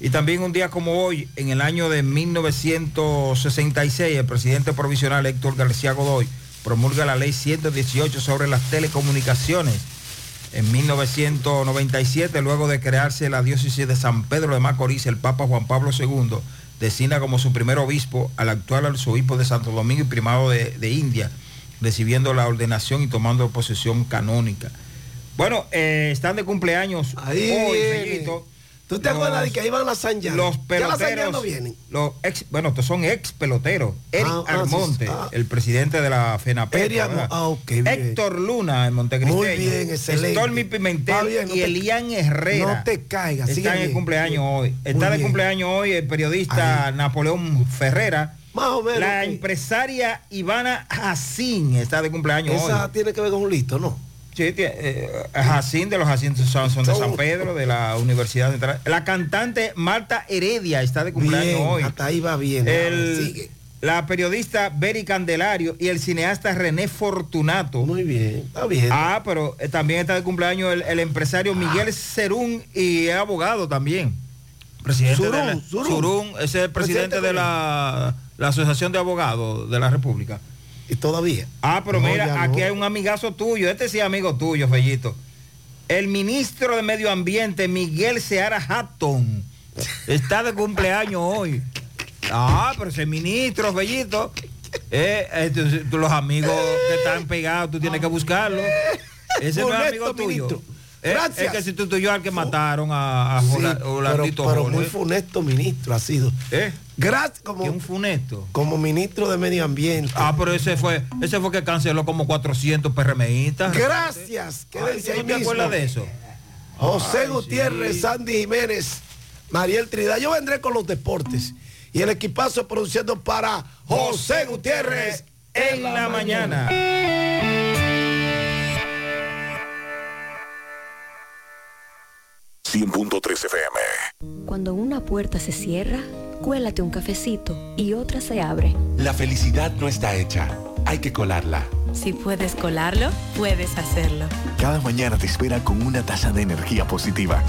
Y también un día como hoy, en el año de 1966, el presidente provisional Héctor García Godoy promulga la ley 118 sobre las telecomunicaciones. En 1997, luego de crearse la diócesis de San Pedro de Macorís, el Papa Juan Pablo II designa como su primer obispo al actual arzobispo de Santo Domingo y primado de, de India, recibiendo la ordenación y tomando posesión canónica. Bueno, eh, están de cumpleaños Ahí hoy. Fellito, ¿Tú te los- acuerdas de que iban las Sanjas? Los Ya las peloteros, no vienen. los ex, bueno, estos son ex peloteros. Eric Ah, ah, Armonte, ah. el presidente de la FENAPEC. Ah, ok, bien. Héctor Luna, el Montecristeño. Muy bien, excelente. Stormy Pimentel bien, no y Elian Herrera. no te caigas, sigue Está en el bien. cumpleaños hoy. Está de cumpleaños hoy el periodista Napoleón Ferrera. Más o menos. La empresaria Ivana Jacín está de cumpleaños Esa hoy. tiene que ver con un listo, ¿no? Sí, eh, Jacín de los Jacintos son, son de San Pedro, de la Universidad Central. La cantante Marta Heredia está de cumpleaños Bien, hoy. hasta ahí va bien. El- la periodista Beri Candelario y el cineasta René Fortunato. Muy bien, está bien. Ah, pero eh, también está de cumpleaños el, el empresario Miguel Cerún y es abogado también. Presidente de la- Surún, Surún. Surún, ese es el presidente, Presidente de la, la Asociación de Abogados de la República. Y todavía. Ah, pero No, mira, aquí no. hay un amigazo tuyo, este sí es amigo tuyo, Fellito. El ministro de Medio Ambiente, Miguel Seara Hatton, está de cumpleaños hoy. Ah, pero ese ministro, Fellito. Eh, los amigos que están pegados, tú tienes que buscarlos. Ese no es amigo tuyo. Eh, Gracias. Es que si tú tú y yo al que mataron a, a Sí, Jola- pero, muy funesto ministro ha sido. ¿Eh? Gracias como, un funesto. como ministro de Medio Ambiente. Ah, pero ese fue, ese fue que canceló como 400 PRMistas. Gracias. Ay, Quédense ahí ¿tú te mismo. acuerdas de eso? José Ay, Gutiérrez, sí. Sandy Jiménez, Mariel Trinidad. Yo vendré con los deportes. Y el equipazo produciendo para José Gutiérrez en la mañana. FM. Cuando una puerta se cierra, cuélate un cafecito y otra se abre. La felicidad no está hecha, hay que colarla. Si puedes colarlo, puedes hacerlo. Cada mañana te espera con una taza de energía positiva.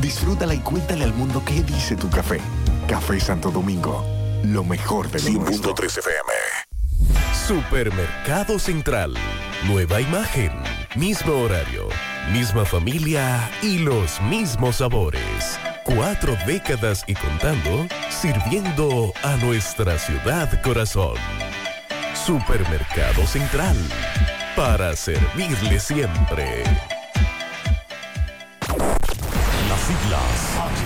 Disfrútala y cuéntale al mundo qué dice tu café. Café Santo Domingo, lo mejor de lo nuestro. FM. Supermercado Central. Nueva imagen. Mismo horario. Misma familia y los mismos sabores. Cuatro décadas y contando, sirviendo a nuestra ciudad corazón. Supermercado Central. Para servirle siempre. Las siglas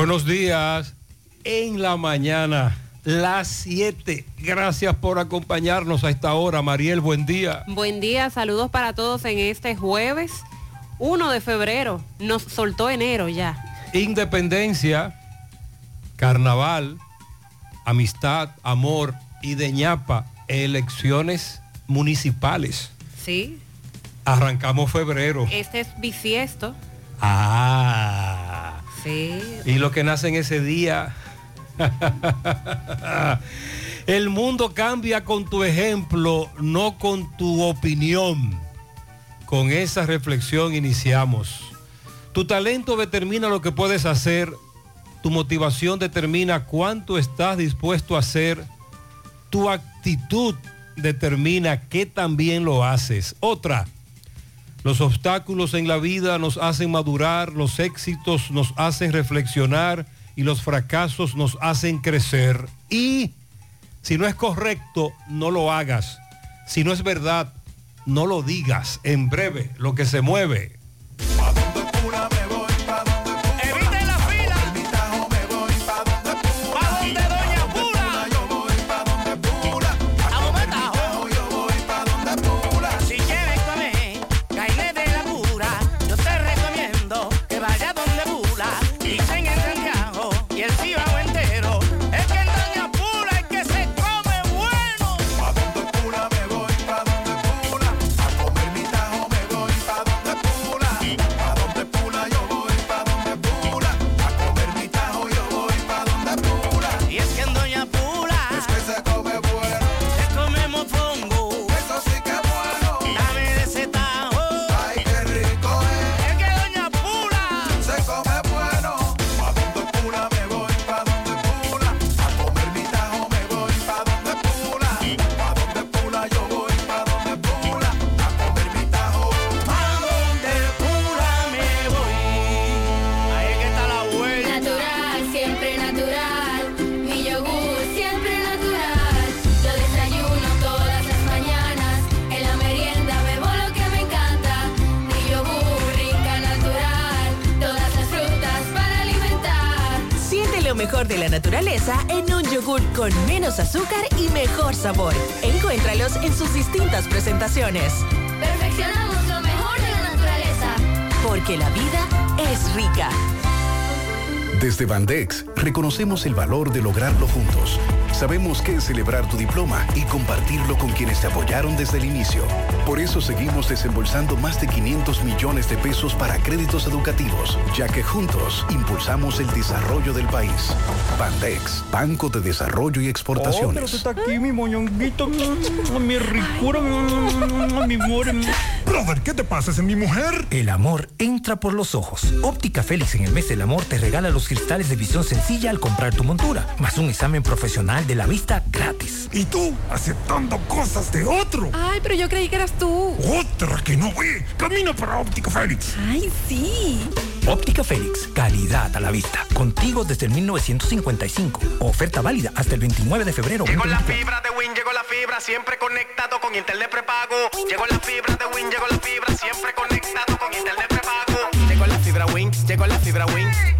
Buenos días. En la mañana, las 7. Gracias por acompañarnos a esta hora. Mariel, buen día. Buen día, saludos para todos en este jueves 1 de febrero. Nos soltó enero ya. Independencia, carnaval, amistad, amor y de ñapa, elecciones municipales. Sí, Arrancamos febrero. este es bisiesto. Ah. Y lo que nace en ese día. El mundo cambia con tu ejemplo, no con tu opinión. Con esa reflexión iniciamos. Tu talento determina lo que puedes hacer. Tu motivación determina cuánto estás dispuesto a hacer. Tu actitud determina qué también lo haces. Otra. Los obstáculos en la vida nos hacen madurar, los éxitos nos hacen reflexionar y los fracasos nos hacen crecer. Y si no es correcto, no lo hagas. Si no es verdad, no lo digas. En breve, lo que se mueve. Mejor de la naturaleza en un yogur con menos azúcar y mejor sabor. Encuéntralos en sus distintas presentaciones. Perfeccionamos lo mejor de la naturaleza. Porque la vida es rica. Desde Bandex reconocemos el valor de lograrlo juntos. Sabemos qué es celebrar tu diploma y compartirlo con quienes te apoyaron desde el inicio. Por eso seguimos desembolsando más de 500 millones de pesos para créditos educativos, ya que juntos impulsamos el desarrollo del país. Bandex, Banco de Desarrollo y Exportaciones. está aquí, mi moñonguito, mi ricura, mi more. Brother, ¿qué te pasa? ¿Es mi mujer? El amor entra por los ojos. Óptica Félix en el mes del amor te regala los cristales de visión sencilla al comprar tu montura, más un examen profesional de la vista gratis. ¿Y tú aceptando cosas de otro? Ay, pero yo creí que eras tú. Otra que no ve. Camino para Óptica Félix. Ay, sí. Óptica Félix, calidad a la vista. Contigo desde el 1955. Oferta válida hasta el 29 de febrero. Llegó la fibra de Win, llegó la fibra, siempre conectado con internet prepago. Llegó la fibra de Win, llegó la fibra, siempre conectado con internet prepago. Llegó la fibra Win, llegó la fibra Win.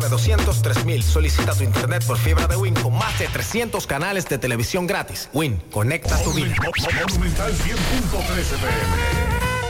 909-203.000. Solicita tu internet por fibra de Win con más de 300 canales de televisión gratis. Win, conecta tu vida. Monumental 100.13 pm.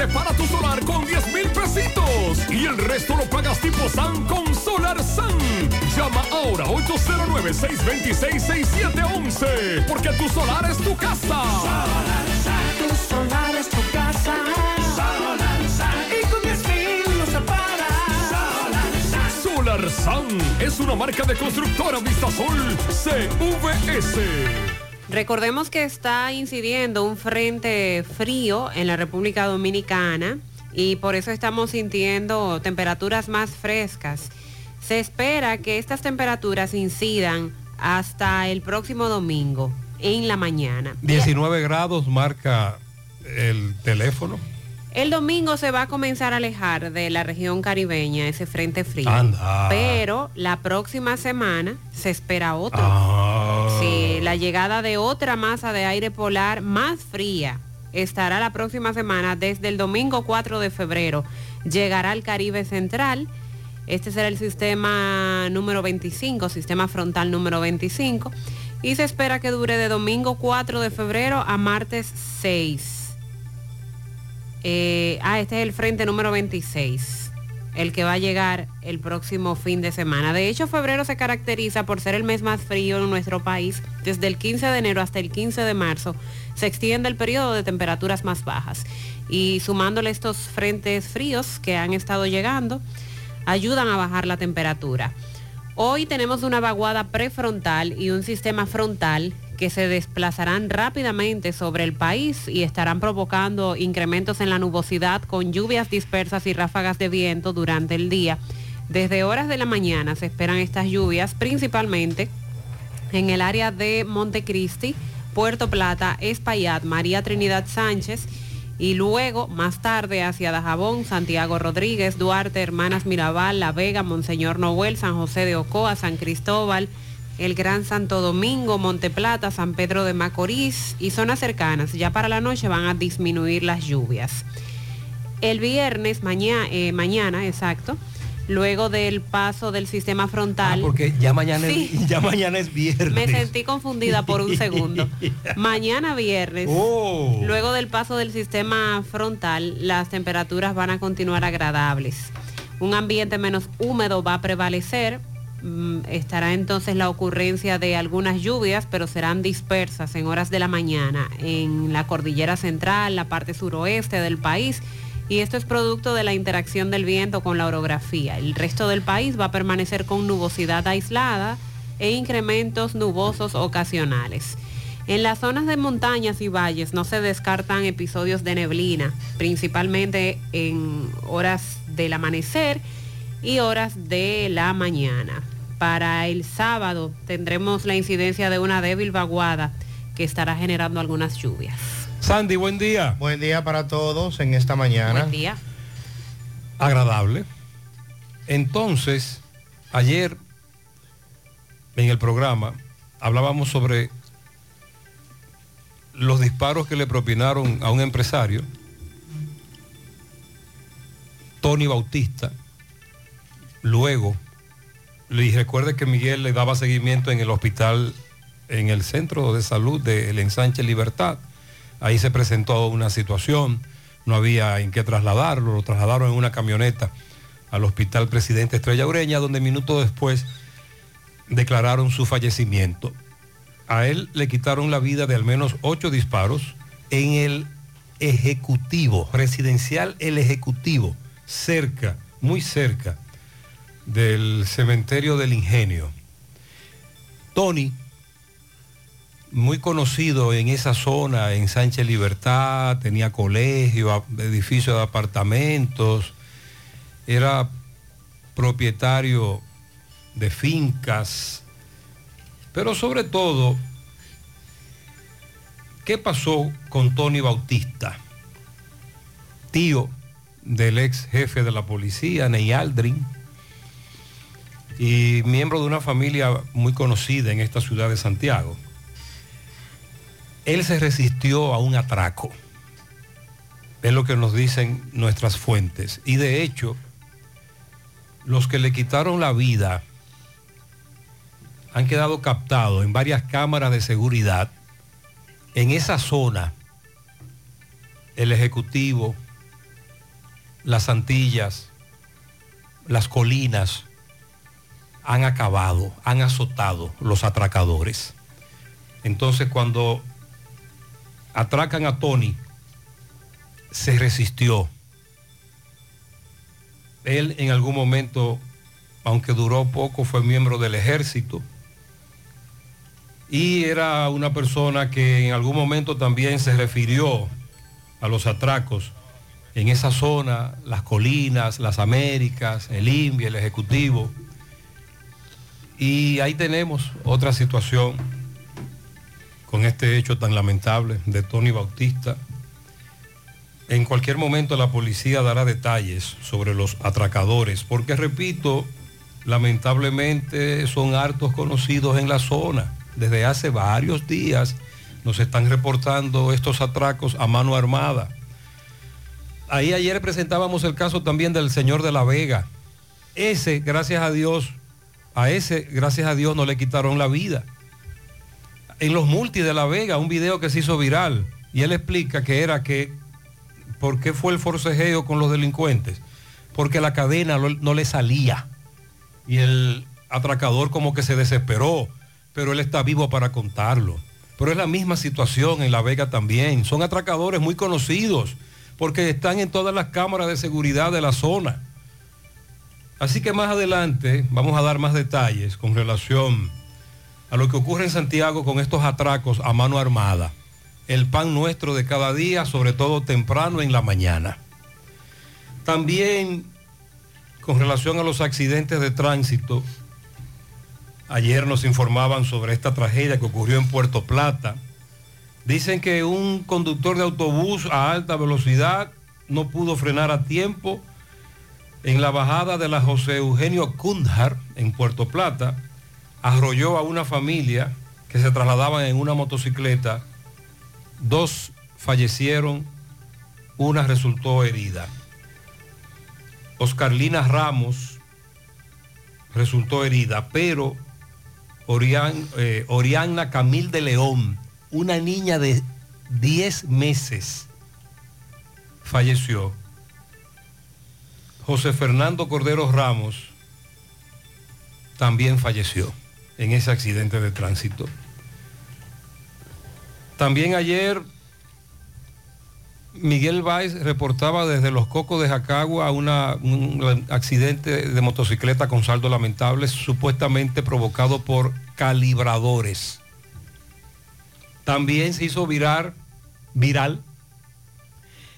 Separa tu solar con 10 mil pesitos y el resto lo pagas tipo SAN con Solar San. Llama ahora 809-626-6711 porque tu solar es tu casa. Tu solar es tu casa. Solar Y con 10 mil lo separas. Solar San es una marca de constructora Vistasol CVS. Recordemos que está incidiendo un frente frío en la República Dominicana y por eso estamos sintiendo temperaturas más frescas. Se espera que estas temperaturas incidan hasta el próximo domingo en la mañana. 19 grados marca el teléfono. El domingo se va a comenzar a alejar de la región caribeña ese frente frío. Anda. Pero la próxima semana se espera otro. Ah. Sí, la llegada de otra masa de aire polar más fría estará la próxima semana desde el domingo 4 de febrero. Llegará al Caribe Central. Este será el sistema número 25, sistema frontal número 25. Y se espera que dure de domingo 4 de febrero a martes 6. Eh, ah, este es el frente número 26, el que va a llegar el próximo fin de semana. De hecho, febrero se caracteriza por ser el mes más frío en nuestro país. Desde el 15 de enero hasta el 15 de marzo se extiende el periodo de temperaturas más bajas. Y sumándole estos frentes fríos que han estado llegando, ayudan a bajar la temperatura. Hoy tenemos una vaguada prefrontal y un sistema frontal que se desplazarán rápidamente sobre el país y estarán provocando incrementos en la nubosidad con lluvias dispersas y ráfagas de viento durante el día. Desde horas de la mañana se esperan estas lluvias principalmente en el área de Montecristi, Puerto Plata, Espaillat, María Trinidad Sánchez y luego más tarde hacia Dajabón, Santiago Rodríguez, Duarte, Hermanas Mirabal, La Vega, Monseñor Noel, San José de Ocoa, San Cristóbal, el Gran Santo Domingo, Monteplata, San Pedro de Macorís y zonas cercanas. Ya para la noche van a disminuir las lluvias. El viernes, mañana, mañana exacto, luego del paso del sistema frontal. Ah, porque ya mañana, Sí. es, ya mañana es viernes. Me sentí confundida por un segundo. Mañana viernes, Oh. luego del paso del sistema frontal, las temperaturas van a continuar agradables. Un ambiente menos húmedo va a prevalecer. Mm, Estará entonces la ocurrencia de algunas lluvias, pero serán dispersas en horas de la mañana en la cordillera central, la parte suroeste del país. Y esto es producto de la interacción del viento con la orografía. El resto del país va a permanecer con nubosidad aislada e incrementos nubosos ocasionales. En las zonas de montañas y valles no se descartan episodios de neblina, principalmente en horas del amanecer y horas de la mañana. Para el sábado tendremos la incidencia de una débil vaguada que estará generando algunas lluvias. Sandy, buen día. Buen día para todos en esta mañana. Buen día. Agradable. Entonces, ayer en el programa hablábamos sobre los disparos que le propinaron a un empresario, Tony Bautista. Luego, y recuerde que Miguel le daba seguimiento en el hospital, en el centro de salud del ensanche Libertad. Ahí se presentó una situación, no había en qué trasladarlo, lo trasladaron en una camioneta al hospital Presidente Estrella Ureña, donde minutos después declararon su fallecimiento. A él le quitaron la vida de al menos ocho disparos en el Ejecutivo, residencial El Ejecutivo, cerca, muy cerca del cementerio del Ingenio. Tony, muy conocido en esa zona, en Sánchez Libertad, tenía colegio, edificio de apartamentos, era propietario de fincas, pero sobre todo, ¿qué pasó con Tony Bautista? Tío del ex jefe de la policía, Ney Aldrin, y miembro de una familia muy conocida en esta ciudad de Santiago. Él se resistió a un atraco, es lo que nos dicen nuestras fuentes, y de hecho, los que le quitaron la vida han quedado captados en varias cámaras de seguridad en esa zona, el Ejecutivo, las Antillas, las colinas, han acabado, han azotado los atracadores. Entonces cuando atracan a Tony, se resistió. Él en algún momento, aunque duró poco, fue miembro del ejército. Y era una persona que en algún momento también se refirió a los atracos en esa zona, las colinas, las Américas, el INVI, el Ejecutivo. Y ahí tenemos otra situación con este hecho tan lamentable de Tony Bautista. En cualquier momento la policía dará detalles sobre los atracadores, porque repito, lamentablemente son hartos conocidos en la zona. Desde hace varios días nos están reportando estos atracos a mano armada. Ahí ayer presentábamos el caso también del señor de la Vega. Ese, gracias a Dios, a ese, gracias a Dios, no le quitaron la vida. En los multi de la Vega, un video que se hizo viral, y él explica que era que, ¿por qué fue el forcejeo con los delincuentes? Porque la cadena no le salía. Y el atracador como que se desesperó, pero él está vivo para contarlo. Pero es la misma situación en La Vega también. Son atracadores muy conocidos, porque están en todas las cámaras de seguridad de la zona. Así que más adelante vamos a dar más detalles con relación a lo que ocurre en Santiago con estos atracos a mano armada. El pan nuestro de cada día, sobre todo temprano en la mañana. También con relación a los accidentes de tránsito, ayer nos informaban sobre esta tragedia que ocurrió en Puerto Plata. Dicen que un conductor de autobús a alta velocidad no pudo frenar a tiempo en la bajada de la José Eugenio Kundhar en Puerto Plata. Arrolló a una familia que se trasladaban en una motocicleta. Dos fallecieron, una resultó herida. Oscarlina Ramos resultó herida, pero Orián, eh, Oriana Camil de León, una niña de 10 meses, falleció. José Fernando Cordero Ramos también falleció en ese accidente de tránsito. También ayer Miguel Valls reportaba desde los Cocos de Jacagua un accidente de motocicleta con saldo lamentable, supuestamente provocado por calibradores. También se hizo virar, viral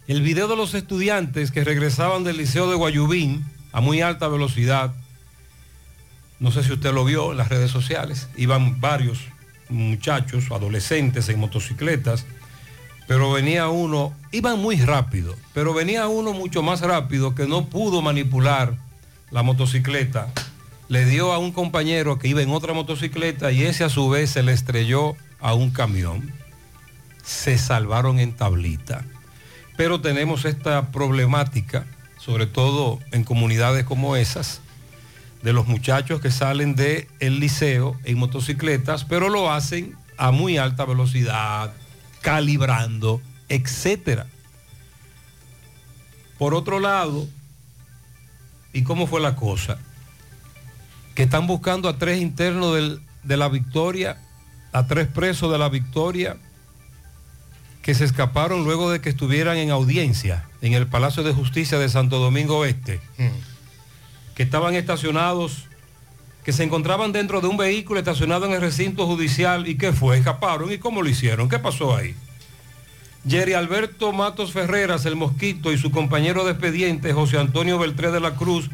el video de los estudiantes que regresaban del Liceo de Guayubín a muy alta velocidad. No sé si usted lo vio en las redes sociales. Iban varios muchachos, adolescentes en motocicletas pero venía uno, iban muy rápido, pero venía uno mucho más rápido que no pudo manipular la motocicleta. Le dio a un compañero que iba en otra motocicleta y ese a su vez se le estrelló a un camión. Se salvaron en tablita. Pero tenemos esta problemática, sobre todo en comunidades como esas, de los muchachos que salen del el liceo en motocicletas, pero lo hacen a muy alta velocidad, calibrando, etcétera. Por otro lado, ¿y cómo fue la cosa? Que están buscando a tres internos del- de la Victoria, a tres presos de la Victoria, que se escaparon luego de que estuvieran en audiencia en el Palacio de Justicia de Santo Domingo Oeste, que estaban estacionados, que se encontraban dentro de un vehículo estacionado en el recinto judicial y que fue, escaparon y cómo lo hicieron, qué pasó ahí. Jerry Alberto Matos Ferreras, el Mosquito, y su compañero de expediente, José Antonio Beltré de la Cruz,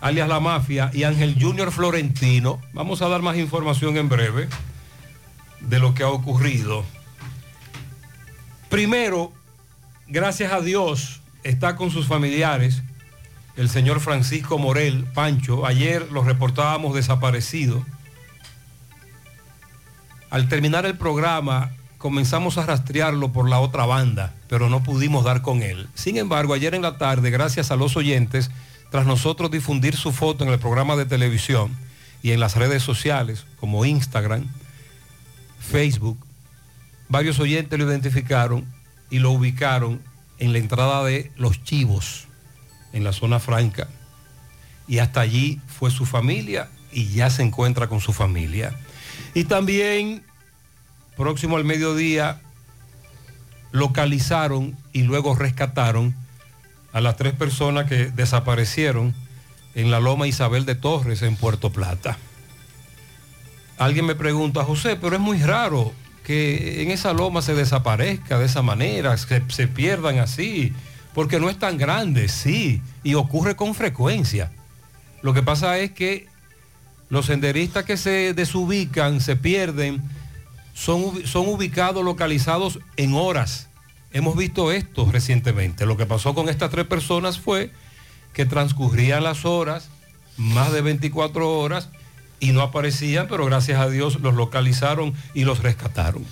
alias La Mafia, y Ángel Junior Florentino. Vamos a dar más información en breve de lo que ha ocurrido. Primero, gracias a Dios, está con sus familiares el señor Francisco Morel, Pancho. Ayer lo reportábamos desaparecido. Al terminar el programa, comenzamos a rastrearlo por la otra banda, pero no pudimos dar con él. Sin embargo, ayer en la tarde, gracias a los oyentes, tras nosotros difundir su foto en el programa de televisión y en las redes sociales como Instagram, Facebook, varios oyentes lo identificaron y lo ubicaron en la entrada de Los Chivos, en la zona franca. Y hasta allí fue su familia y ya se encuentra con su familia. Y también, próximo al mediodía, localizaron y luego rescataron a las tres personas que desaparecieron en la Loma Isabel de Torres, en Puerto Plata. Alguien me pregunta, José, pero es muy raro que en esa loma se desaparezca de esa manera, se, se pierdan así, porque no es tan grande, sí, y ocurre con frecuencia. Lo que pasa es que los senderistas que se desubican, se pierden, son, son ubicados, localizados en horas. Hemos visto esto recientemente. Lo que pasó con estas tres personas fue que transcurrían las horas, más de 24 horas, y no aparecían, pero gracias a Dios los localizaron y los rescataron.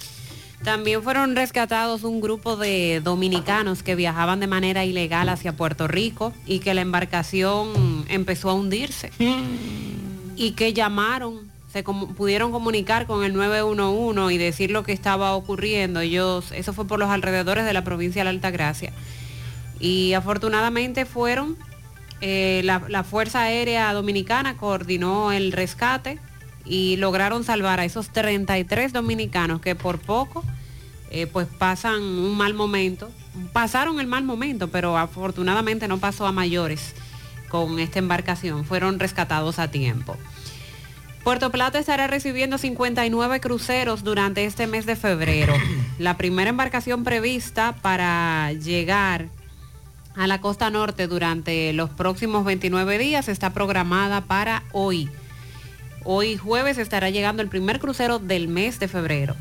También fueron rescatados un grupo de dominicanos que viajaban de manera ilegal hacia Puerto Rico y que la embarcación empezó a hundirse. Y que llamaron, se pudieron comunicar con el 911 y decir lo que estaba ocurriendo. Ellos, eso fue por los alrededores de la provincia de la Altagracia. Y afortunadamente fueron, eh, la, Fuerza Aérea Dominicana coordinó el rescate y lograron salvar a esos 33 dominicanos que por poco eh, pues pasan un mal momento. Pasaron el mal momento, pero afortunadamente no pasó a mayores con esta embarcación. Fueron rescatados a tiempo. Puerto Plata estará recibiendo 59 cruceros durante este mes de febrero. La primera embarcación prevista para llegar a la costa norte durante los próximos 29 días está programada para hoy. Hoy jueves estará llegando el primer crucero del mes de febrero,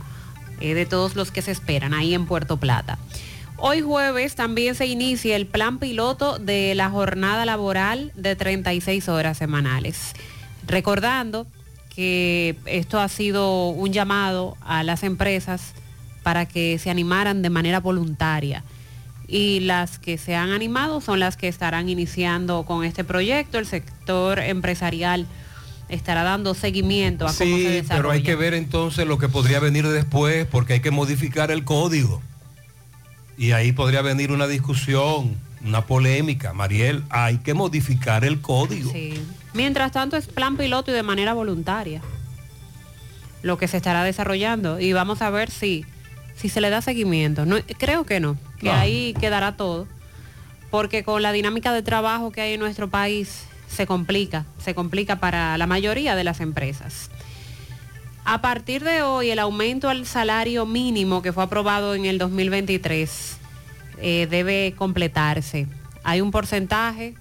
eh, de todos los que se esperan ahí en Puerto Plata. Hoy jueves también se inicia el plan piloto de la jornada laboral de 36 horas semanales. Recordando que esto ha sido un llamado a las empresas para que se animaran de manera voluntaria. Y las que se han animado son las que estarán iniciando con este proyecto. El sector empresarial estará dando seguimiento a cómo se Sí, desarrolla. pero hay que ver entonces lo que podría venir después, porque hay que modificar el código. Y ahí podría venir una discusión, una polémica. Mariel, hay que modificar el código. Sí. Mientras tanto es plan piloto y de manera voluntaria lo que se estará desarrollando y vamos a ver si, si se le da seguimiento. No, creo que no, que No. ahí quedará todo, porque con la dinámica de trabajo que hay en nuestro país se complica, se complica para la mayoría de las empresas. A partir de hoy, el aumento al salario mínimo que fue aprobado en el 2023 eh, debe completarse. Hay un porcentaje,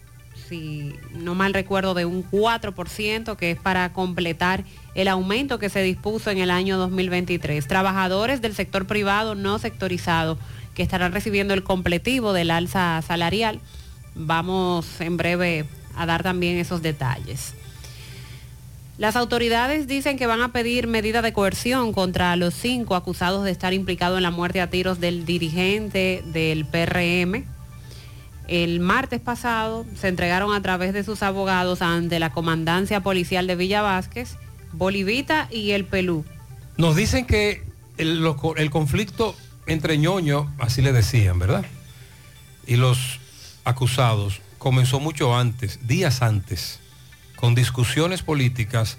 si no mal recuerdo, de un 4% que es para completar el aumento que se dispuso en el año 2023. Trabajadores del sector privado no sectorizado que estarán recibiendo el completivo del alza salarial. Vamos en breve a dar también esos detalles. Las autoridades dicen que van a pedir medida de coerción contra los cinco acusados de estar implicados en la muerte a tiros del dirigente del PRM. El martes pasado se entregaron a través de sus abogados ante la comandancia policial de Villa Vázquez, Bolivita y el Pelú. Nos dicen que el, el conflicto entre ñoño, así le decían, ¿verdad? Y los acusados comenzó mucho antes, días antes, con discusiones políticas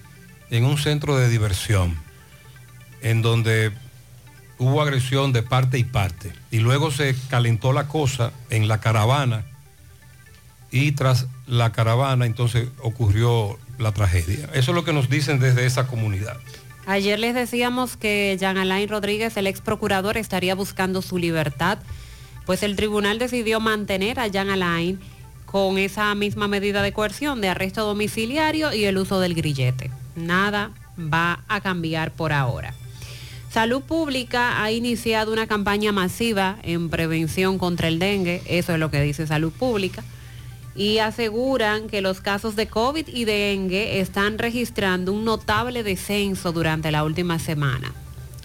en un centro de diversión, en donde hubo agresión de parte y parte. Y luego se calentó la cosa en la caravana y tras la caravana entonces ocurrió la tragedia. Eso es lo que nos dicen desde esa comunidad. Ayer les decíamos que Jean Alain Rodríguez, el ex procurador, estaría buscando su libertad, pues el tribunal decidió mantener a Jean Alain con esa misma medida de coerción de arresto domiciliario y el uso del grillete. Nada va a cambiar por ahora. Salud Pública ha iniciado una campaña masiva en prevención contra el dengue, eso es lo que dice Salud Pública, y aseguran que los casos de COVID y dengue están registrando un notable descenso durante la última semana.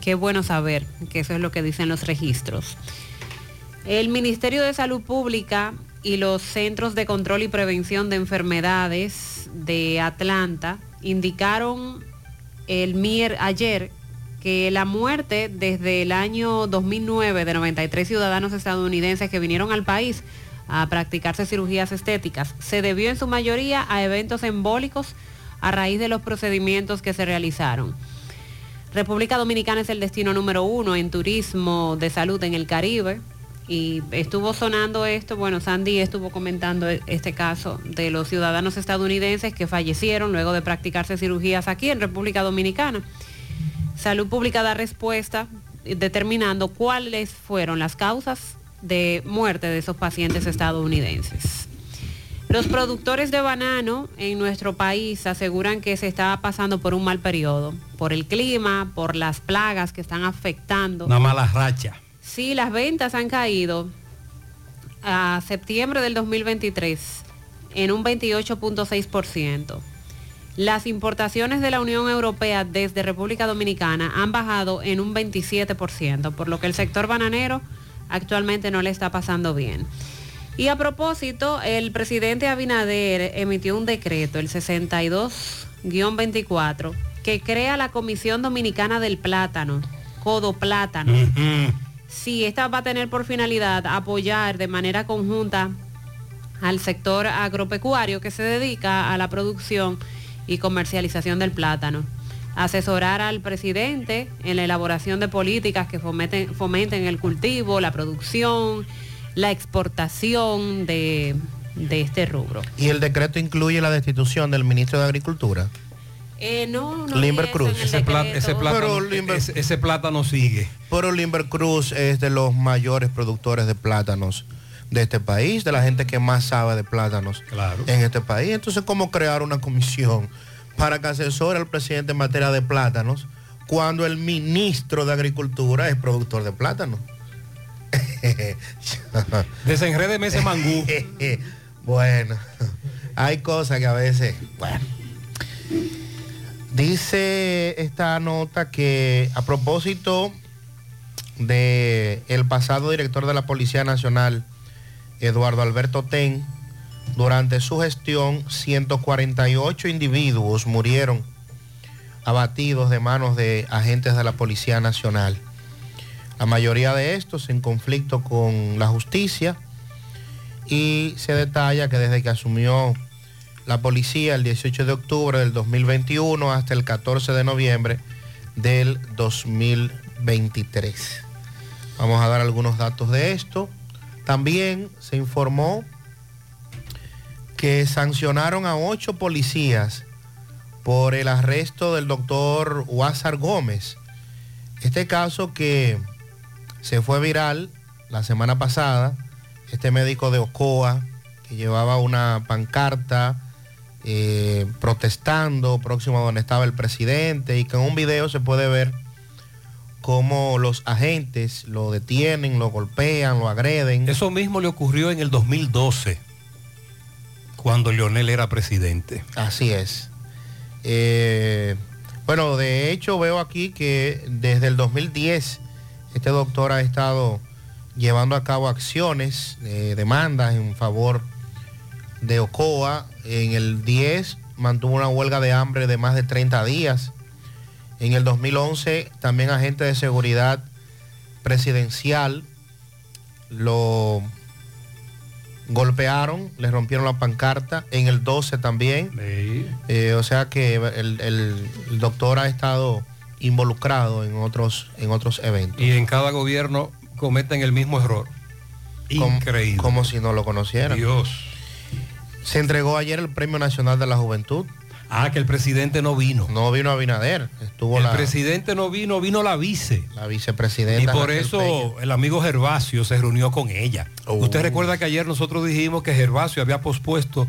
Qué bueno saber que eso es lo que dicen los registros. El Ministerio de Salud Pública y los Centros de Control y Prevención de Enfermedades de Atlanta indicaron el mier ayer que la muerte desde el año 2009 de 93 ciudadanos estadounidenses que vinieron al país a practicarse cirugías estéticas se debió en su mayoría a eventos embólicos a raíz de los procedimientos que se realizaron. República Dominicana es el destino número uno en turismo de salud en el Caribe. Y estuvo sonando esto, bueno, Sandy estuvo comentando este caso de los ciudadanos estadounidenses que fallecieron luego de practicarse cirugías aquí en República Dominicana. Salud Pública da respuesta determinando cuáles fueron las causas de muerte de esos pacientes estadounidenses. Los productores de banano en nuestro país aseguran que se está pasando por un mal periodo, por el clima, por las plagas que están afectando. Una mala racha. Sí, las ventas han caído a septiembre del 2023 en un 28.6%. Las importaciones de la Unión Europea desde República Dominicana han bajado en un 27%, por lo que el sector bananero actualmente no le está pasando bien. Y a propósito, el presidente Abinader emitió un decreto, el 62-24, que crea la Comisión Dominicana del Plátano, Codo Plátano. Sí, esta va a tener por finalidad apoyar de manera conjunta al sector agropecuario que se dedica a la producción y comercialización del plátano. Asesorar al presidente en la elaboración de políticas que fomenten, fomenten el cultivo, la producción, la exportación de, de este rubro. Y el decreto incluye la destitución del ministro de Agricultura. Eh, no, no. Limber Cruz. Ese, plátano, ese, ese plátano sigue. Pero Limber Cruz es de los mayores productores de plátanos de este país, de la gente que más sabe de plátanos en este país. Entonces, ¿cómo crear una comisión para que asesore al presidente en materia de plátanos cuando el ministro de Agricultura es productor de plátanos? Desenredeme ese mangú. bueno, hay cosas que a veces, bueno. Dice esta nota que a propósito de el pasado director de la Policía Nacional, Eduardo Alberto Ten, durante su gestión 148 individuos murieron abatidos de manos de agentes de la Policía Nacional. La mayoría de estos en conflicto con la justicia y se detalla que desde que asumió la policía el 18 de octubre del 2021 hasta el 14 de noviembre del 2023. Vamos a dar algunos datos de esto. También se informó que sancionaron a ocho policías por el arresto del doctor Huázar Gómez. Este caso que se fue viral la semana pasada, este médico de Ocoa que llevaba una pancarta eh, protestando próximo a donde estaba el presidente y que en un video se puede ver cómo los agentes lo detienen, lo golpean, lo agreden. Eso mismo le ocurrió en el 2012, cuando Leonel era presidente. Así es. Eh, bueno, de hecho veo aquí que desde el 2010 este doctor ha estado llevando a cabo acciones, eh, demandas en favor de Ocoa. En el 10 mantuvo una huelga de hambre de más de 30 días. En el 2011 también agentes de seguridad presidencial lo golpearon, le rompieron la pancarta. En el 12 también. Eh, o sea que el, el- el doctor ha estado involucrado en otros, en otros eventos. Y en cada gobierno cometen el mismo error. Increíble. Como si no lo conocieran. Dios. Se entregó ayer el Premio Nacional de la Juventud. Ah, que el presidente no vino. No vino Abinader. Estuvo el la, presidente no vino, vino la vice. la vicepresidenta. Y por Raquel eso Peña. el amigo Gervasio se reunió con ella. Oh. Usted recuerda que ayer nosotros dijimos que Gervasio había pospuesto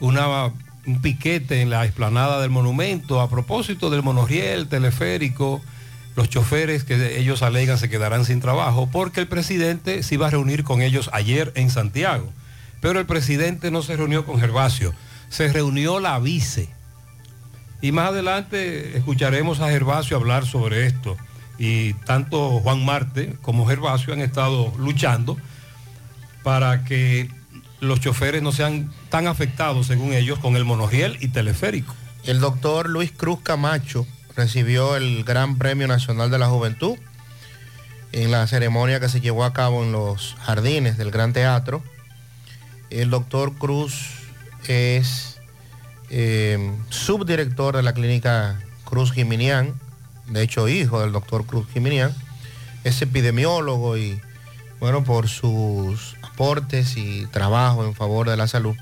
una, un piquete en la explanada del monumento a propósito del monorriel, teleférico, los choferes que ellos alegan se quedarán sin trabajo, porque el presidente se iba a reunir con ellos ayer en Santiago. Pero el presidente no se reunió con Gervasio, se reunió la vice. Y más adelante escucharemos a Gervasio hablar sobre esto. Y tanto Juan Marte como Gervasio han estado luchando para que los choferes no sean tan afectados, según ellos, con el monorriel y teleférico. El doctor Luis Cruz Camacho recibió el Gran Premio Nacional de la Juventud en la ceremonia que se llevó a cabo en los jardines del Gran Teatro. El doctor Cruz es eh, subdirector de la clínica Cruz Jiminián, de hecho hijo del doctor Cruz Jiminián, es epidemiólogo y bueno, por sus aportes y trabajo en favor de la salud,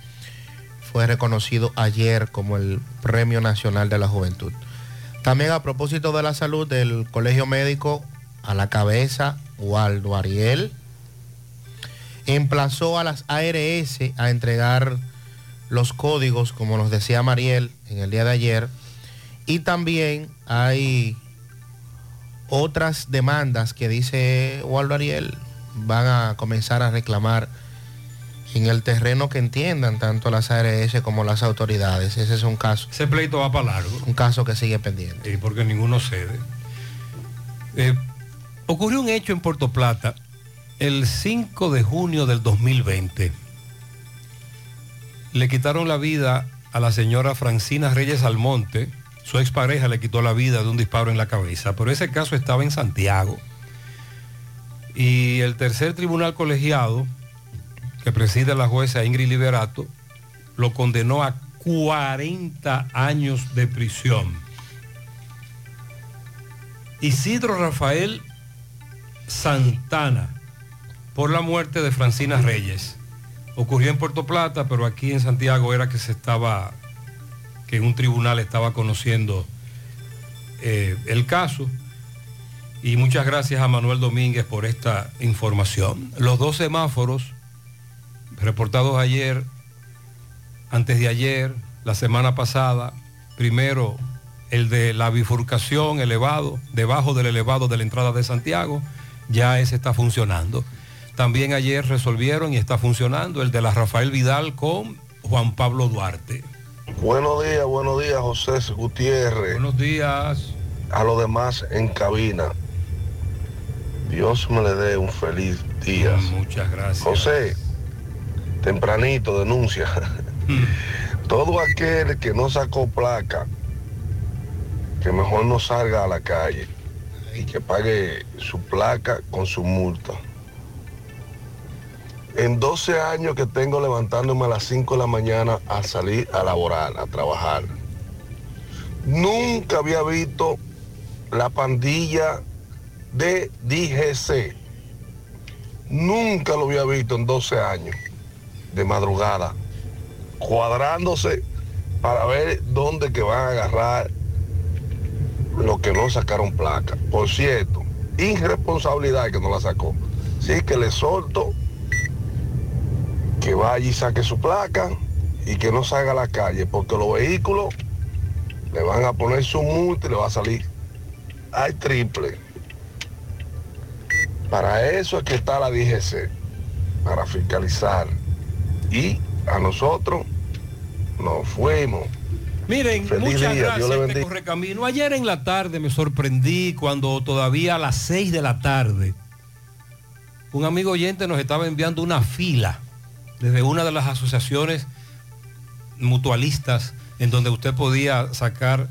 fue reconocido ayer como el Premio Nacional de la Juventud. También a propósito de la salud del Colegio Médico a la cabeza, Waldo Ariel, emplazó a las ARS a entregar los códigos, como nos decía Mariel en el día de ayer, y también hay otras demandas que dice Waldo Ariel van a comenzar a reclamar en el terreno que entiendan tanto las ARS como las autoridades. Ese es un caso. Ese pleito va para largo. Un caso que sigue pendiente. Sí, porque ninguno cede. Eh, ocurrió un hecho en Puerto Plata el 5 de junio del 2020. Le quitaron la vida a la señora Francina Reyes Almonte. Su expareja le quitó la vida de un disparo en la cabeza, pero ese caso estaba en Santiago. Y el tercer tribunal colegiado, que preside la jueza Ingrid Liberato, lo condenó a 40 años de prisión. Isidro Rafael Santana, por la muerte de Francina Reyes. Ocurrió en Puerto Plata, pero aquí en Santiago era que se estaba que un tribunal estaba conociendo eh, el caso. Y muchas gracias a Manuel Domínguez por esta información. Los dos semáforos reportados ayer, antes de ayer, la semana pasada, primero el de la bifurcación elevado, debajo del elevado de la entrada de Santiago, ya ese está funcionando. También ayer resolvieron y está funcionando el de la Rafael Vidal con Juan Pablo Duarte. Buenos días, buenos días, José Gutiérrez. Buenos días. A los demás en cabina. Dios me le dé un feliz día. Muchas gracias. José, tempranito denuncia. Todo aquel que no sacó placa, que mejor no salga a la calle y que pague su placa con su multa. En 12 años que tengo levantándome a las 5 de la mañana a salir a laborar, a trabajar, nunca había visto la pandilla de DGC. Nunca lo había visto en 12 años de madrugada, cuadrándose para ver dónde que van a agarrar los que no sacaron placa. Por cierto, irresponsabilidad que no la sacó. Sí que le solto que vaya y saque su placa y que no salga a la calle, porque los vehículos le van a poner su multa y le va a salir al triple. Para eso es que está la DGC, para fiscalizar. Y a nosotros nos fuimos. Miren, Feliz muchas día, gracias, este. Correcamino. Ayer en la tarde me sorprendí cuando todavía a las 6 de la tarde un amigo oyente nos estaba enviando una fila desde una de las asociaciones mutualistas en donde usted podía sacar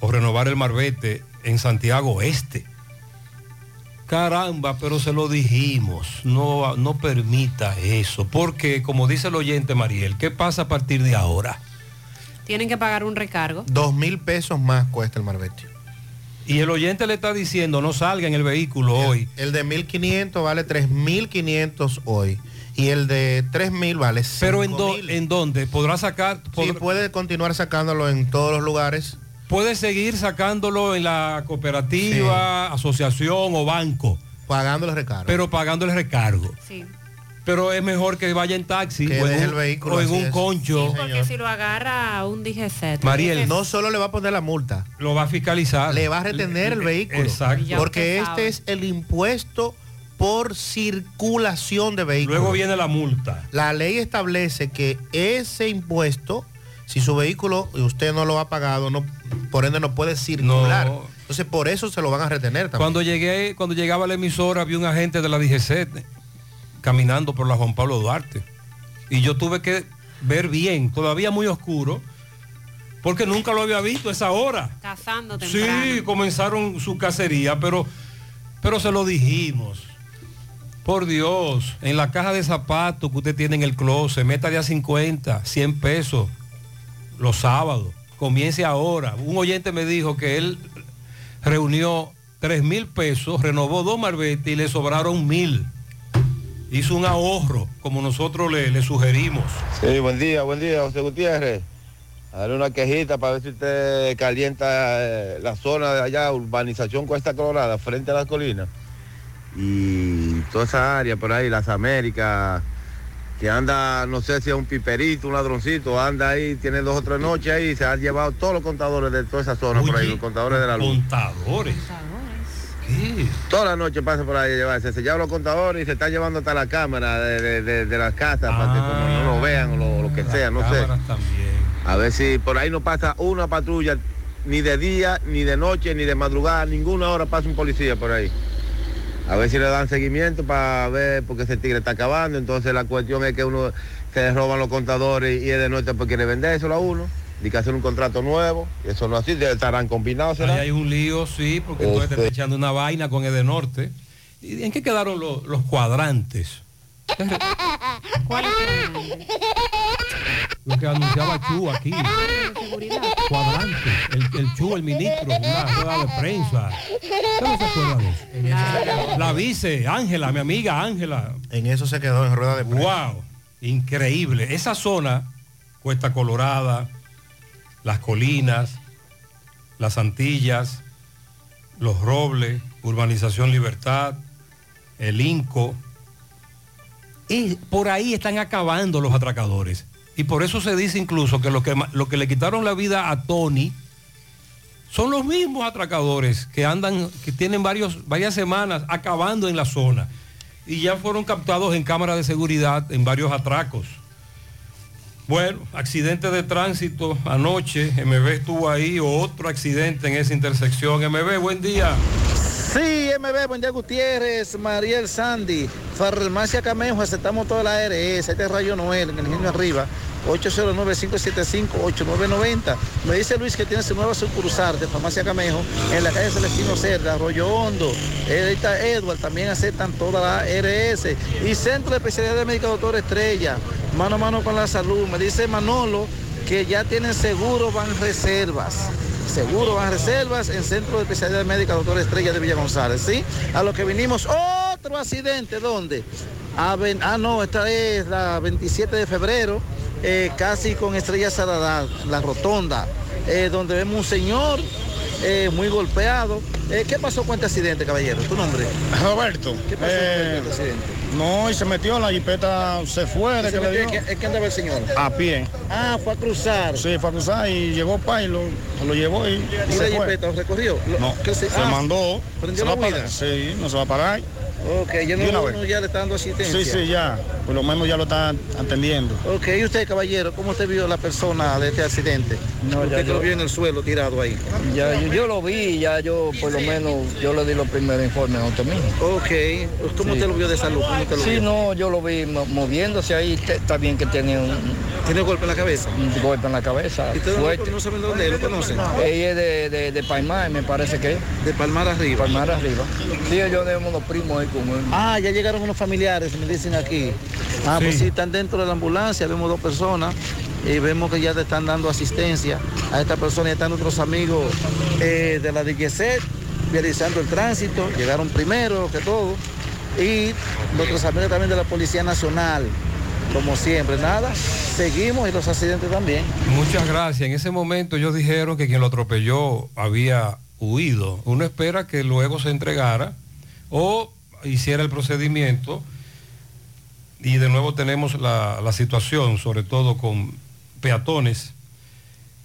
o renovar el marbete en Santiago Este. Caramba, pero se lo dijimos, no, no permita eso, porque como dice el oyente Mariel, ¿qué pasa a partir de ahora? Tienen que pagar un recargo. Dos mil pesos más cuesta el marbete. Y el oyente le está diciendo, no salga en el vehículo hoy. El de 1500 vale 3500 hoy. Y el de 3000 vale Pero en, 5000. do- en dónde? ¿Podrá sacar? Sí, puede continuar sacándolo en todos los lugares. Puede seguir sacándolo en la cooperativa, asociación o banco. Pagando el recargo. Pero pagando el recargo. Sí. Pero es mejor que vaya en taxi Que o en un, el vehículo, o en un concho. Porque si lo agarra un DGC. Mariel, no solo le va a poner la multa, lo va a fiscalizar. le va a retener el vehículo. Exacto. Porque este sabe. es el impuesto por circulación de vehículos. Luego viene la multa. La ley establece que ese impuesto, si su vehículo y usted no lo ha pagado, no, por ende no puede circular. No. Entonces por eso se lo van a retener también. Cuando llegué, cuando llegaba a la emisora, vi un agente de la DGC caminando por la Juan Pablo Duarte. Y yo tuve que ver bien, todavía muy oscuro, porque nunca lo había visto a esa hora. Cazando temprano. Sí, comenzaron su cacería, pero, pero se lo dijimos. Por Dios, en la caja de zapatos que usted tiene en el closet, meta de a 50, 100 pesos los sábados. Comience ahora. Un oyente me dijo que él reunió 3 mil pesos, renovó dos marbetes y le sobraron mil. Hizo un ahorro, como nosotros le, sugerimos. Sí, buen día, buen día, José Gutiérrez. A darle una quejita para ver si usted calienta eh, la zona de allá, urbanización Cuesta Colorada, frente a las colinas. Y toda esa área por ahí, las Américas, que anda, no sé si es un piperito, un ladroncito, anda ahí, tiene dos o tres noches ahí, y se han llevado todos los contadores de toda esa zona por ahí, los contadores de la luz. Contadores. ¿Qué? Toda la noche pasa por ahí a llevarse, se llevan los contadores y se están llevando hasta la cámara de, de- de- de las casas para que como no lo vean o lo, lo que sea, no sé. También. A ver si por ahí no pasa una patrulla, ni de día, ni de noche, ni de madrugada, ninguna hora pasa un policía por ahí. A ver si le dan seguimiento para ver porque ese tigre está acabando. Entonces la cuestión es que uno se roban los contadores y es de noche porque quiere vendérselo a uno. Y que hacer un contrato nuevo. Y eso no es así, estarán combinados. ¿será? Ahí hay un lío, sí, porque entonces te está echando una vaina con Edenorte. ¿Y en qué quedaron los, los cuadrantes? ¿Cuál es Lo que anunciaba Chu aquí. Cuadrante. El, el Chu, el ministro, una rueda de prensa. ¿Usted no se acuerda de eso? La vice, Ángela, mi amiga Ángela. En eso se quedó en rueda de prensa. Wow, increíble. Esa zona, Cuesta Colorada, las colinas, las Antillas, los Robles, Urbanización Libertad, el Inco. Y por ahí están acabando los atracadores. Y por eso se dice incluso que lo que, ma- lo que le quitaron la vida a Tony son los mismos atracadores que andan, que tienen varios, varias semanas acabando en la zona. Y ya fueron captados en cámara de seguridad en varios atracos. Bueno, accidente de tránsito anoche, MB estuvo ahí, otro accidente en esa intersección. MB, buen día. Sí, MB, buen día Gutiérrez, Mariel Sandy, Farmacia Camejo, aceptamos toda la ARS, este es Rayo Noel, en el ingenio arriba, 809-575-8990. Me dice Luis que tiene su nueva sucursal de Farmacia Camejo en la calle Celestino Cerda, Arroyo Hondo. Ahorita Edward también aceptan toda la ARS. Y Centro de Especialidad de Médica Doctor Estrella, mano a mano con la salud. Me dice Manolo que ya tienen seguro, van reservas. Seguro van reservas en Centro de Especialidad Médica Doctor Estrella de Villa González, ¿sí? A lo que vinimos, otro accidente, ¿dónde? Ah, no, esta es la 27 de febrero, eh, casi con Estrella Saradá, la rotonda, eh, donde vemos un señor eh, muy golpeado. ¿Qué pasó con este accidente, caballero? ¿Tu nombre? Roberto. ¿Qué pasó con este accidente? no, y se metió, la jipeta se fue de ¿Se que andaba el señor? A pie. Ah, fue a cruzar. Sí, fue a cruzar y llegó pa y lo, se lo llevó y, ¿Y se la fue. jipeta recorrió? No, ¿qué se, ah, mandó. ¿Prendió se la va a parar. Sí, no se va a parar. Ok, ya no uno ya le está dando asistencia. Sí, sí, ya. Por lo menos ya lo están atendiendo. Ok, ¿y usted, caballero, cómo usted vio la persona de este accidente? No, usted ya que lo yo- vio en el suelo tirado ahí. Ya, yo, yo lo vi, ya yo por lo menos, yo le di los primeros informes a usted mismo. Ok, ¿cómo usted lo vio de salud? ¿Cómo usted lo sí, vio? no, yo lo vi mo- moviéndose ahí, está bien que tiene un... ¿Tiene golpe en la cabeza? Un golpe en la cabeza, ¿Y ustedes fuerte. no, no saben dónde? ¿Lo conocen? Ella es de, de, de Palmar, me parece que es. De Palmar arriba. Palmar arriba. Sí, yo tenemos unos primos ahí. Ah, ya llegaron unos familiares, me dicen aquí. Ah, pues Sí. sí, están dentro de la ambulancia, vemos dos personas y vemos que ya te están dando asistencia a esta persona. Ya están nuestros amigos eh, de la DGC realizando el tránsito, llegaron primero que todo. Y nuestros amigos también de la Policía Nacional, como siempre, nada, seguimos y los accidentes también. Muchas gracias. En ese momento ellos dijeron que quien lo atropelló había huido. Uno espera que luego se entregara o hiciera el procedimiento. Y de nuevo tenemos la, la situación, sobre todo con peatones,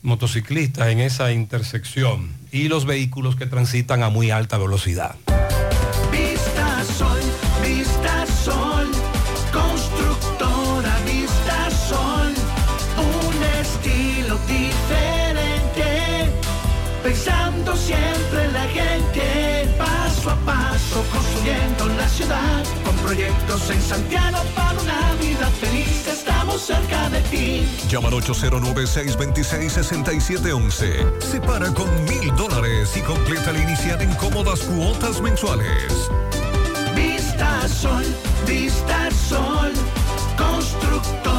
motociclistas en esa intersección y los vehículos que transitan a muy alta velocidad. Vista Sol, Vista Sol, constructora Vista Sol, un estilo diferente, pensando siempre en la gente, paso a paso la ciudad, con proyectos en Santiago para una vida feliz, estamos cerca de ti. Llama al 809-626-6711. Separa con mil dólares y completa la inicial en cómodas cuotas mensuales. Vista Sol, Vista Sol, constructora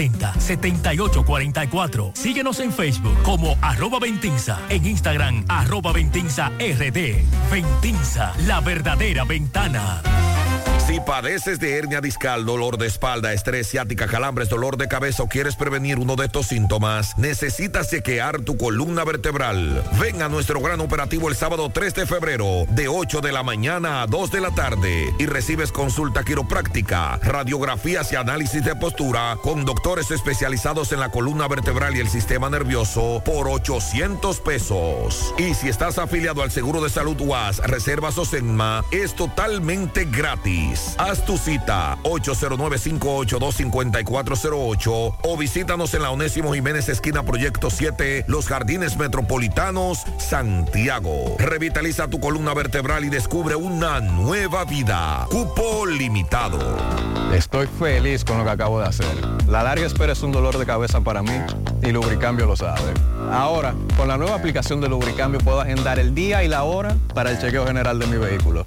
809-570-7844. Síguenos en Facebook como arroba Ventinza, en Instagram arroba Ventinza RD. Ventinza, la verdadera ventana. Si padeces de hernia discal, dolor de espalda, estrés, ciática, calambres, dolor de cabeza o quieres prevenir uno de estos síntomas, necesitas chequear tu columna vertebral. Ven a nuestro gran operativo el sábado 3 de febrero, de 8 de la mañana a 2 de la tarde, y recibes consulta quiropráctica, radiografías y análisis de postura con doctores especializados en la columna vertebral y el sistema nervioso por 800 pesos. Y si estás afiliado al Seguro de Salud UAS, Reservas o Senma, es totalmente gratis. Haz tu cita 809-582-5408 o visítanos en la Onésimo Jiménez esquina Proyecto 7, Los Jardines Metropolitanos, Santiago. Revitaliza tu columna vertebral y descubre una nueva vida. Cupo limitado. Estoy feliz con lo que acabo de hacer. La larga espera es un dolor de cabeza para mí y Lubricambio lo sabe. Ahora, con la nueva aplicación de Lubricambio puedo agendar el día y la hora para el chequeo general de mi vehículo.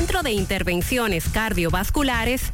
De Intervenciones Cardiovasculares,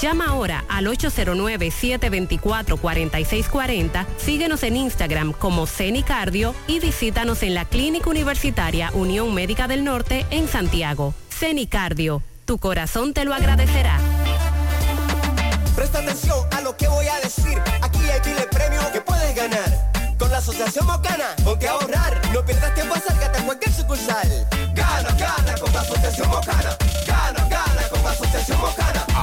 Llama ahora al 809-724-4640, síguenos en Instagram como CENICardio y visítanos en la Clínica Universitaria Unión Médica del Norte en Santiago. CENICardio, tu corazón te lo agradecerá. Presta atención a lo que voy a decir. Aquí hay miles premios que puedes ganar. Con la Asociación Mocana, ponte a ahorrar. No pierdas tiempo, acércate a cualquier sucursal. Gana, gana con la Asociación Mocana. Gana, gana con la Asociación Mocana.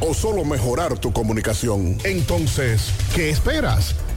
o solo mejorar tu comunicación, entonces, ¿qué esperas?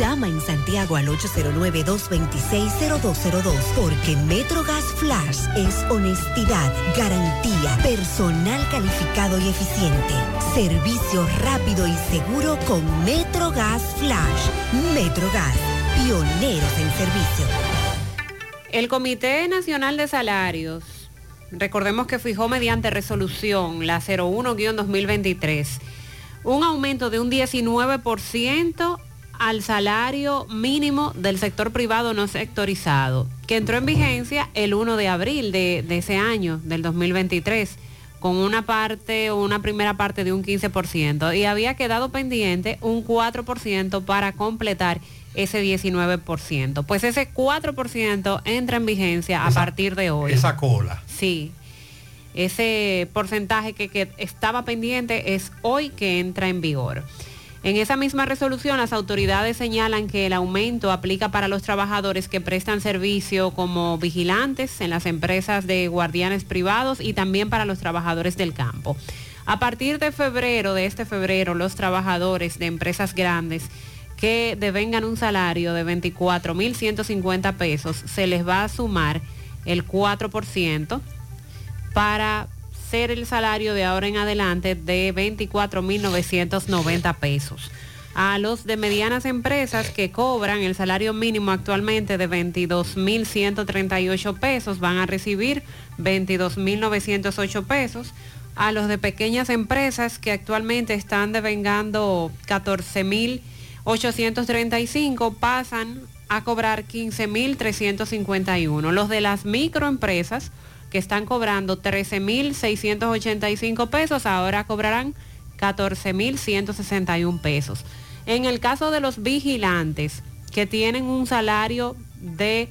Llama en Santiago al 809-226-0202 porque MetroGas Flash es honestidad, garantía, personal calificado y eficiente, servicio rápido y seguro con MetroGas Flash. MetroGas, pioneros en servicio. El Comité Nacional de Salarios, recordemos que fijó mediante resolución la 01-2023 un aumento de un 19% al salario mínimo del sector privado no sectorizado, que entró en vigencia el 1 de abril de, de ese año, del 2023, con una parte o una primera parte de un 15%, y había quedado pendiente un 4% para completar ese 19%. Pues ese 4% entra en vigencia a Esa- partir de hoy. Esa cola. Sí. Ese porcentaje que, que estaba pendiente es hoy que entra en vigor. En esa misma resolución, las autoridades señalan que el aumento aplica para los trabajadores que prestan servicio como vigilantes en las empresas de guardianes privados y también para los trabajadores del campo. A partir de febrero, de este febrero, los trabajadores de empresas grandes que devengan un salario de 24.150 pesos, se les va a sumar el 4% para ser el salario de ahora en adelante de 24.990 pesos. A los de medianas empresas que cobran el salario mínimo actualmente de 22.138 pesos van a recibir 22.908 pesos. A los de pequeñas empresas que actualmente están devengando 14.835 pasan a cobrar 15.351. Los de las microempresas que están cobrando 13.685 pesos ahora cobrarán 14.161 pesos. En el caso de los vigilantes que tienen un salario de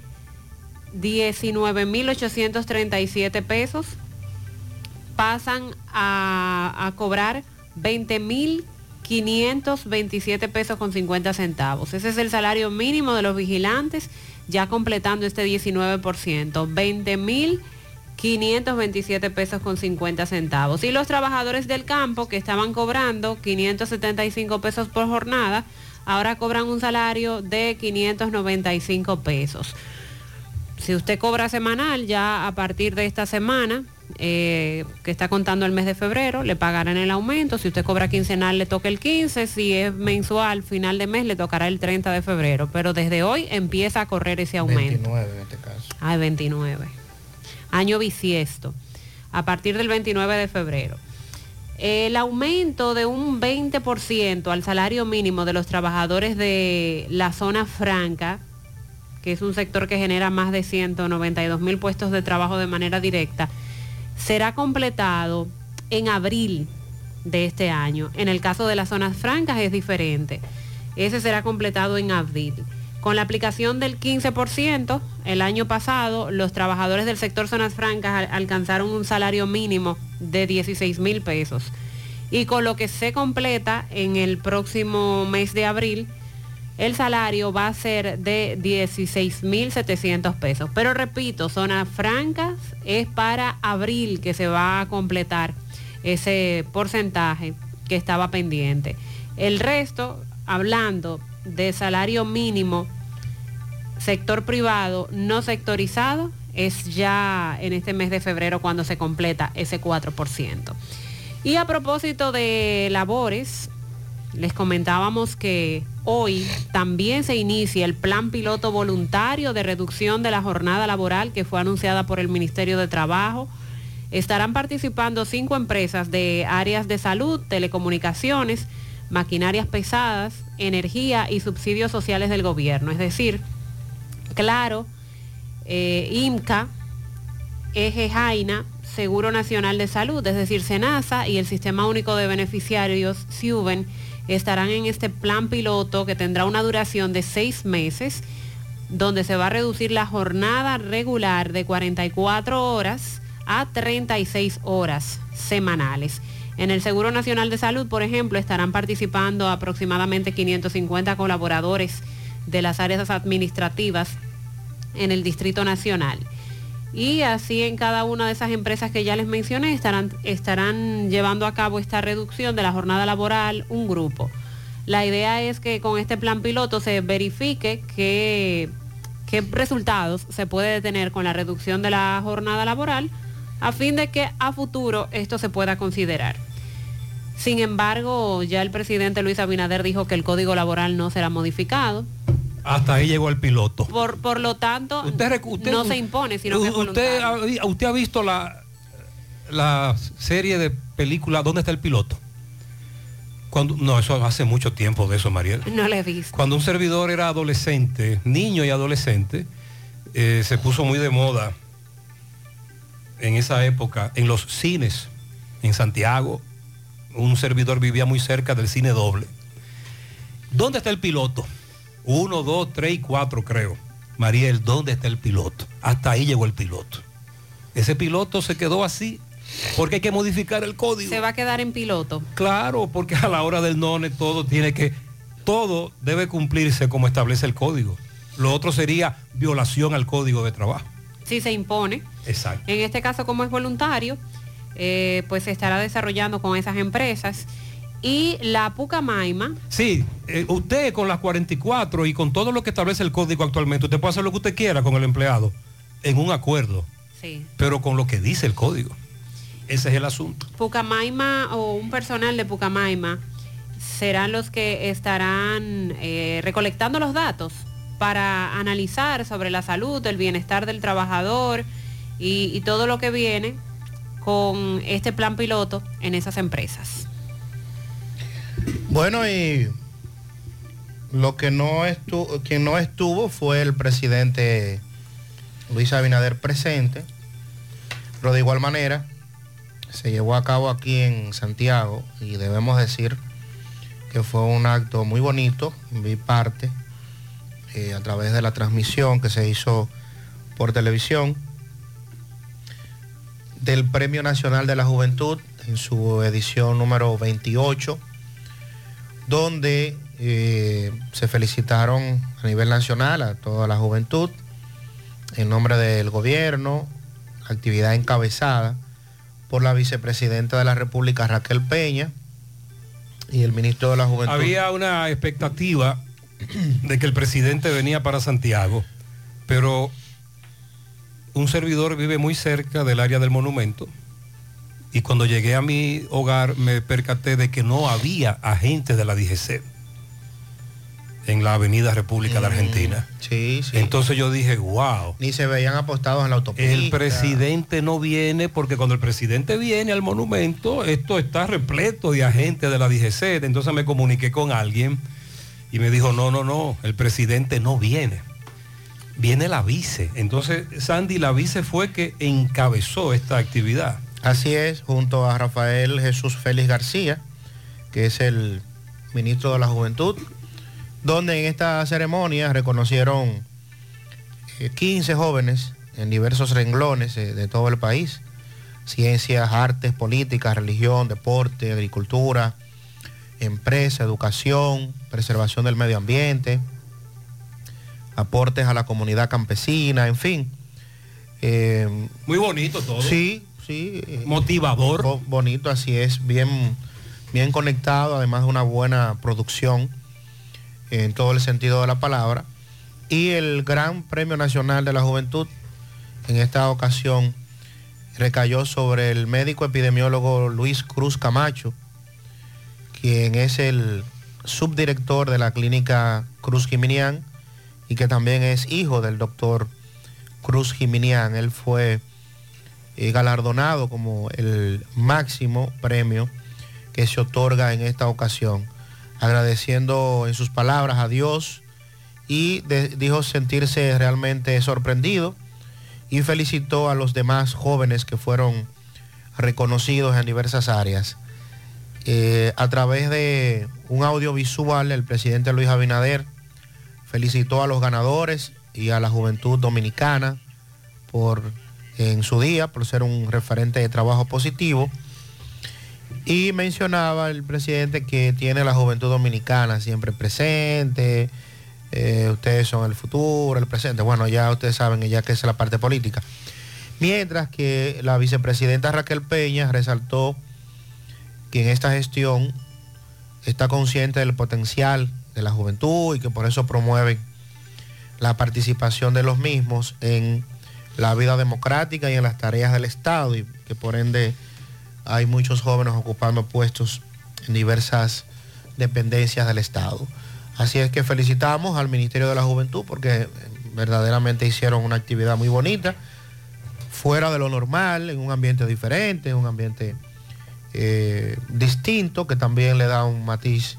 19.837 pesos, pasan a, a cobrar 20.527 pesos con 50 centavos. Ese es el salario mínimo de los vigilantes, ya completando este 19%. 20.000 527 pesos con 50 centavos. Y los trabajadores del campo que estaban cobrando 575 pesos por jornada, ahora cobran un salario de 595 pesos. Si usted cobra semanal, ya a partir de esta semana, eh, que está contando el mes de febrero, le pagarán el aumento. Si usted cobra quincenal, le toca el 15. Si es mensual, final de mes, le tocará el 30 de febrero. Pero desde hoy empieza a correr ese aumento. 29 en este caso. Ah, 29 año bisiesto, a partir del 29 de febrero. El aumento de un 20% al salario mínimo de los trabajadores de la zona franca, que es un sector que genera más de 192 mil puestos de trabajo de manera directa, será completado en abril de este año. En el caso de las zonas francas es diferente. Ese será completado en abril. Con la aplicación del 15%, el año pasado los trabajadores del sector zonas francas alcanzaron un salario mínimo de 16 mil pesos. Y con lo que se completa en el próximo mes de abril, el salario va a ser de 16 mil 700 pesos. Pero repito, zonas francas es para abril que se va a completar ese porcentaje que estaba pendiente. El resto, hablando de salario mínimo sector privado no sectorizado es ya en este mes de febrero cuando se completa ese 4%. Y a propósito de labores, les comentábamos que hoy también se inicia el plan piloto voluntario de reducción de la jornada laboral que fue anunciada por el Ministerio de Trabajo. Estarán participando cinco empresas de áreas de salud, telecomunicaciones, maquinarias pesadas, energía y subsidios sociales del gobierno. Es decir, claro, eh, IMCA, Eje Jaina, Seguro Nacional de Salud, es decir, SENASA y el Sistema Único de Beneficiarios, SIUBEN, estarán en este plan piloto que tendrá una duración de seis meses, donde se va a reducir la jornada regular de 44 horas a 36 horas semanales. En el Seguro Nacional de Salud, por ejemplo, estarán participando aproximadamente 550 colaboradores de las áreas administrativas en el Distrito Nacional. Y así en cada una de esas empresas que ya les mencioné estarán, estarán llevando a cabo esta reducción de la jornada laboral un grupo. La idea es que con este plan piloto se verifique qué, qué resultados se puede tener con la reducción de la jornada laboral a fin de que a futuro esto se pueda considerar. Sin embargo, ya el presidente Luis Abinader dijo que el código laboral no será modificado. Hasta ahí llegó el piloto. Por, por lo tanto, no se impone, sino que usted, ha, usted ha visto la, la serie de películas ¿Dónde está el piloto? Cuando, no, eso hace mucho tiempo de eso, Mariel. No le he visto. Cuando un servidor era adolescente, niño y adolescente, eh, se puso muy de moda en esa época en los cines en Santiago, un servidor vivía muy cerca del cine doble. ¿Dónde está el piloto? Uno, dos, tres y cuatro creo. Mariel, ¿dónde está el piloto? Hasta ahí llegó el piloto. Ese piloto se quedó así porque hay que modificar el código. Se va a quedar en piloto. Claro, porque a la hora del NONE todo tiene que, todo debe cumplirse como establece el código. Lo otro sería violación al código de trabajo. Si se impone. Exacto. En este caso, como es voluntario, eh, pues se estará desarrollando con esas empresas. Y la Pucamaima, Sí, eh, usted con las 44 y con todo lo que establece el código actualmente, usted puede hacer lo que usted quiera con el empleado en un acuerdo, sí, pero con lo que dice el código. Ese es el asunto. Pucamaima o un personal de Pucamaima serán los que estarán eh, recolectando los datos para analizar sobre la salud, el bienestar del trabajador y, y todo lo que viene con este plan piloto en esas empresas. Bueno, y lo que no estuvo, quien no estuvo fue el presidente Luis Abinader presente, pero de igual manera se llevó a cabo aquí en Santiago y debemos decir que fue un acto muy bonito, vi parte eh, a través de la transmisión que se hizo por televisión del Premio Nacional de la Juventud en su edición número 28 donde eh, se felicitaron a nivel nacional a toda la juventud en nombre del gobierno, actividad encabezada por la vicepresidenta de la República Raquel Peña y el ministro de la Juventud. Había una expectativa de que el presidente venía para Santiago, pero un servidor vive muy cerca del área del monumento y cuando llegué a mi hogar me percaté de que no había agentes de la DGC en la Avenida República de Argentina. Mm, Sí, sí. Entonces yo dije, wow. Ni se veían apostados en la autopista. El presidente no viene porque cuando el presidente viene al monumento, esto está repleto de agentes de la DGC. Entonces me comuniqué con alguien y me dijo, no, no, no, el presidente no viene. Viene la vice. Entonces, Sandy, la vice fue que encabezó esta actividad. Así es, junto a Rafael Jesús Félix García, que es el ministro de la Juventud, donde en esta ceremonia reconocieron eh, 15 jóvenes en diversos renglones eh, de todo el país, ciencias, artes, políticas, religión, deporte, agricultura, empresa, educación, preservación del medio ambiente, aportes a la comunidad campesina, en fin. Eh, Muy bonito todo. Sí, sí. Motivador. bo- bonito, así es, bien, bien conectado, además de una buena producción en todo el sentido de la palabra. Y el Gran Premio Nacional de la Juventud en esta ocasión recayó sobre el médico epidemiólogo Luis Cruz Camacho, quien es el subdirector de la clínica Cruz Jiminián y que también es hijo del doctor Cruz Jiminián. Él fue eh, galardonado como el máximo premio que se otorga en esta ocasión, agradeciendo en sus palabras a Dios y dijo sentirse realmente sorprendido y felicitó a los demás jóvenes que fueron reconocidos en diversas áreas. Eh, a través de un audiovisual, el presidente Luis Abinader felicitó a los ganadores y a la juventud dominicana por en su día, por ser un referente de trabajo positivo. Y mencionaba el presidente que tiene la juventud dominicana siempre presente, eh, ustedes son el futuro, el presente. Bueno, ya ustedes saben ya que es la parte política. Mientras que la vicepresidenta Raquel Peña resaltó que en esta gestión está consciente del potencial de la juventud y que por eso promueven la participación de los mismos en la vida democrática y en las tareas del Estado y que por ende hay muchos jóvenes ocupando puestos en diversas dependencias del Estado. Así es que felicitamos al Ministerio de la Juventud porque verdaderamente hicieron una actividad muy bonita, fuera de lo normal, en un ambiente diferente, en un ambiente eh, distinto que también le da un matiz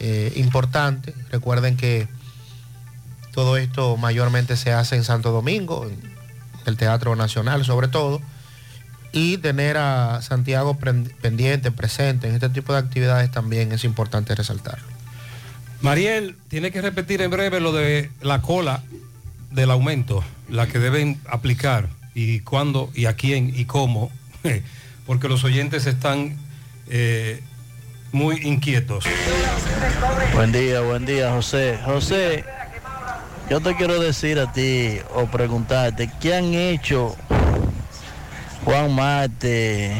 eh, importante. Recuerden que todo esto mayormente se hace en Santo Domingo, en el Teatro Nacional sobre todo, y tener a Santiago pendiente, presente en este tipo de actividades también es importante resaltarlo. Mariel, tiene que repetir en breve lo de la cola del aumento, la que deben aplicar y cuándo y a quién y cómo, porque los oyentes están eh, muy inquietos. Buen día, buen día, José. José, yo te quiero decir a ti o preguntarte, ¿qué han hecho Juan Marte,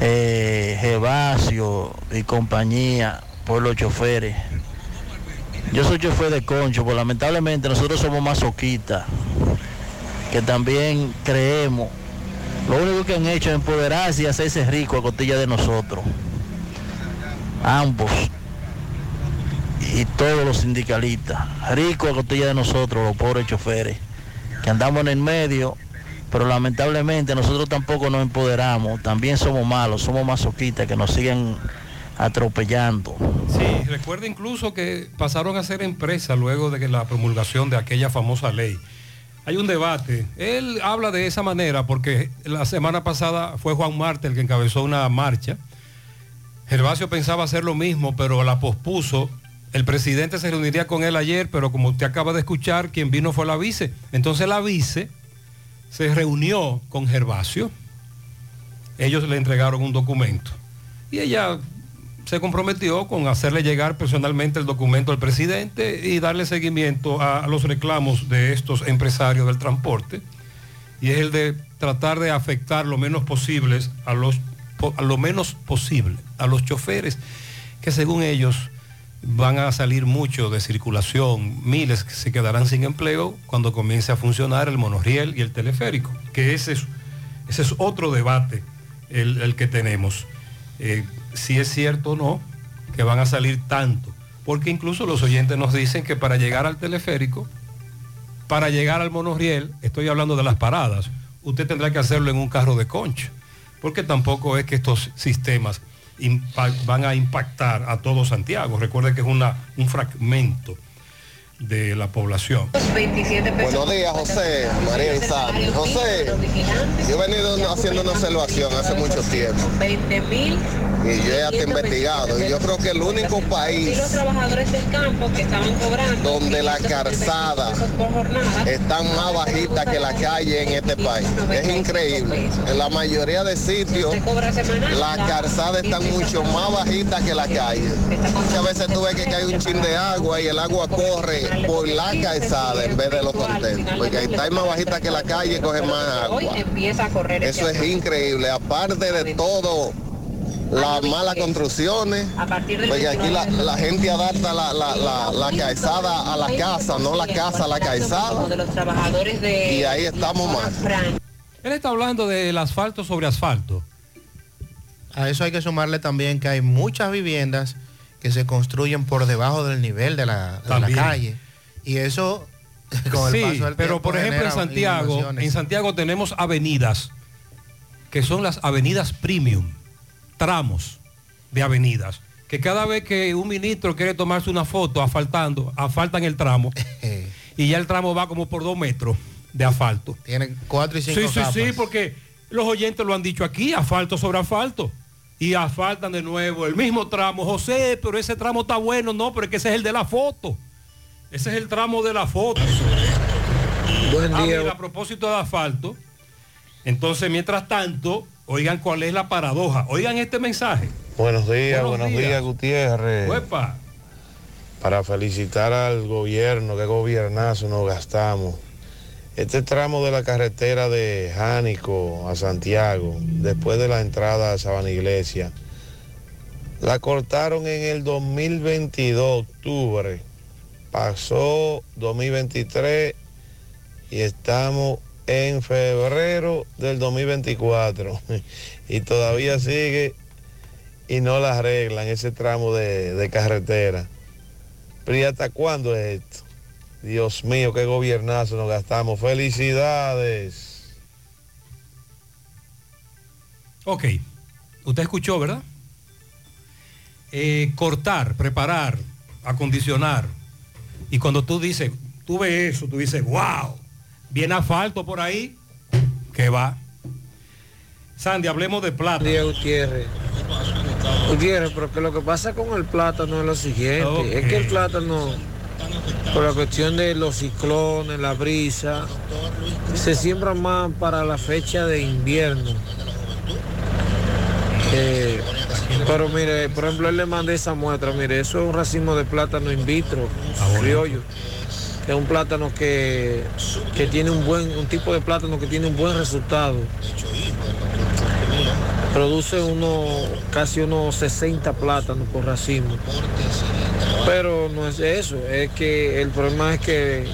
eh, y compañía por los choferes. Yo soy chofer de concho, pero lamentablemente nosotros somos masoquistas, que también creemos. Lo único que han hecho es empoderarse y hacerse rico a costilla de nosotros. Ambos. Y todos los sindicalistas. Ricos a costilla de nosotros, los pobres choferes. Que andamos en el medio, pero lamentablemente nosotros tampoco nos empoderamos. También somos malos, somos masoquistas que nos siguen atropellando. Sí, recuerda incluso que pasaron a ser empresa luego de que la promulgación de aquella famosa ley. Hay un debate. Él habla de esa manera porque la semana pasada fue Juan Marte el que encabezó una marcha. Gervasio pensaba hacer lo mismo, pero la pospuso. El presidente se reuniría con él ayer, pero como usted acaba de escuchar, quien vino fue la vice. Entonces la vice se reunió con Gervasio. Ellos le entregaron un documento. Y ella se comprometió con hacerle llegar personalmente el documento al presidente y darle seguimiento a, los reclamos de estos empresarios del transporte. Y es el de tratar de afectar lo menos posible a los a lo menos posible a los choferes que según ellos van a salir mucho de circulación, miles que se quedarán sin empleo cuando comience a funcionar el monorriel y el teleférico, que ese es, ese es otro debate el, el que tenemos. Eh, si es cierto o no que van a salir tanto, porque incluso los oyentes nos dicen que para llegar al teleférico, para llegar al monorriel, estoy hablando de las paradas, usted tendrá que hacerlo en un carro de concha, porque tampoco es que estos sistemas van a impactar a todo Santiago. Recuerde que es un fragmento de la población. Buenos días, José, María Isabel. José, yo he venido haciendo una observación hace mucho tiempo. Y yo ya te he investigado. Y yo creo que el único país donde la calzada está más bajita que la calle en este país. Es increíble. En la mayoría de sitios la calzada está mucho más bajita que la calle. Muchas veces tú ves que cae un chin de agua y el agua corre por la calzada en vez de los contentos. Porque ahí está más bajita que la calle coge más agua. Eso es increíble. Aparte de todo, las malas construcciones, porque aquí la, la gente adapta la, la, la, la calzada a la casa, no la casa a la calzada. de los trabajadores de Y ahí estamos mal. Él está hablando del asfalto sobre asfalto. A eso hay que sumarle también que hay muchas viviendas que se construyen por debajo del nivel de la, de la También. calle. Y eso, con el Sí, paso del pero por ejemplo en Santiago, en Santiago tenemos avenidas que son las avenidas premium, tramos de avenidas, que cada vez que un ministro quiere tomarse una foto asfaltando, asfaltan el tramo y ya el tramo va como por dos metros de asfalto. Tiene cuatro y cinco Sí, sí, sí, porque los oyentes lo han dicho aquí, asfalto sobre asfalto. Y asfaltan de nuevo el mismo tramo. José, pero ese tramo está bueno, no, pero es que ese es el de la foto. Ese es el tramo de la foto. Buen Ah, día. mira, a propósito de asfalto, entonces mientras tanto, oigan cuál es la paradoja. Oigan este mensaje. Buenos días, Buenos buenos, días. días. Gutiérrez. Uepa. Para felicitar al gobierno, que gobiernazo nos gastamos. Este tramo de la carretera de Jánico a Santiago, después de la entrada a Sabana Iglesia, la cortaron en el 2022, octubre. Pasó 2023 y estamos en febrero del 2024. Y todavía sigue y no la arreglan ese tramo de, de carretera. Pero ¿y hasta cuándo es esto? Dios mío, qué gobiernazo nos gastamos. Felicidades. Ok, usted escuchó, ¿verdad? Eh, cortar, preparar, acondicionar. Y cuando tú dices, tú ves eso, tú dices, wow, viene asfalto por ahí, que va. Sandy, hablemos de plata. Día Gutiérrez. Gutiérrez, pero que lo que pasa con el plátano es lo siguiente, es que el plátano, por la cuestión de los ciclones, la brisa, se siembra más para la fecha de invierno. Eh, pero mire, por ejemplo, él le mandé esa muestra, mire, eso es un racimo de plátano in vitro, criollo. que es un plátano que, que tiene un buen, un tipo de plátano que tiene un buen resultado. Produce uno, casi unos 60 plátanos por racimo. Pero no es eso, es que el problema es que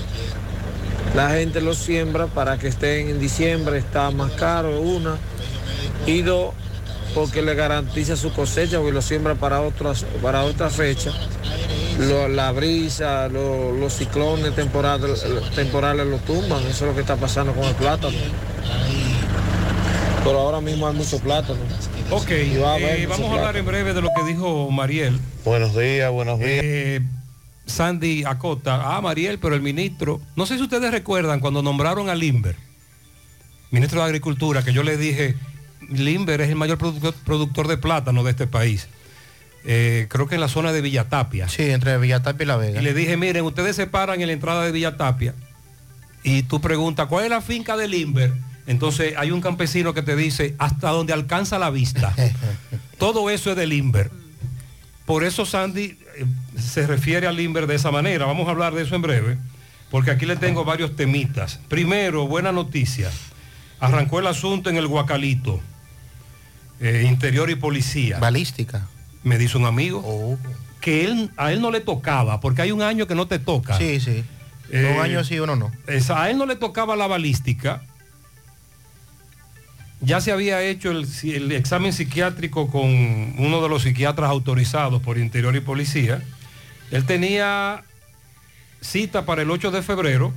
la gente lo siembra para que estén en diciembre, está más caro, una. Y dos, porque le garantiza su cosecha, porque lo siembra para, otras, para otra fecha. Lo- la brisa, lo- los ciclones temporales, temporales lo tumban, eso es lo que está pasando con el plátano. Pero ahora mismo hay mucho plátano. Ok, Y va a haber eh, vamos a hablar en breve de lo que dijo Mariel. Buenos días, buenos días. Eh, Sandy Acota, ah, Mariel, pero el ministro, no sé si ustedes recuerdan cuando nombraron a Limber, ministro de Agricultura, que yo le dije, Limber es el mayor productor, productor de plátano de este país. Eh, creo que en la zona de Villatapia. Sí, entre Villatapia y La Vega. Y le dije, miren, ustedes se paran en la entrada de Villatapia y tú preguntas, ¿cuál es la finca de Limber? Entonces hay un campesino que te dice, hasta donde alcanza la vista. Todo eso es de Limber. Por eso Sandy eh, se refiere a Limber de esa manera. Vamos a hablar de eso en breve, porque aquí le tengo varios temitas. Primero, buena noticia. Arrancó el asunto en el Guacalito, eh, interior y policía. Balística. Me dice un amigo que él, a él no le tocaba, porque hay un año que no te toca. Sí, sí. Eh, un año sí, uno no. a él no le tocaba la balística. Ya se había hecho el, examen psiquiátrico con uno de los psiquiatras autorizados por Interior y Policía. Él tenía cita para el 8 de febrero,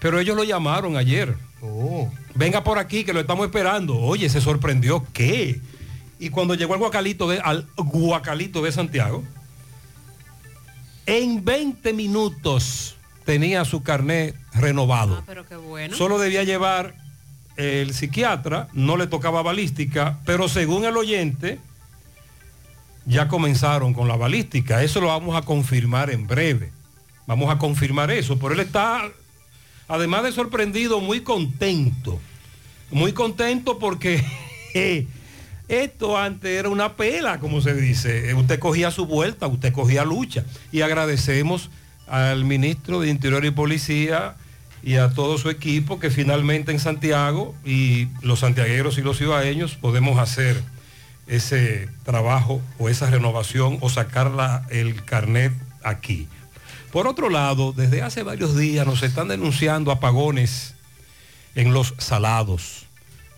pero ellos lo llamaron ayer. Venga por aquí que lo estamos esperando. Oye, se sorprendió. ¿Qué? Y cuando llegó al Guacalito de, al Guacalito de Santiago, en 20 minutos tenía su carnet renovado. Pero qué bueno. Solo debía llevar el psiquiatra, no le tocaba balística, pero según el oyente, ya comenzaron con la balística. Eso lo vamos a confirmar en breve. Vamos a confirmar eso. Pero él está, además de sorprendido, muy contento. Muy contento porque esto antes era una pela, como se dice. Usted cogía su vuelta, usted cogía lucha. Y agradecemos al ministro de Interior y Policía y a todo su equipo que finalmente en Santiago y los santiagueros y los ibaeños podemos hacer ese trabajo o esa renovación o sacar la- el carnet aquí. Por otro lado, desde hace varios días nos están denunciando apagones en los salados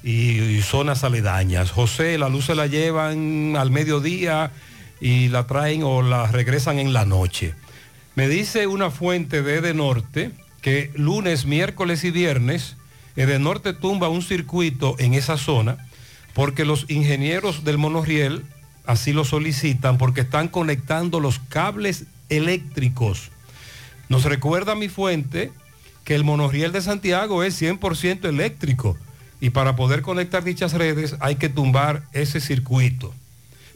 y, y zonas aledañas. José, la luz se la llevan al mediodía y la traen o la regresan en la noche. Me dice una fuente de Edenorte que lunes, miércoles y viernes Edenorte tumba un circuito en esa zona porque los ingenieros del monorriel así lo solicitan porque están conectando los cables eléctricos. Nos recuerda mi fuente que el monorriel de Santiago es 100% eléctrico y para poder conectar dichas redes hay que tumbar ese circuito.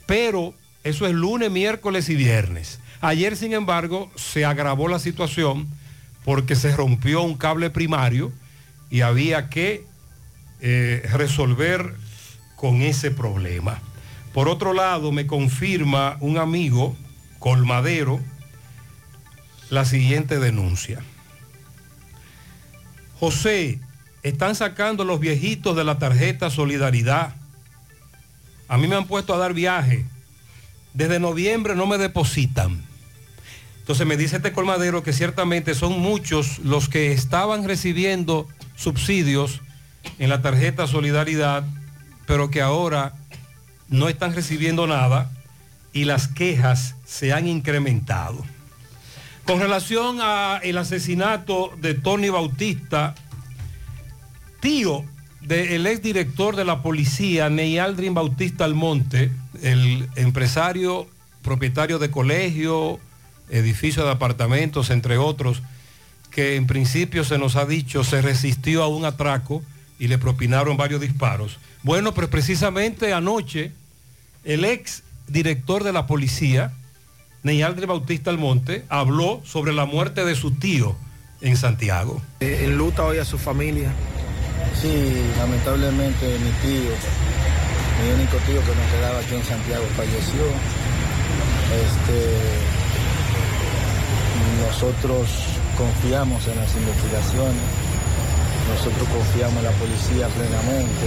Pero eso es lunes, miércoles y viernes. Ayer, sin embargo, se agravó la situación porque se rompió un cable primario y había que eh, resolver con ese problema. Por otro lado, me confirma un amigo colmadero la siguiente denuncia. José, están sacando los viejitos de la tarjeta Solidaridad. A mí me han puesto a dar viaje. Desde noviembre no me depositan. Entonces me dice este colmadero que ciertamente son muchos los que estaban recibiendo subsidios en la tarjeta Solidaridad, pero que ahora no están recibiendo nada y las quejas se han incrementado. Con relación al asesinato de Tony Bautista, tío del exdirector de la policía, Neyaldrin Bautista Almonte, el empresario propietario de colegio, edificio de apartamentos, entre otros, que en principio se nos ha dicho se resistió a un atraco y le propinaron varios disparos. Bueno, pues precisamente anoche el ex director de la policía, Neyaldre Bautista Almonte, habló sobre la muerte de su tío en Santiago. Eh, enluta hoy a su familia. Sí, lamentablemente mi tío, mi único tío que me quedaba aquí en Santiago falleció. Este, nosotros confiamos en las investigaciones, nosotros confiamos en la policía plenamente.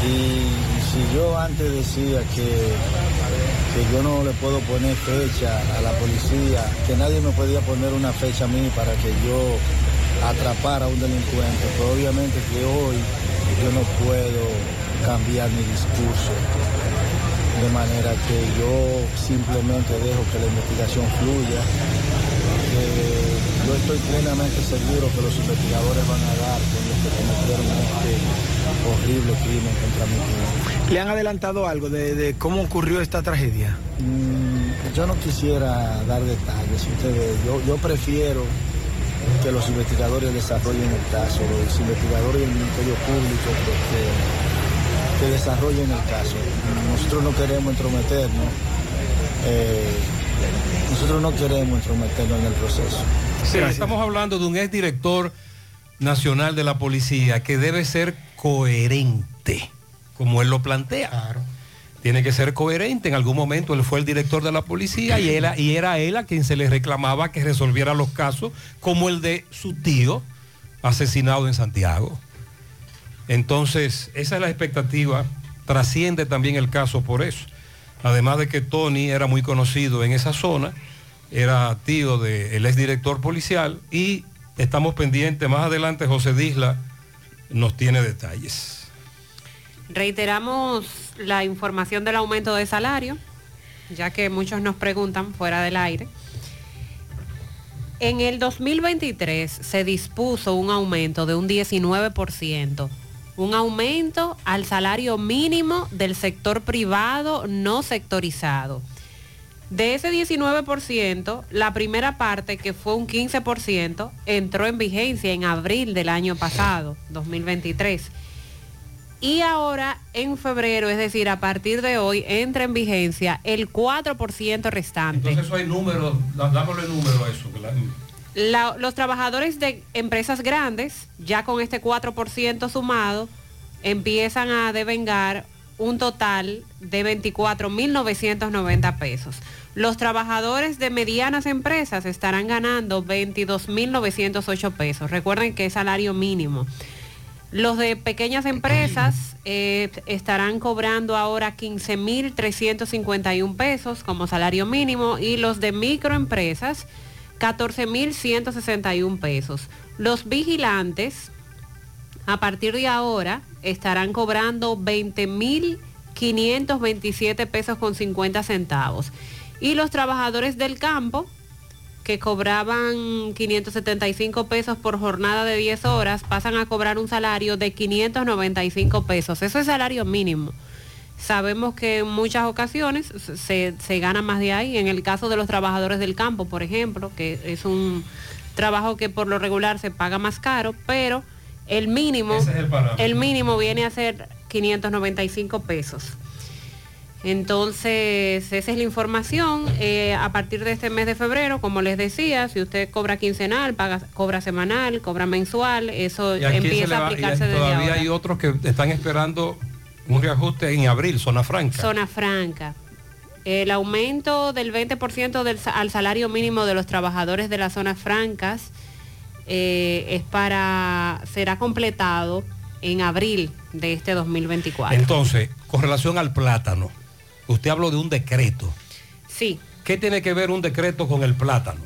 Y si yo antes decía que, que yo no le puedo poner fecha a la policía, que nadie me podía poner una fecha a mí para que yo atrapara a un delincuente, pues obviamente que hoy yo no puedo cambiar mi discurso. De manera que yo simplemente dejo que la investigación fluya. Que yo estoy plenamente seguro que los investigadores van a dar con los que cometieron este horrible crimen contra mi cliente. ¿Le han adelantado algo de, de cómo ocurrió esta tragedia? Mm, yo no quisiera dar detalles, ustedes, yo, yo prefiero que los investigadores desarrollen el caso, los investigadores del Ministerio Público que, que desarrollen el caso. Nosotros no queremos entrometernos, eh, nosotros no queremos entrometernos en el proceso. Sí, estamos hablando de un exdirector nacional de la policía que debe ser coherente, como él lo plantea. Tiene que ser coherente. En algún momento él fue el director de la policía y era, y era él a quien se le reclamaba que resolviera los casos como el de su tío asesinado en Santiago. Entonces, esa es la expectativa. Trasciende también el caso por eso. Además de que Tony era muy conocido en esa zona, era tío del exdirector policial y estamos pendientes. Más adelante José Disla nos tiene detalles. Reiteramos la información del aumento de salario, ya que muchos nos preguntan fuera del aire. En el 2023 se dispuso un aumento de un 19%, un aumento al salario mínimo del sector privado no sectorizado. De ese 19%, la primera parte, que fue un 15%, entró en vigencia en abril del año pasado, 2023. Y ahora en febrero, es decir, a partir de hoy, entra en vigencia el 4% restante. Entonces eso hay números, dá- dámosle número a eso. que La- los trabajadores de empresas grandes, ya con este 4% sumado, empiezan a devengar un total de 24.990 pesos. Los trabajadores de medianas empresas estarán ganando 22.908 pesos. Recuerden que es salario mínimo. Los de pequeñas empresas eh, estarán cobrando ahora 15.351 pesos como salario mínimo y los de microempresas 14.161 pesos. Los vigilantes a partir de ahora estarán cobrando 20.527 pesos con 50 centavos. Y los trabajadores del campo que cobraban 575 pesos por jornada de 10 horas pasan a cobrar un salario de 595 pesos. Eso es salario mínimo. Sabemos que en muchas ocasiones se, se gana más de ahí. En el caso de los trabajadores del campo, por ejemplo, que es un trabajo que por lo regular se paga más caro, pero el mínimo, es el mínimo viene a ser 595 pesos. Entonces, esa es la información. Eh, a partir de este mes de febrero, como les decía, si usted cobra quincenal, paga, cobra semanal, cobra mensual, eso empieza a va- y aplicarse desde todavía ahora. hay otros que están esperando un reajuste en abril, zona franca. Zona franca. El aumento del 20% del, al salario mínimo de los trabajadores de las zonas francas eh, es para será completado en abril de este 2024. Entonces, con relación al plátano, usted habló de un decreto. Sí. ¿Qué tiene que ver un decreto con el plátano?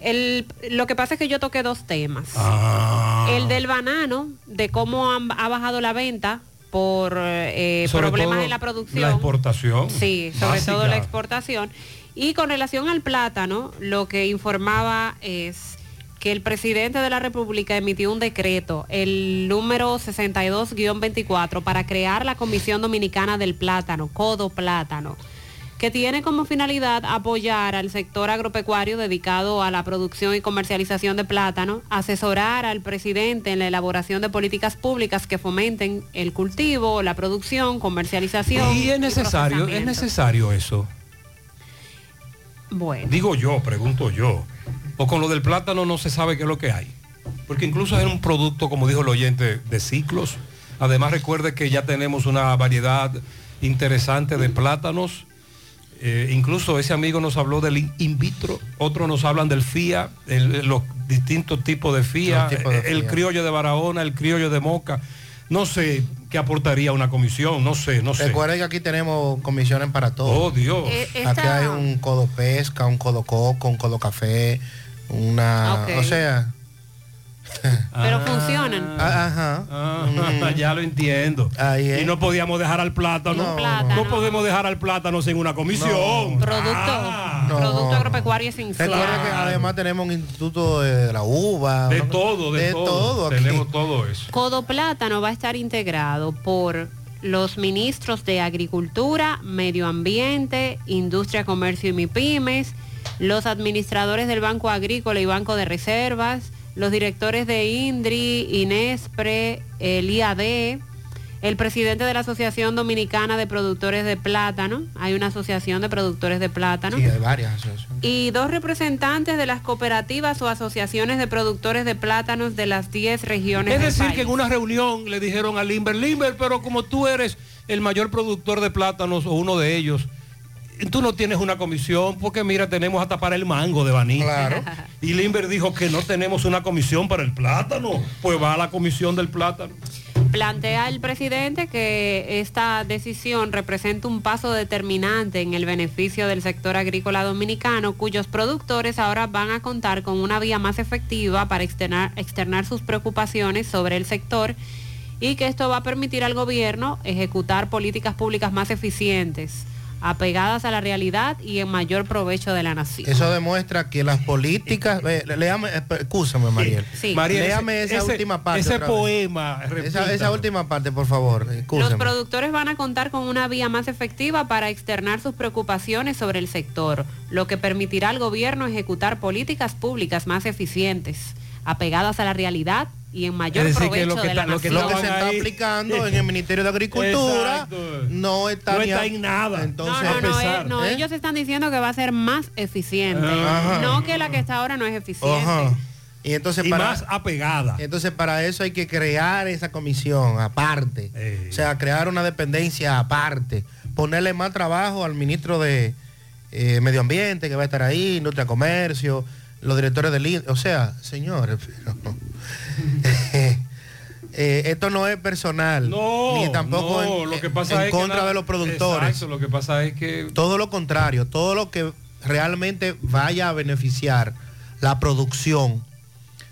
El- lo que pasa es que yo toqué dos temas. Ah. El del banano, de cómo han- ha bajado la venta por eh, problemas en la producción. La exportación. Sí, sobre básica. todo la exportación. Y con relación al plátano, lo que informaba es que el presidente de la República emitió un decreto, el número 62-24, para crear la Comisión Dominicana del Plátano, Codo Plátano, que tiene como finalidad apoyar al sector agropecuario dedicado a la producción y comercialización de plátano, asesorar al presidente en la elaboración de políticas públicas que fomenten el cultivo, la producción, comercialización. Y es necesario, es necesario eso. Bueno. Digo yo, pregunto yo. O con lo del plátano no se sabe qué es lo que hay. Porque incluso es un producto, como dijo el oyente, de ciclos. Además recuerde que ya tenemos una variedad interesante de plátanos Eh, incluso ese amigo nos habló del in- vitro, otros nos hablan del FIA, el- los distintos tipos de FIA, Los tipos de el FIA. criollo de Barahona, el criollo de Moca. No sé qué aportaría una comisión, no sé, no sé. Recuerden que aquí tenemos comisiones para todo. Oh, Dios. Eh, Aquí hay un codo pesca, un codo coco, un codo café, una... O sea... Pero funcionan. Ah, Ajá. Ah, ya lo entiendo. es. Y no podíamos dejar al plátano. No. Podemos dejar al plátano sin una comisión. Producto, producto agropecuario sin Recuerda que además tenemos un instituto de la uva. De ¿no? todo, de, todo. aquí. Tenemos todo eso. Codo Plátano va a estar integrado por los ministros de Agricultura, Medio Ambiente, Industria, Comercio y MIPIMES, los administradores del Banco Agrícola y Banco de Reservas, los directores de INDRI, INESPRE, el IAD, el presidente de la Asociación Dominicana de Productores de Plátano, hay una asociación de productores de plátano, Sí, hay varias asociaciones. y dos representantes de las cooperativas o asociaciones de productores de plátanos de las 10 regiones Es del decir, país. que en una reunión le dijeron a Limber, Limber, pero como tú eres el mayor productor de plátanos o uno de ellos, tú no tienes una comisión porque mira, tenemos hasta para el mango de Baní. Claro. Y Limber dijo que no tenemos una comisión para el plátano. Pues va a la comisión del plátano. Plantea el presidente que esta decisión representa un paso determinante en el beneficio del sector agrícola dominicano, cuyos productores ahora van a contar con una vía más efectiva para externar, externar sus preocupaciones sobre el sector y que esto va a permitir al gobierno ejecutar políticas públicas más eficientes, apegadas a la realidad y en mayor provecho de la nación. Eso demuestra que las políticas... eh, léame, eh, escúchame, Mariel. Sí. Mariel, Léame ese- esa ese- última parte. ese poema, Esa, última parte, por favor. Los productores van a contar con una vía más efectiva para externar sus preocupaciones sobre el sector, lo que permitirá al gobierno ejecutar políticas públicas más eficientes, apegadas a la realidad y en mayor Es decir, que provecho lo que de la está- lo que nación. Lo que se está aplicando en el Ministerio de Agricultura Exacto. no está, No está en nada. Entonces, No, no, no, pesar, eh, no, ¿eh? ellos están diciendo que va a ser más eficiente, Ajá. no que la que está ahora no es eficiente. Ajá. Y entonces Y para, más apegada. entonces para eso hay que crear esa comisión aparte. Eh. O sea, crear una dependencia aparte. Ponerle más trabajo al ministro de eh, Medio Ambiente que va a estar ahí, Industria Comercio, los directores del IN- O sea, señores, pero- Eh, esto no es personal. No, ni tampoco no, en, lo que pasa en es que contra nada- de los productores. Exacto, lo que pasa es que Todo lo contrario, todo lo que realmente vaya a beneficiar la producción,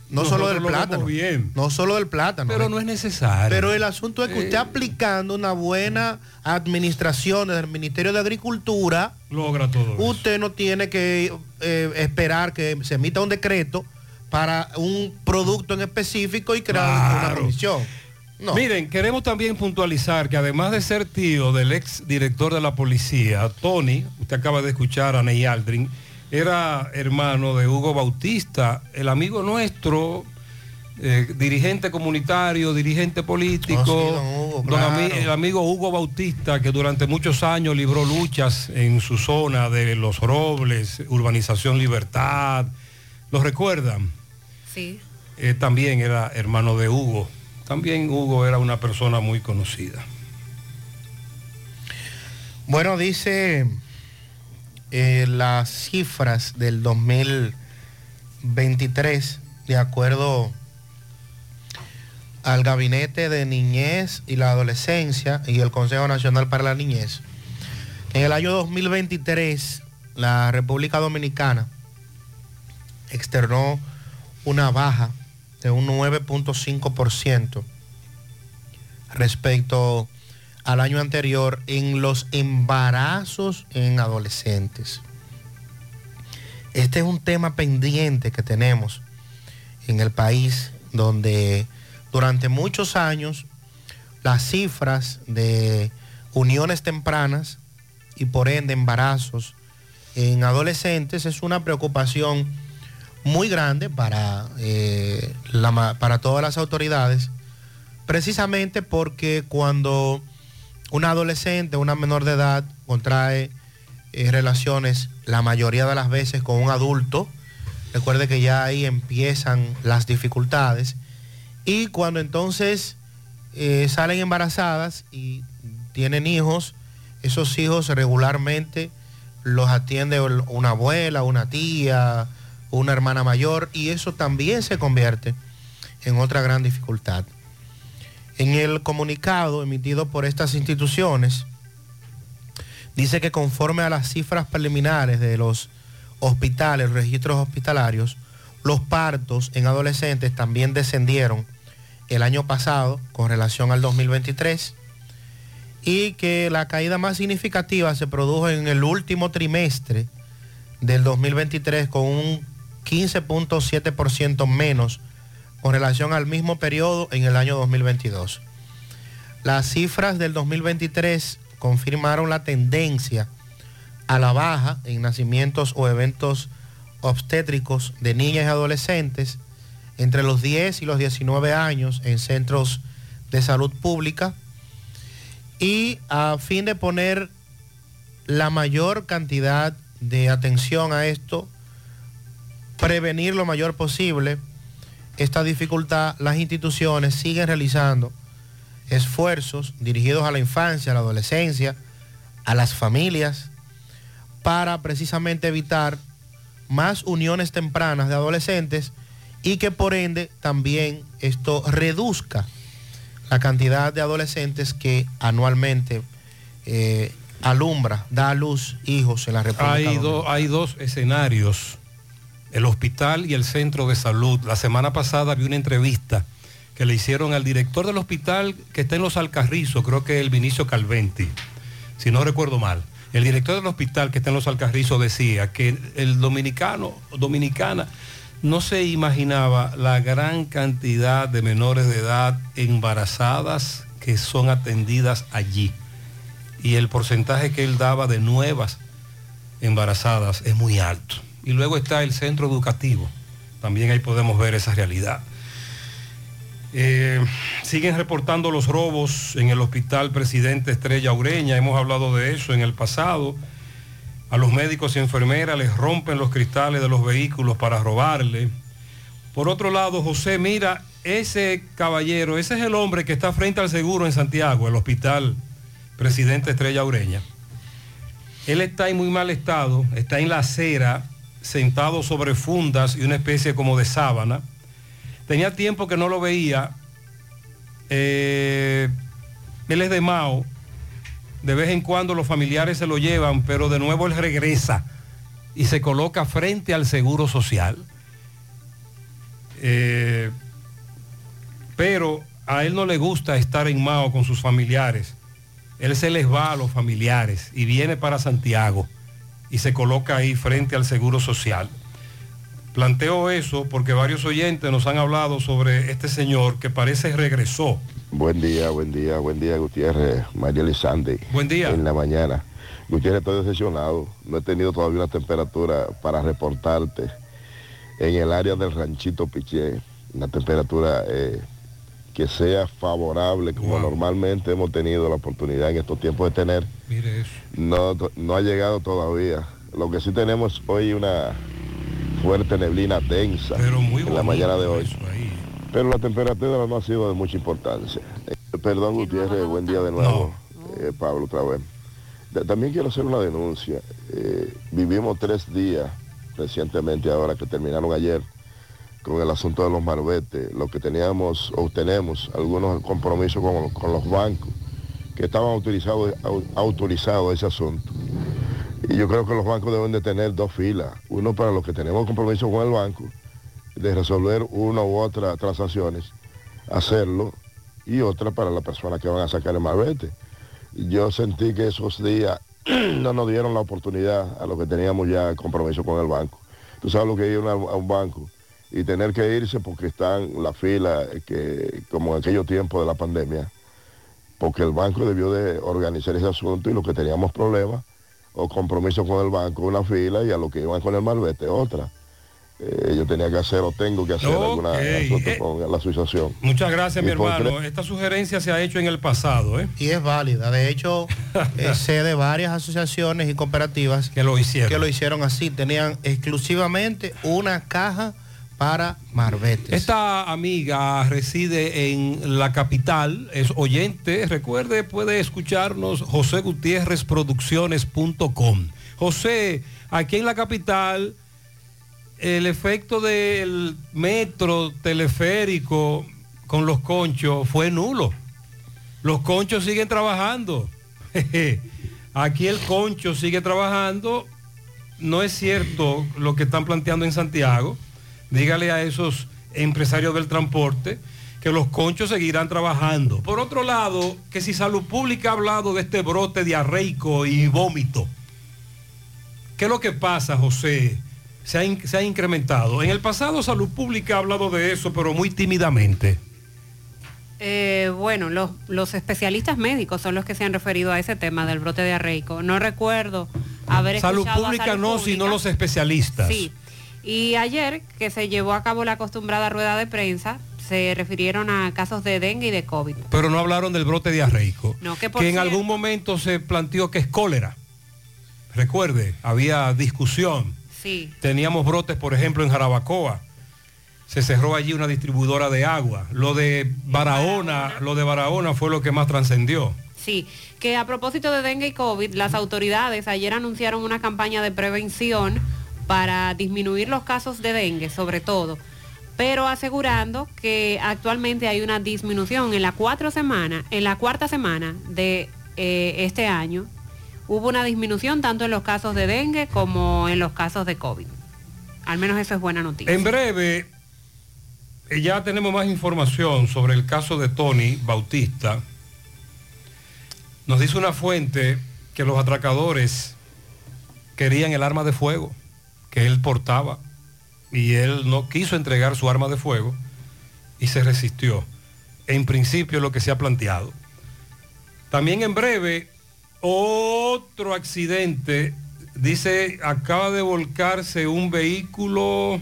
no Nosotros solo del plátano, bien. no solo del plátano. pero ¿eh? no es necesario. Pero el asunto es que usted Eh. aplicando una buena administración del Ministerio de Agricultura, logra todo. eso. usted no tiene que eh, esperar que se emita un decreto para un producto en específico y crear una comisión. No. Miren, queremos también puntualizar que además de ser tío del ex director de la policía, Tony, usted acaba de escuchar a Ney Aldrin, era hermano de Hugo Bautista, el amigo nuestro, eh, dirigente comunitario, dirigente político, Oh, sí, don Hugo, don ami- claro. el amigo Hugo Bautista, que durante muchos años libró luchas en su zona de Los Robles, Urbanización Libertad, ¿lo recuerdan? Sí. Eh, también era hermano de Hugo. También Hugo era una persona muy conocida. Bueno, dice eh, las cifras del 2023, de acuerdo al Gabinete de Niñez y la Adolescencia y el Consejo Nacional para la Niñez. En el año 2023, la República Dominicana externó una baja de un 9.5% respecto al año anterior en los embarazos en adolescentes. Este es un tema pendiente que tenemos en el país donde durante muchos años las cifras de uniones tempranas y por ende embarazos en adolescentes es una preocupación muy grande para, eh, la para todas las autoridades, precisamente porque cuando una adolescente, una menor de edad, contrae eh, relaciones la mayoría de las veces con un adulto, recuerde que ya ahí empiezan las dificultades, y cuando entonces eh, salen embarazadas y tienen hijos, esos hijos regularmente los atiende una abuela, una tía, una hermana mayor y eso también se convierte en otra gran dificultad. En el comunicado emitido por estas instituciones, dice que conforme a las cifras preliminares de los hospitales, registros hospitalarios, los partos en adolescentes también descendieron el año pasado con relación al 2023 y que la caída más significativa se produjo en el último trimestre del 2023 con un 15.7% menos con relación al mismo periodo en el año 2022. Las cifras del 2023 confirmaron la tendencia a la baja en nacimientos o eventos obstétricos de niñas y adolescentes entre los 10 y los 19 años en centros de salud pública y a fin de poner la mayor cantidad de atención a esto, prevenir lo mayor posible esta dificultad, las instituciones siguen realizando esfuerzos dirigidos a la infancia, a la adolescencia, a las familias, para precisamente evitar más uniones tempranas de adolescentes y que por ende también esto reduzca la cantidad de adolescentes que anualmente eh, alumbra, da a luz hijos en la República Hay, hay dos escenarios, el hospital y el centro de salud. La semana pasada vi una entrevista que le hicieron al director del hospital que está en Los Alcarrizos, creo que el Vinicio Calventi, si no recuerdo mal. El director del hospital que está en Los Alcarrizos decía que el dominicano, dominicana, no se imaginaba la gran cantidad de menores de edad embarazadas que son atendidas allí. Y el porcentaje que él daba de nuevas embarazadas es muy alto. Y luego está el centro educativo. También ahí podemos ver esa realidad. Eh, siguen reportando los robos en el hospital Presidente Estrella Ureña. Hemos hablado de eso en el pasado. A los médicos y enfermeras les rompen los cristales de los vehículos para robarle. Por otro lado, José, mira, ese caballero, ese es el hombre que está frente al seguro en Santiago, el hospital Presidente Estrella Ureña. Él está en muy mal estado, está en la acera, sentado sobre fundas y una especie como de sábana. Tenía tiempo que no lo veía. Eh, él es de Mao. De vez en cuando los familiares se lo llevan, pero de nuevo él regresa y se coloca frente al seguro social. Eh, pero a él no le gusta estar en Mao con sus familiares. Él se les va a los familiares y viene para Santiago y se coloca ahí frente al seguro social. Planteo eso porque varios oyentes nos han hablado sobre este señor que parece regresó. Buen día, buen día, buen día, Gutiérrez, María Elizande. Buen día. En la mañana. Gutiérrez, estoy decepcionado. No he tenido todavía una temperatura para reportarte. En el área del ranchito Piché, una temperatura eh, que sea favorable, como normalmente hemos tenido la oportunidad en estos tiempos de tener. Mire eso. No, no ha llegado todavía. Lo que sí tenemos hoy una fuerte neblina densa en la mañana de hoy. Pero la temperatura no ha sido de mucha importancia. Eh, perdón, Gutiérrez, buen día de nuevo, eh, Pablo, otra vez. De- también quiero hacer una denuncia. Eh, vivimos tres días recientemente, ahora que terminaron ayer, con el asunto de los marbetes. Lo que teníamos o tenemos algunos compromisos con, los bancos que estaban autorizados, au- autorizados ese asunto. Y yo creo que los bancos deben de tener dos filas. Uno para los que tenemos compromiso con el banco, de resolver una u otra transacciones, hacerlo, y otra para las personas que van a sacar el marbete. Yo sentí que esos días no nos dieron la oportunidad a los que teníamos ya compromiso con el banco. Tú sabes lo que ir a un banco y tener que irse porque están la fila eh, que como en aquellos tiempos de la pandemia, porque el banco debió de organizar ese asunto y los que teníamos problemas o compromiso con el banco, una fila y a los que iban con el malvete otra. Eh, yo tenía que hacer o tengo que hacer alguna Eh, con la asociación. Muchas gracias, mi Y hermano. tres- Esta sugerencia se ha hecho en el pasado, ¿eh? Y es válida. De hecho, eh, sé de varias asociaciones y cooperativas que lo hicieron. Que lo hicieron así. Tenían exclusivamente una caja para marbetes. Esta amiga reside en la capital, es oyente, recuerde, puede escucharnos josegutierrezproducciones.com. José, aquí en la capital, el efecto del metro teleférico con los conchos fue nulo. Los conchos siguen trabajando. Aquí el concho sigue trabajando. No es cierto lo que están planteando en Santiago. Dígale a esos empresarios del transporte que los conchos seguirán trabajando. Por otro lado, que si Salud Pública ha hablado de este brote diarreico y vómito. ¿Qué es lo que pasa, José? Se ha, se ha incrementado. En el pasado Salud Pública ha hablado de eso, pero muy tímidamente. Eh, bueno, los, los especialistas médicos son los que se han referido a ese tema del brote diarreico. No recuerdo haber Salud escuchado a Pública Salud no, Pública. sino los especialistas. Sí. Y ayer, que se llevó a cabo la acostumbrada rueda de prensa, se refirieron a casos de dengue y de COVID. Pero no hablaron del brote diarreico. No, que por en cierto- algún momento se planteó que es cólera. Recuerde, había discusión. Sí. Teníamos brotes, por ejemplo, en Jarabacoa. Se cerró allí una distribuidora de agua. Lo de Barahona, lo de Barahona fue lo que más trascendió. Sí, que a propósito de dengue y COVID, las autoridades ayer anunciaron una campaña de prevención para disminuir los casos de dengue, sobre todo, pero asegurando que actualmente hay una disminución en la cuatro semanas, en la cuarta semana de eh, este año, hubo una disminución tanto en los casos de dengue como en los casos de COVID. Al menos eso es buena noticia. En breve, eh, ya tenemos más información sobre el caso de Tony Bautista. Nos dice una fuente que los atracadores querían el arma de fuego que él portaba y él no quiso entregar su arma de fuego y se resistió. En principio lo que se ha planteado. También en breve, otro accidente. Dice, acaba de volcarse un vehículo,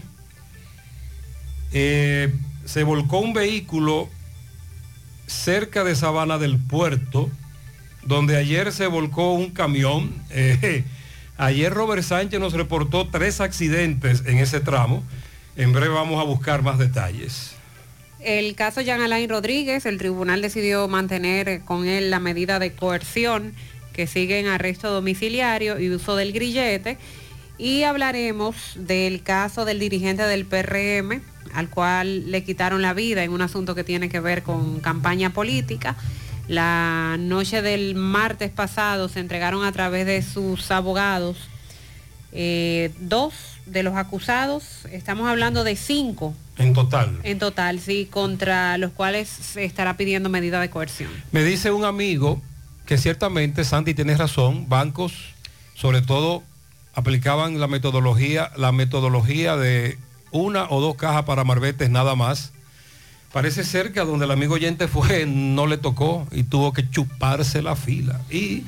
eh, se volcó un vehículo cerca de Sabana del Puerto, donde ayer se volcó un camión. Eh, ayer Robert Sánchez nos reportó tres accidentes en ese tramo. En breve vamos a buscar más detalles. El caso Jean Alain Rodríguez, el tribunal decidió mantener eh, con él la medida de coerción que sigue en arresto domiciliario y uso del grillete. Y hablaremos del caso del dirigente del PRM, al cual le quitaron la vida en un asunto que tiene que ver con campaña política. La noche del martes pasado se entregaron a través de sus abogados eh, dos de los acusados, estamos hablando de cinco En total. en total, sí, contra los cuales se estará pidiendo medida de coerción. Me dice un amigo que ciertamente, Sandy, tienes razón, bancos, sobre todo, aplicaban la metodología, la metodología de una o dos cajas para marbetes nada más. Parece ser que a donde el amigo oyente fue no le tocó y tuvo que chuparse la fila. Y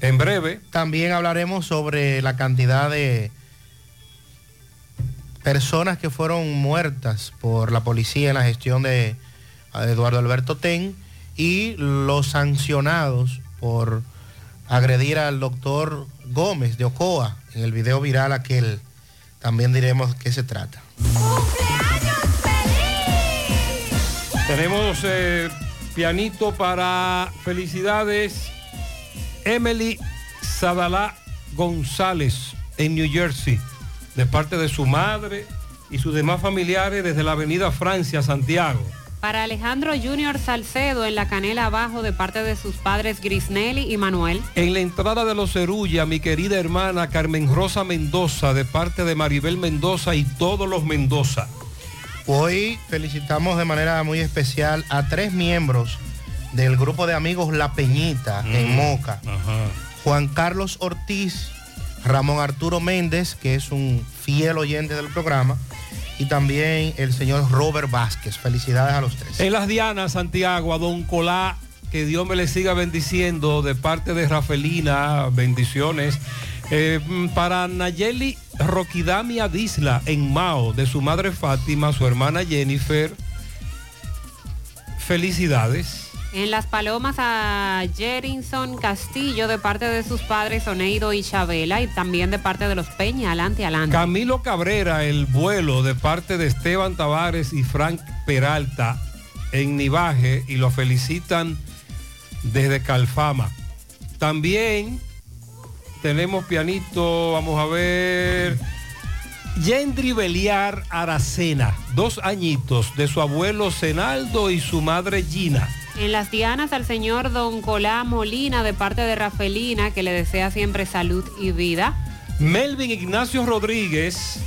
en breve. También hablaremos sobre la cantidad de personas que fueron muertas por la policía en la gestión de Eduardo Alberto Ten y los sancionados por agredir al doctor Gómez de Ocoa en el video viral aquel. También diremos qué se trata. Tenemos eh, pianito para felicidades. Emily Sadalá González en New Jersey, de parte de su madre y sus demás familiares desde la avenida Francia, Santiago. Para Alejandro Junior Salcedo en la canela abajo de parte de sus padres Grisnelli y Manuel. En la entrada de los Cerulla, mi querida hermana Carmen Rosa Mendoza, de parte de Maribel Mendoza y todos los Mendoza. Hoy felicitamos de manera muy especial a tres miembros del grupo de amigos La Peñita en Moca. Juan Carlos Ortiz, Ramón Arturo Méndez, que es un fiel oyente del programa, y también el señor Robert Vázquez. Felicidades a los tres. En las Dianas, Santiago, a Don Colá, que Dios me le siga bendiciendo de parte de Rafelina, bendiciones. Eh, mm, para Nayeli Roquidamia Disla en Mao, de su madre Fátima, su hermana Jennifer. Felicidades. En Las Palomas a Jerinson Castillo de parte de sus padres Oneido y Chabela y también de parte de los Peña. Adelante, adelante. Camilo Cabrera, el vuelo de parte de Esteban Tavares y Frank Peralta en Nivaje y lo felicitan desde Calfama. También tenemos pianito, vamos a ver. Yendri Beliar Aracena, dos añitos, de su abuelo Senaldo y su madre Gina. En las Dianas al señor Don Colá Molina de parte de Rafelina, que le desea siempre salud y vida. Melvin Ignacio Rodríguez,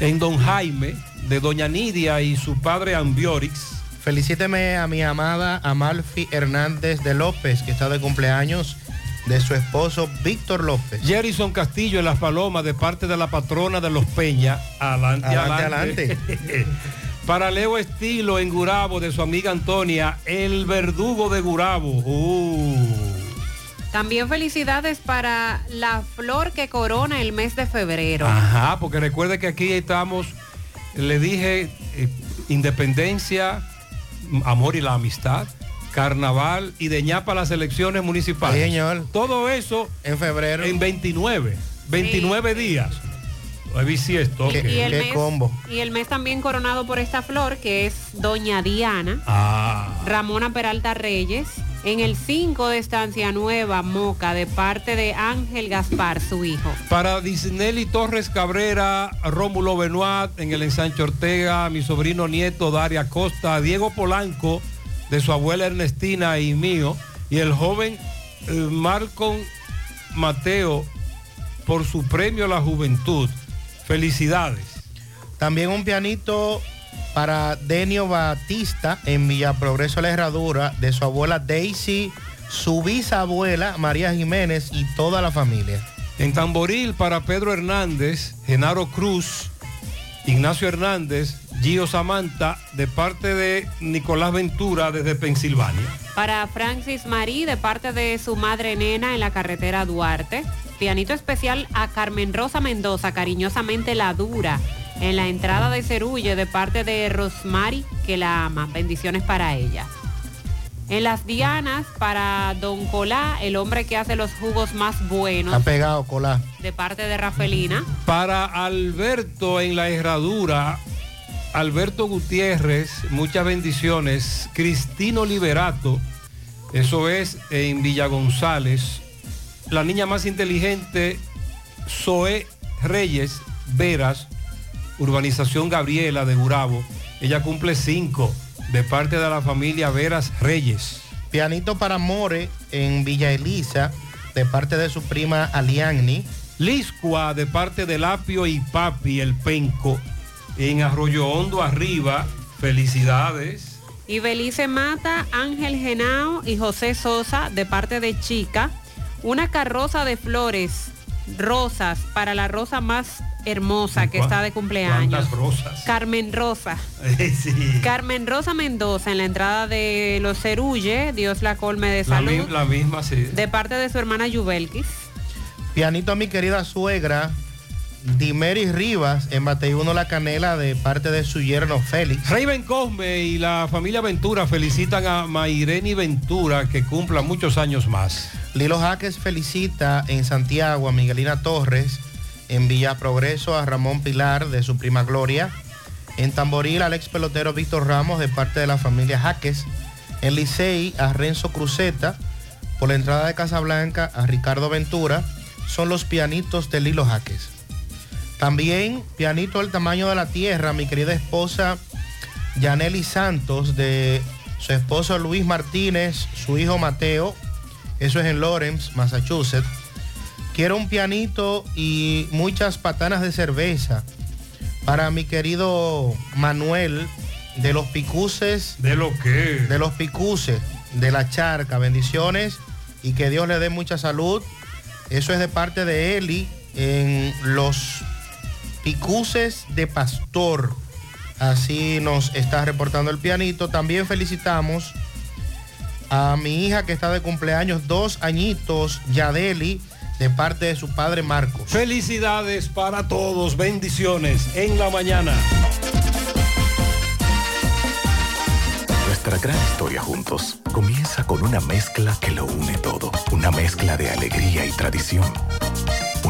en Don Jaime, de Doña Nidia y su padre Ambiorix. Felicíteme a mi amada Amalfi Hernández de López, que está de cumpleaños de su esposo Víctor López. Jerison Castillo en Las Palomas, de parte de la patrona de los Peña. Adelante, Adelante, adelante. Para Leo Estilo en Gurabo, de su amiga Antonia, el verdugo de Gurabo. Uh. También felicidades para la flor que corona el mes de febrero. Ajá, porque recuerde que aquí estamos, le dije, eh, independencia, amor y la amistad, carnaval y de ñapa las elecciones municipales. Sí, señor. Todo eso en febrero. En 29, 29 días. Bisiesto. Y, y el mes, y el mes también coronado por esta flor que es Doña Diana, Ah. Ramona Peralta Reyes, en el 5 de Estancia Nueva, Moca, de parte de Ángel Gaspar, su hijo. Para Disnelli Torres Cabrera, Rómulo Benoit, en el ensanche Ortega, mi sobrino nieto Daria Costa, Diego Polanco, de su abuela Ernestina y mío, y el joven eh, Marcon Mateo por su premio a la juventud. Felicidades. También un pianito para Denio Batista en Villa Progreso La Herradura de su abuela Daisy, su bisabuela María Jiménez y toda la familia. En Tamboril para Pedro Hernández, Genaro Cruz, Ignacio Hernández, Gio Samantha, de parte de Nicolás Ventura desde Pensilvania. Para Francis Marí, de parte de su madre nena en la carretera Duarte. Pianito especial a Carmen Rosa Mendoza, cariñosamente la dura, en la entrada de Cerulle, de parte de Rosmary, que la ama. Bendiciones para ella. En las Dianas, para Don Colá, el hombre que hace los jugos más buenos, Ha pegado cola. de parte de Rafelina. Para Alberto en la herradura, Alberto Gutiérrez, muchas bendiciones. Cristino Liberato, eso es en Villa González. La niña más inteligente, Zoe Reyes Veras, Urbanización Gabriela de Gurabo. Ella cumple cinco de parte de la familia Veras Reyes. Pianito para More en Villa Elisa de parte de su prima Aliagni. Liscua de parte del Apio y Papi, el Penco, en Arroyo Hondo arriba. Felicidades. Y Belice Mata, Ángel Genao y José Sosa, de parte de Chica. Una carroza de flores rosas para la rosa más hermosa que está de cumpleaños. ¿Cuántas rosas? Carmen Rosa. sí. Carmen Rosa Mendoza en la entrada de Los Cerulle, Dios la colme de La, salud. mi- la misma, sí. De parte de su hermana Yubelkis. Pianito a mi querida suegra, Dimeris Rivas, en Bateyuno La Canela, de parte de su yerno Félix. Raven Cosme y la familia Ventura felicitan a Maireni Ventura que cumpla muchos años más. Lilo Jaques felicita en Santiago a Miguelina Torres, en Villa Progreso a Ramón Pilar de su prima Gloria, en Tamboril al ex pelotero Víctor Ramos de parte de la familia Jaques, en Licey a Renzo Cruzeta, por la entrada de Casablanca a Ricardo Ventura, son los pianitos de Lilo Jaques. También pianito del tamaño de la tierra, mi querida esposa Yaneli Santos, de su esposo Luis Martínez, su hijo Mateo, eso es en Lawrence, Massachusetts. Quiero un pianito y muchas patanas de cerveza para mi querido Manuel de los Picuces. ¿De lo qué? De los Picuces, de la Charca. Bendiciones y que Dios le dé mucha salud. Eso es de parte de Eli en los Picuces de Pastor. Así nos está reportando el pianito. También felicitamos a mi hija que está de cumpleaños, dos añitos, Yadeli, de parte de su padre Marcos. Felicidades para todos, bendiciones en la mañana. Nuestra gran historia juntos comienza con una mezcla que lo une todo. Una mezcla de alegría y tradición.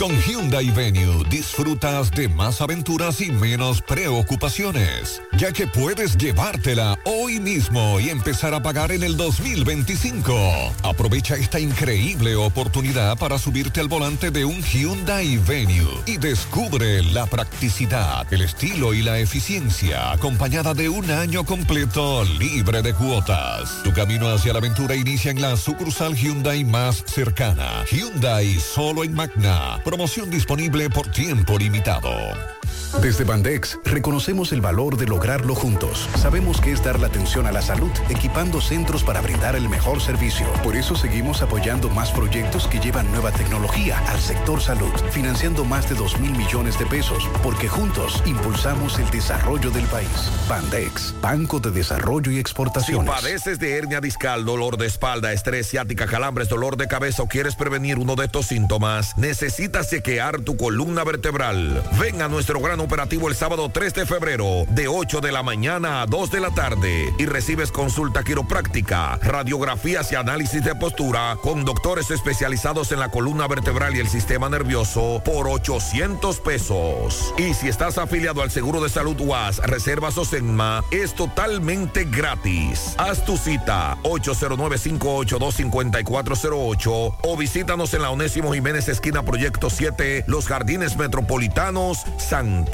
Con Hyundai Venue disfrutas de más aventuras y menos preocupaciones, ya que puedes llevártela hoy mismo y empezar a pagar en el 2025. Aprovecha esta increíble oportunidad para subirte al volante de un Hyundai Venue y descubre la practicidad, el estilo y la eficiencia acompañada de un año completo libre de cuotas. Tu camino hacia la aventura inicia en la sucursal Hyundai más cercana. Hyundai solo en Magna. Promoción disponible por tiempo limitado. Desde Bandex reconocemos el valor de lograrlo juntos. Sabemos que es dar la atención a la salud, equipando centros para brindar el mejor servicio. Por eso seguimos apoyando más proyectos que llevan nueva tecnología al sector salud, financiando más de 2 mil millones de pesos, porque juntos impulsamos el desarrollo del país. Bandex, Banco de Desarrollo y Si Exportaciones. padeces de hernia discal, dolor de espalda, estrés ciática, calambres, dolor de cabeza o quieres prevenir uno de estos síntomas, necesitas chequear tu columna vertebral. Ven a nuestro gran operativo el sábado 3 de febrero, de 8 de la mañana a 2 de la tarde, y recibes consulta quiropráctica, radiografías y análisis de postura con doctores especializados en la columna vertebral y el sistema nervioso por 800 pesos. Y si estás afiliado al Seguro de Salud UAS, Reservas o Senma, es totalmente gratis. Haz tu cita 809-582-5408 o visítanos en la Onésimo Jiménez esquina Proyecto 7, Los Jardines Metropolitanos, Santiago.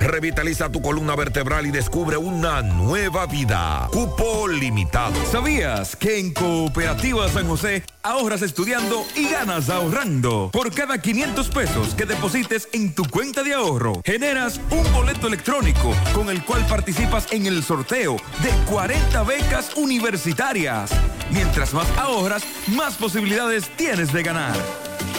Revitaliza tu columna vertebral y descubre una nueva vida. Cupo limitado. ¿Sabías que en Cooperativa San José ahorras estudiando y ganas ahorrando? Por cada 500 pesos que deposites en tu cuenta de ahorro, generas un boleto electrónico con el cual participas en el sorteo de 40 becas universitarias. Mientras más ahorras, más posibilidades tienes de ganar.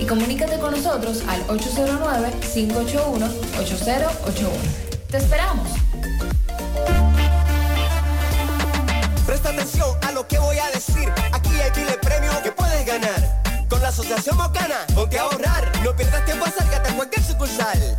y comunícate con nosotros al 809-581-8081. ¡Te esperamos! Presta atención a lo que voy a decir. Aquí hay miles premios que puedes ganar. Con la Asociación Mocana, ponte a ahorrar. No pierdas tiempo, acércate a cualquier sucursal.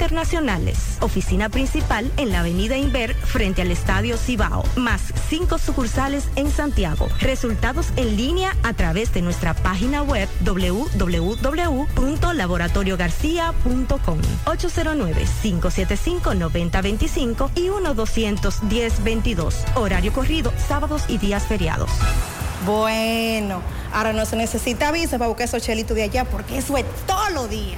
Oficina principal en la Avenida Inver frente al Estadio Cibao, más cinco sucursales en Santiago. Resultados en línea a través de nuestra página web www.laboratoriogarcia.com 809-575-9025 y 1-210-22. Horario corrido, sábados y días feriados. Bueno, ahora no se necesita visa para buscar esos chelitos de allá porque eso es todo lo día.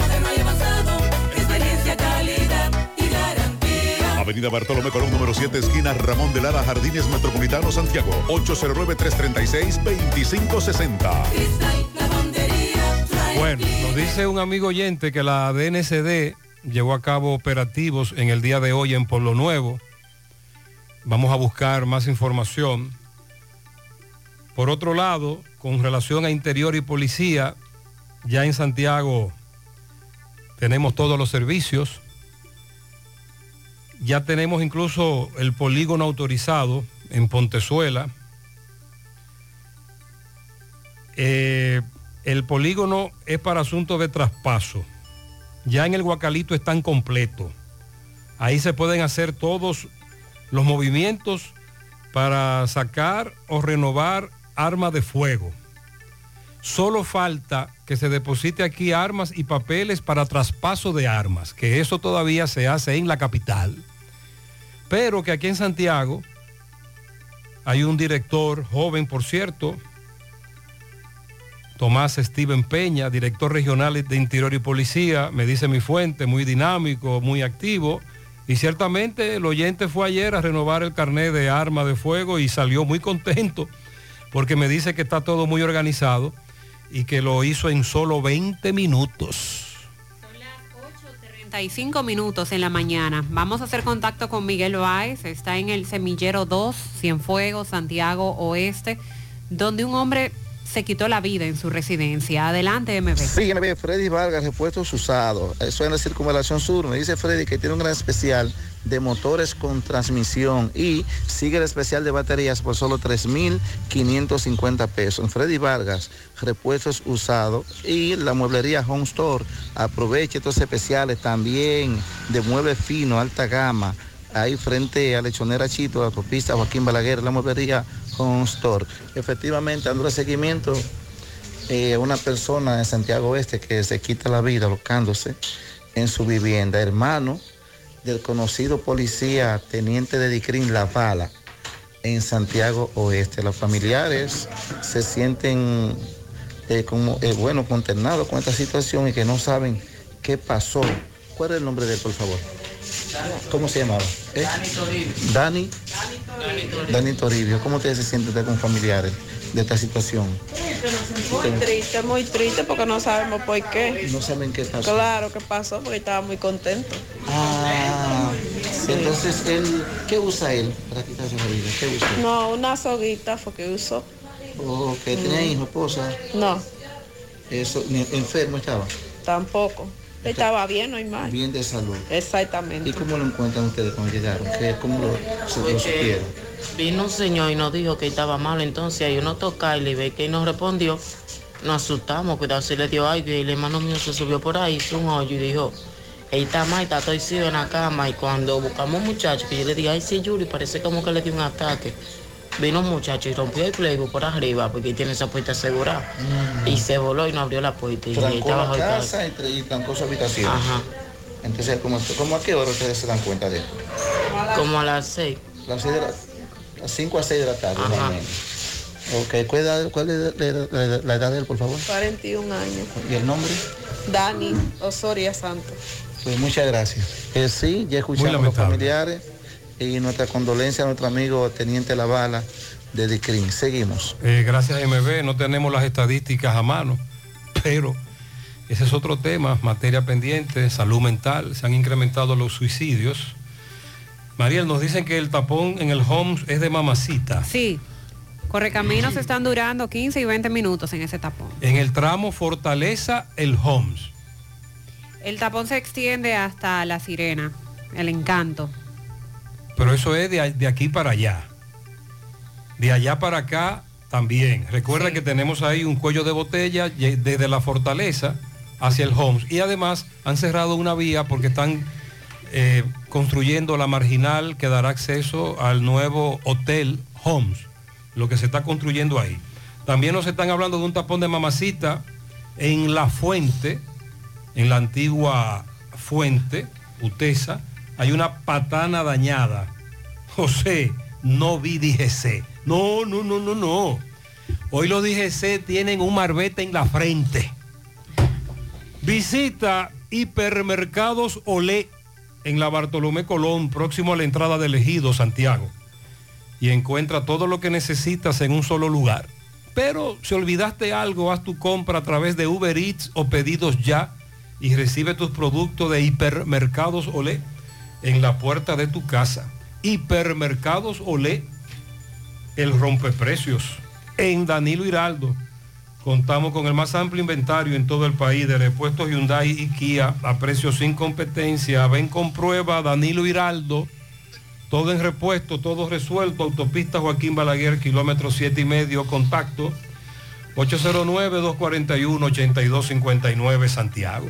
Avenida Bartolomé Colón, número 7, esquina Ramón de Lara, Jardines Metropolitano, Santiago. 809-336-2560. Cristal, lavandería, dry Bueno, nos dice un amigo oyente que la DNCD llevó a cabo operativos en el día de hoy en Pueblo Nuevo. Vamos a buscar más información. Por otro lado, con relación a Interior y Policía, ya en Santiago tenemos todos los servicios. Ya tenemos incluso el polígono autorizado en Pontezuela. Eh, el polígono es para asuntos de traspaso. Ya en el Guacalito están completos. Ahí se pueden hacer todos los movimientos para sacar o renovar armas de fuego. Solo falta que se deposite aquí armas y papeles para traspaso de armas, que eso todavía se hace en la capital. Pero que aquí en Santiago hay un director joven, por cierto, Tomás Steven Peña, director regional de Interior y Policía, me dice mi fuente, muy dinámico, muy activo. Y ciertamente el oyente fue ayer a renovar el carnet de arma de fuego y salió muy contento porque me dice que está todo muy organizado y que lo hizo en solo 20 minutos. 35 minutos en la mañana. Vamos a hacer contacto con Miguel Báez. Está en el Semillero 2, Cienfuegos, Santiago Oeste, donde un hombre se quitó la vida en su residencia. Adelante, MB. Sí, MB, Freddy Vargas, repuestos usados. Eso en la circunvalación sur. Me dice Freddy que tiene un gran especial de motores con transmisión y sigue el especial de baterías por solo 3.550 pesos. Freddy Vargas, repuestos usados y la mueblería Home Store. Aproveche estos especiales también de muebles finos, alta gama. Ahí frente a Lechonera Chito, la autopista Joaquín Balaguer, la mueblería Home Store. Efectivamente, dando seguimiento eh, una persona en Santiago Oeste que se quita la vida locándose en su vivienda, hermano del conocido policía teniente de Dicrin La Bala en Santiago Oeste. Los familiares se sienten eh, como, eh, bueno, consternados con esta situación y que no saben qué pasó. ¿Cuál es el nombre de él, por favor? ¿Cómo se llamaba? ¿Eh? Dani Toribio. Dani Dani Toribio, ¿cómo usted se siente usted con familiares de esta situación? Muy triste, muy triste porque no sabemos por qué. No saben qué pasó. Claro que pasó porque estaba muy contento. Ah, entonces él, ¿qué usa él para quitarse la vida? ¿Qué usa? No, una soguita fue que usó. Oh, que tenía hijo, esposa. No, Eso, ni- enfermo estaba. tampoco. Estaba bien, no hay mal. Bien de salud. Exactamente. ¿Y cómo lo encuentran ustedes cuando llegaron? ¿Qué, ¿Cómo lo, se, lo supieron? Vino un señor y nos dijo que estaba mal, entonces ahí uno toca y le ve que nos respondió. Nos asustamos, cuidado si le dio algo y el hermano mío se subió por ahí, hizo un hoyo y dijo, él está mal, está torcido en la cama y cuando buscamos un muchacho, que yo le dije, ay sí, Yuri, parece como que le dio un ataque. Vino un muchacho y rompió el playbook por arriba porque tiene esa puerta asegurada. Y se voló y no abrió la puerta. Y Trancó estaba la bajo casa y, y trancó su habitación. Ajá. Entonces, ¿cómo, cómo a qué hora ustedes se dan cuenta de esto? Como a las seis. Las, seis de la, las 5 a 6 de la tarde. Ok, ¿cuál, edad- cuál es la, la- la- la edad de él, por favor? 41 años. ¿Y el nombre? Dani Osoria Santos. Pues muchas gracias. Eh, sí, ya escuchamos los lamentable. familiares y nuestra condolencia a nuestro amigo Teniente Lavala de DICRIN. Seguimos. Eh, gracias MB, no tenemos las estadísticas a mano, pero ese es otro tema, materia pendiente, salud mental, se han incrementado los suicidios. Mariel, nos dicen que el tapón en el Homes es de mamacita. Sí. Correcaminos están durando 15 y 20 minutos en ese tapón. En el tramo Fortaleza, el Homes. El tapón se extiende hasta la sirena, el encanto. Pero eso es de, de aquí para allá. De allá para acá también. Recuerda que tenemos ahí un cuello de botella desde la fortaleza hacia el Homes. Y además han cerrado una vía porque están eh, construyendo la marginal que dará acceso al nuevo hotel Homes, lo que se está construyendo ahí. También nos están hablando de un tapón de mamacita en la fuente, en la antigua fuente, Utesa, hay una patana dañada. José, no vi DGC. No, no, no, no, no. Hoy los DGC tienen un marbete en la frente. Visita Hipermercados Olé en la Bartolomé Colón, próximo a la entrada del Ejido, Santiago. Y encuentra todo lo que necesitas en un solo lugar. Pero si olvidaste algo, haz tu compra a través de Uber Eats o pedidos ya y recibe tus productos de Hipermercados Olé en la puerta de tu casa. Hipermercados Olé, el rompeprecios. En Danilo Hiraldo contamos con el más amplio inventario en todo el país de repuestos Hyundai y Kia a precios sin competencia. Ven con prueba Danilo Hiraldo. Todo en repuesto, todo resuelto. Autopista Joaquín Balaguer, kilómetro 7 y medio. Contacto 809-241-8259 Santiago.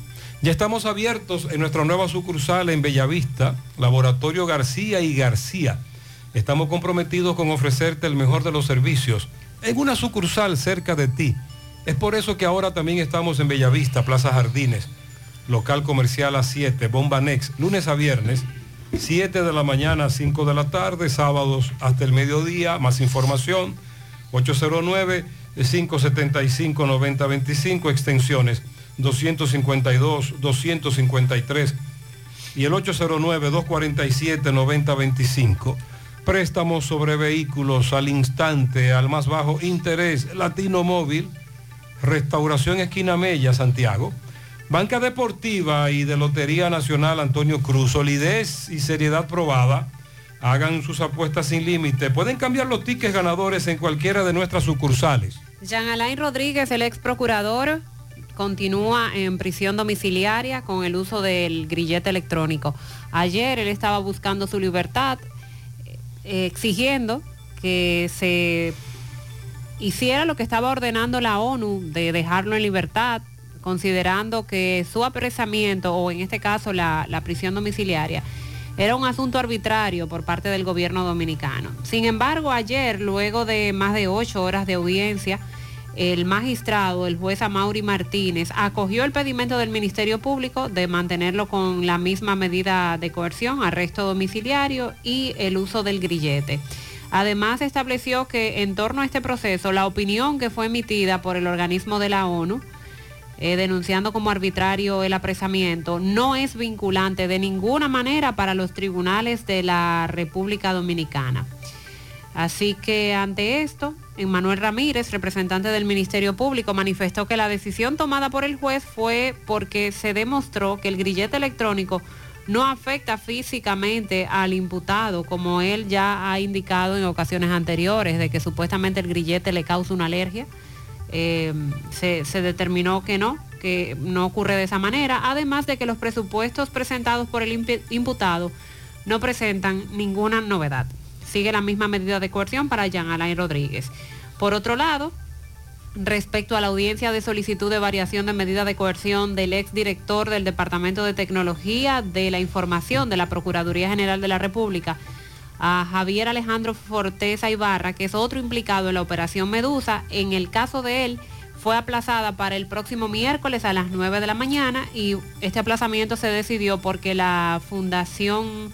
Ya estamos abiertos en nuestra nueva sucursal en Bellavista, Laboratorio García y García. Estamos comprometidos con ofrecerte el mejor de los servicios en una sucursal cerca de ti. Es por eso que ahora también estamos en Bellavista, Plaza Jardines, local comercial a 7, Bomba Next, lunes a viernes, 7 de la mañana a 5 de la tarde, sábados hasta el mediodía. Más información, 809-575-9025, extensiones 252, 253 y el 809-247-9025. Préstamos sobre vehículos al instante, al más bajo interés, Latino Móvil, Restauración Esquina Mella, Santiago. Banca Deportiva y de Lotería Nacional Antonio Cruz, solidez y seriedad probada. Hagan sus apuestas sin límite. Pueden cambiar los tickets ganadores en cualquiera de nuestras sucursales. Jean Alain Rodríguez, el ex procurador, continúa en prisión domiciliaria con el uso del grillete electrónico. Ayer él estaba buscando su libertad, eh, exigiendo que se hiciera lo que estaba ordenando la ONU de dejarlo en libertad, considerando que su apresamiento, o en este caso la, la prisión domiciliaria, era un asunto arbitrario por parte del gobierno dominicano. Sin embargo, ayer, luego de más de ocho horas de audiencia, el magistrado, el juez Amaury Martínez, acogió el pedimento del Ministerio Público de mantenerlo con la misma medida de coerción, arresto domiciliario y el uso del grillete. Además, estableció que en torno a este proceso, la opinión que fue emitida por el organismo de la ONU, eh, denunciando como arbitrario el apresamiento, no es vinculante de ninguna manera para los tribunales de la República Dominicana. Así que ante esto, Emmanuel Ramírez, representante del Ministerio Público, manifestó que la decisión tomada por el juez fue porque se demostró que el grillete electrónico no afecta físicamente al imputado, como él ya ha indicado en ocasiones anteriores, de que supuestamente el grillete le causa una alergia. Eh, se, determinó que no, que no ocurre de esa manera, además de que los presupuestos presentados por el imputado no presentan ninguna novedad. Sigue la misma medida de coerción para Jean Alain Rodríguez. Por otro lado, respecto a la audiencia de solicitud de variación de medida de coerción del exdirector del Departamento de Tecnología de la Información de la Procuraduría General de la República, a Javier Alejandro Forteza Ibarra, que es otro implicado en la operación Medusa, en el caso de él fue aplazada para el próximo miércoles a las 9 de la mañana y este aplazamiento se decidió porque la Fundación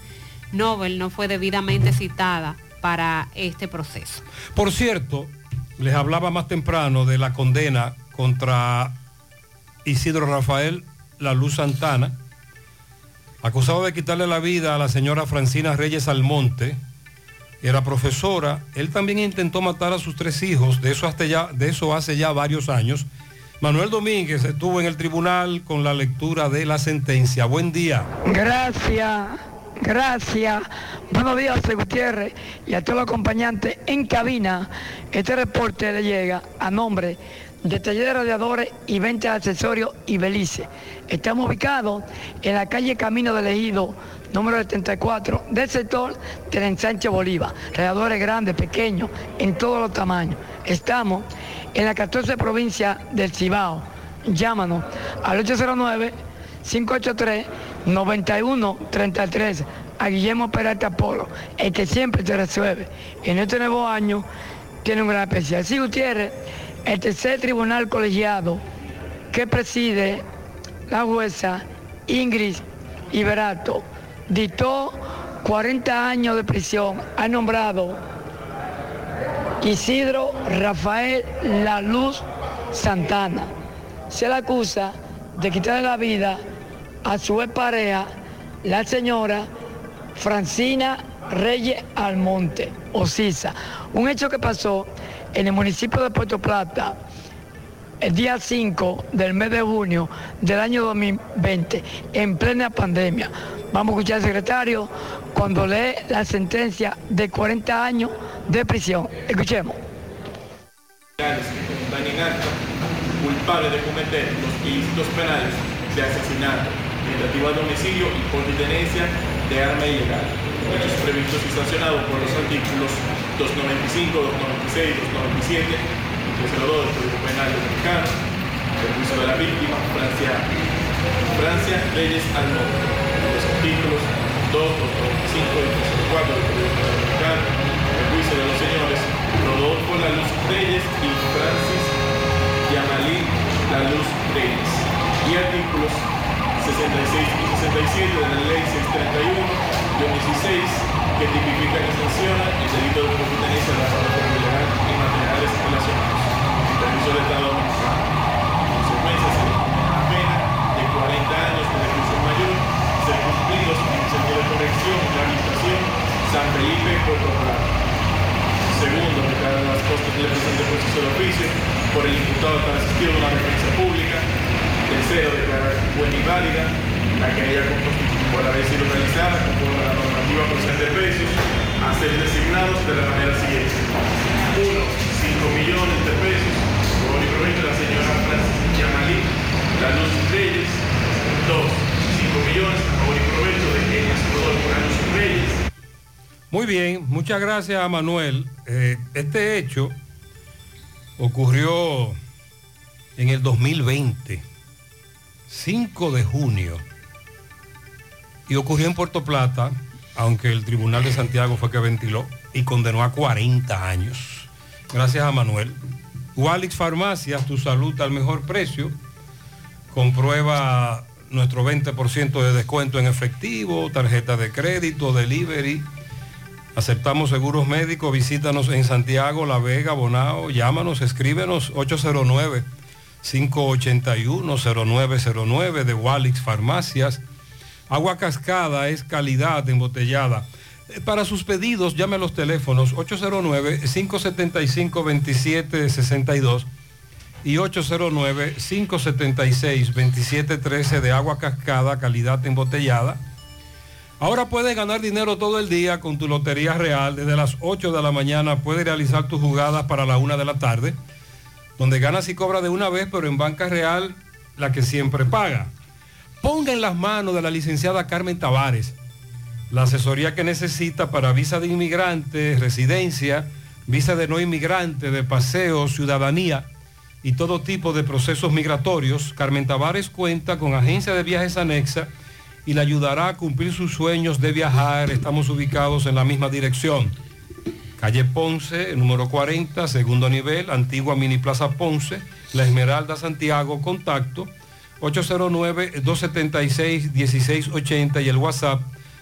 Nobel no fue debidamente citada para este proceso. Por cierto, les hablaba más temprano de la condena contra Isidro Rafael La Luz Santana, acusado de quitarle la vida a la señora Francina Reyes Almonte, era profesora, él también intentó matar a sus tres hijos, de eso, hasta ya, de eso hace ya varios años. Manuel Domínguez estuvo en el tribunal con la lectura de la sentencia. Buen día. Gracias, gracias. Buenos días, José Gutiérrez, y a todos los acompañantes en cabina. Este reporte le llega a nombre de Taller de Radiadores y Venta de Accesorios y Belice. Estamos ubicados en la calle Camino del Ejido, número 74, del sector del ensanche Bolívar. Radiadores grandes, pequeños, en todos los tamaños. Estamos en la 14 provincia del Cibao. Llámanos al 809 583-9133 a Guillermo Peralta Polo, el que siempre te resuelve. En este nuevo año tiene un gran especial. Sí, Gutiérrez, el tercer tribunal colegiado que preside la jueza Ingrid Iberato dictó 40 años de prisión. Ha nombrado Isidro Rafael La Luz Santana. Se le acusa de quitarle la vida a su pareja, la señora Francina Reyes Almonte, Osisa. Un hecho que pasó en el municipio de Puerto Plata el día 5 del mes de junio del año 2020, en plena pandemia. Vamos a escuchar al secretario cuando lee la sentencia de 40 años de prisión. Escuchemos. culpables de cometer los ilícitos penales de asesinato, tentativa de homicidio y por detenencia de arma ilegal, hechos previstos y sancionados por los artículos 295, 296, 297 y 302 del Código Penal Dominicano, juicio de la víctima, Francia, Francia Reyes Almonte, los artículos 2, 295 y 304 del Código Penal Dominicano, juicio de los señores Rodolfo La Luz Reyes y Francis Yamalí La Luz Reyes. Y artículos 66 y 67 de la Ley 631 16 que tipifican y sancionan el delito de pertenencia a la forma ilegal y materiales relacionados. Permiso del Estado Dominicano. En consecuencia, se le una pena de 40 años de reclusión mayor, ser cumplidos en el centro de corrección y rehabilitación San Felipe, Puerto Plata. Segundo, declarar las costas del presente proceso de oficio por el imputado que ha asistido a una defensa pública. Tercero, declarar buena y válida la que haya por haber sido realizada conforme a la normativa procedente de precios a ser designados de la manera siguiente. Uno, 5 millones de pesos por el provecho de la señora Francis Yamalí, la Luz Reyes. Dos, 5 millones por el provecho de Kenia Rodolfo La Luz Reyes. Muy bien, muchas gracias a Manuel. Eh, este hecho ocurrió en el 2020, 5 de junio, y ocurrió en Puerto Plata. aunque el Tribunal de Santiago fue que ventiló y condenó a 40 años. Gracias a Manuel. Walix Farmacias, tu salud al mejor precio. Comprueba nuestro 20% de descuento en efectivo, tarjeta de crédito, delivery. Aceptamos seguros médicos, visítanos en Santiago, La Vega, Bonao, llámanos, escríbenos 809-581-0909 de Walix Farmacias. Agua cascada es calidad embotellada. Eh, Para sus pedidos, llame a los teléfonos 809-575-2762 y 809-576-2713 de agua cascada, calidad embotellada. Ahora puedes ganar dinero todo el día con tu Lotería Real. Desde las 8 de la mañana puedes realizar tus jugadas para la 1 de la tarde, donde ganas y cobras de una vez, pero en Banca Real, la que siempre paga. Ponga en las manos de la licenciada Carmen Tavares la asesoría que necesita para visa de inmigrante, residencia, visa de no inmigrante, de paseo, ciudadanía y todo tipo de procesos migratorios. Carmen Tavares cuenta con agencia de viajes anexa y le ayudará a cumplir sus sueños de viajar. Estamos ubicados en la misma dirección. Calle Ponce, número 40, segundo nivel, antigua Mini Plaza Ponce, La Esmeralda, Santiago, contacto 809-276-1680 y el WhatsApp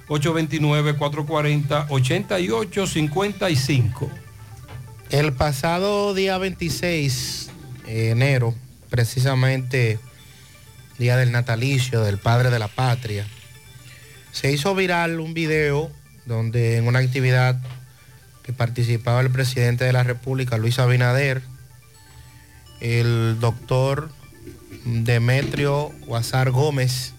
829-440-8855. El pasado día 26 de enero, precisamente día del natalicio del padre de la patria, se hizo viral un video donde en una actividad participaba el presidente de la República, Luis Abinader, el doctor Demetrio Guazar Gómez,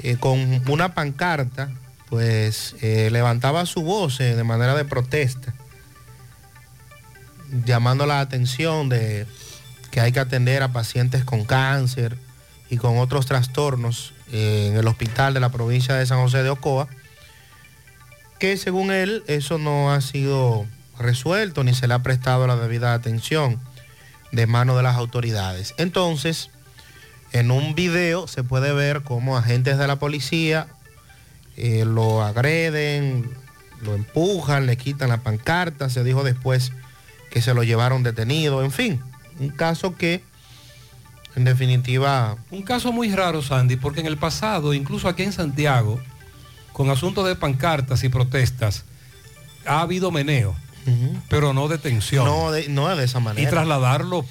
eh, con una pancarta, pues eh, levantaba su voz eh, de manera de protesta, llamando la atención de que hay que atender a pacientes con cáncer y con otros trastornos en el hospital de la provincia de San José de Ocoa, que según él eso no ha sido resuelto ni se le ha prestado la debida atención de mano de las autoridades. Entonces, en un video se puede ver cómo agentes de la policía eh, lo agreden, lo empujan, le quitan la pancarta, se dijo después que se lo llevaron detenido, en fin, un caso que en definitiva... Un caso muy raro, Sandy, porque en el pasado, incluso aquí en Santiago, con asuntos de pancartas y protestas, ha habido meneo, pero no detención. No de, no de esa manera. Y trasladarlo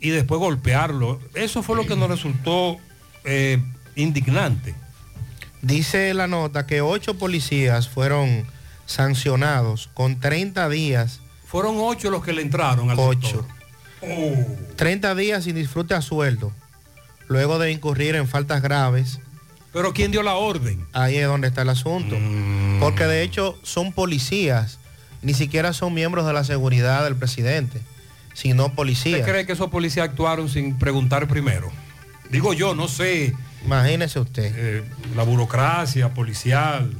y después golpearlo. Eso fue lo que nos resultó eh, indignante. Dice la nota que ocho policías fueron sancionados con 30 días. Fueron ocho los que le entraron al Ocho. 30 días sin disfrute a sueldo, luego de incurrir en faltas graves. Pero ¿quién dio la orden? Ahí es donde está el asunto. Mm. Porque de hecho son policías, ni siquiera son miembros de la seguridad del presidente, sino policías. ¿Usted cree que esos policías actuaron sin preguntar primero? Digo yo, no sé. Imagínese usted. Eh, la burocracia policial.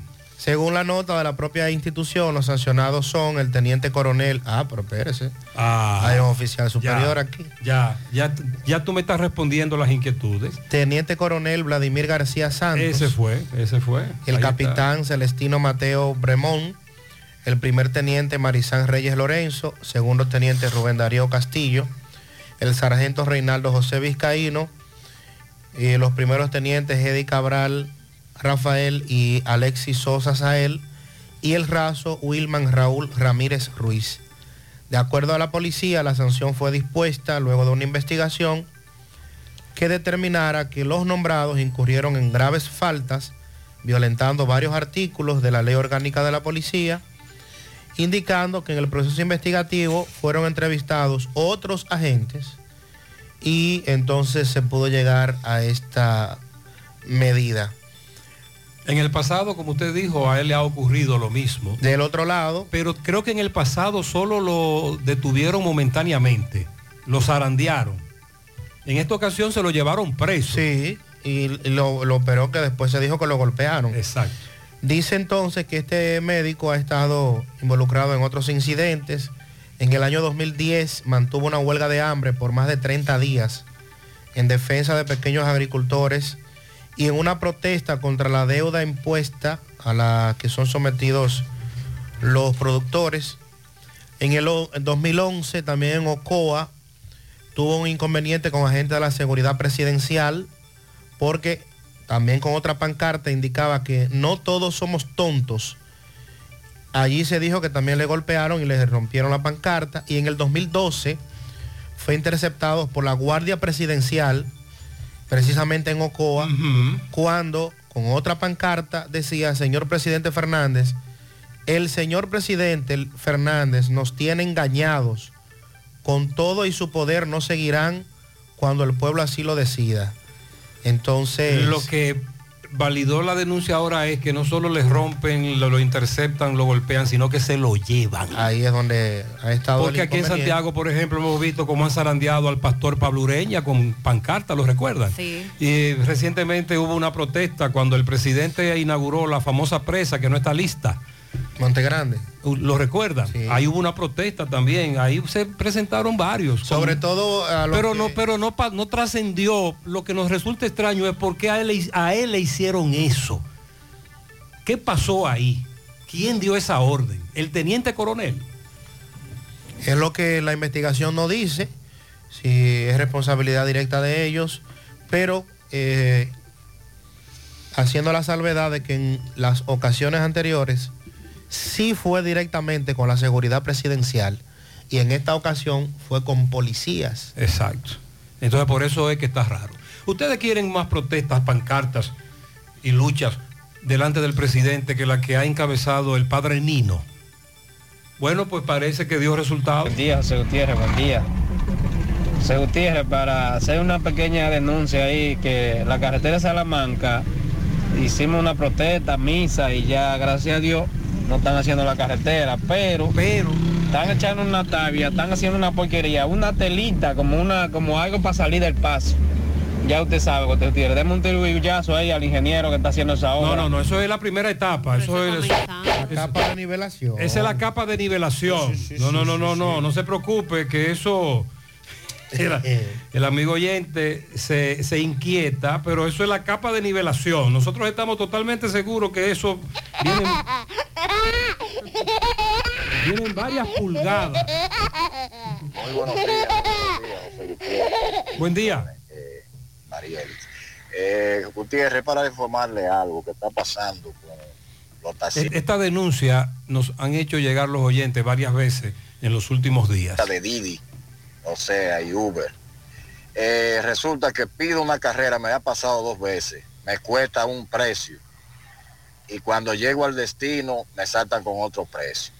Según la nota de la propia institución, los sancionados son el teniente coronel. Ah, pero espérese. Ah, Hay un oficial superior ya, aquí. Ya, ya, ya tú me estás respondiendo las inquietudes. Teniente coronel Vladimir García Santos. Ese fue, ese fue. El Ahí capitán Celestino Mateo Bremón. El primer teniente Marizán Reyes Lorenzo. Segundo teniente Rubén Darío Castillo. El sargento Reinaldo José Vizcaíno. Y los primeros tenientes Eddie Cabral Rafael y Alexis Sosa Sael. Y el raso Wilman Raúl Ramírez Ruiz. De acuerdo a la policía, la sanción fue dispuesta luego de una investigación que determinara que los nombrados incurrieron en graves faltas, violentando varios artículos de la ley orgánica de la policía, indicando que en el proceso investigativo fueron entrevistados otros agentes y entonces se pudo llegar a esta medida. En el pasado, como usted dijo, a él le ha ocurrido lo mismo. Del otro lado. Pero creo que en el pasado solo lo detuvieron momentáneamente, lo zarandearon. En esta ocasión se lo llevaron preso. Sí, y lo, lo operó que después se dijo que lo golpearon. Exacto. Dice entonces que este médico ha estado involucrado en otros incidentes. En el año 2010 mantuvo una huelga de hambre por más de 30 días en defensa de pequeños agricultores y en una protesta contra la deuda impuesta a la que son sometidos los productores. En el o- en 2011 también en Ocoa tuvo un inconveniente con agentes de la seguridad presidencial porque también con otra pancarta indicaba que no todos somos tontos. Allí se dijo que también le golpearon y le rompieron la pancarta y en el 2012 fue interceptado por la Guardia Presidencial, precisamente en Ocoa, cuando con otra pancarta decía, señor presidente Fernández, el señor presidente Fernández nos tiene engañados, con todo y su poder no seguirán cuando el pueblo así lo decida. Entonces... Lo que validó la denuncia ahora es que no solo les rompen, lo, lo interceptan, lo golpean, sino que se lo llevan. Ahí es donde ha estado Porque el aquí en. Santiago, por ejemplo, hemos visto cómo han zarandeado al pastor Pablo Ureña con pancarta, ¿lo recuerdan? Sí. Y recientemente hubo una protesta cuando el presidente inauguró la famosa presa que no está lista. Monte Grande. ¿Lo recuerdan? Ahí hubo una protesta también, ahí se presentaron varios. Sobre todo a los pero que- no, pero no, no trascendió. Lo que nos resulta extraño es por qué a él, le- a él le hicieron eso. ¿Qué pasó ahí? ¿Quién dio esa orden? ¿El teniente coronel? Es lo que la investigación no dice, si es responsabilidad directa de ellos, pero eh, haciendo la salvedad de que en las ocasiones anteriores sí fue directamente con la seguridad presidencial y en esta ocasión fue con policías. Exacto. Entonces por eso es que está raro. ¿Ustedes quieren más protestas, pancartas y luchas delante del presidente que la que ha encabezado el padre Nino? Bueno, pues parece que dio resultado. Buen día, José Gutiérrez, buen día. José Gutiérrez, para hacer una pequeña denuncia ahí, que la carretera de Salamanca, hicimos una protesta, misa y ya, gracias a Dios, no están haciendo la carretera, pero, pero, están echando una tabia, están haciendo una porquería, una telita, como una, como algo para salir del paso. Ya usted sabe, José Gutiérrez, deme un tirullazo ahí al ingeniero que está haciendo esa obra. No, no, no, eso es la primera etapa. Eso es, La capa de nivelación. esa es la capa de nivelación. no, no, no, no, no, no se preocupe que eso... El, el amigo oyente se, se inquieta, pero eso es la capa de nivelación. Nosotros estamos totalmente seguros que eso viene, vienen varias pulgadas. Muy buenos días, buenos días, José Gutiérrez. Buen día. Eh, Mariel. Eh, Gutiérrez, para informarle algo que está pasando con los E- taxistas Esta denuncia nos han hecho llegar los oyentes varias veces en los últimos días. de Didi, o sea, y Uber. Eh, resulta que pido una carrera, me ha pasado dos veces, me cuesta un precio. Y cuando llego al destino, me saltan con otro precio.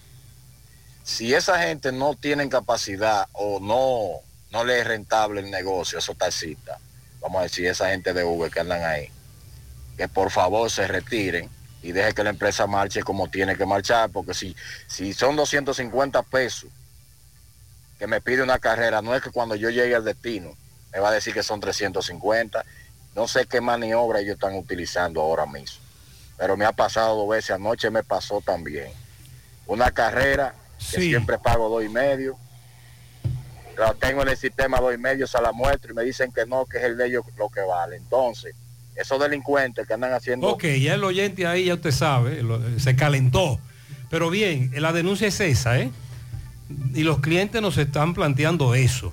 Si esa gente no tiene capacidad o no, no le es rentable el negocio, esos taxistas, vamos a decir, esa gente de Uber que andan ahí, que por favor se retiren y deje que la empresa marche como tiene que marchar, porque si, si son 250 pesos que me pide una carrera, no es que cuando yo llegue al destino me va a decir que son 350, no sé qué maniobra ellos están utilizando ahora mismo, pero me ha pasado dos veces, anoche me pasó también. Una carrera que Sí. siempre pago dos y medio, la tengo en el sistema dos y medio, se la muestro y me dicen que no, que es el de ellos lo que vale. Entonces, esos delincuentes que andan haciendo... Ok, ya el oyente ahí, ya usted sabe, se calentó. Pero bien, la denuncia es esa, ¿eh? Y los clientes nos están planteando eso.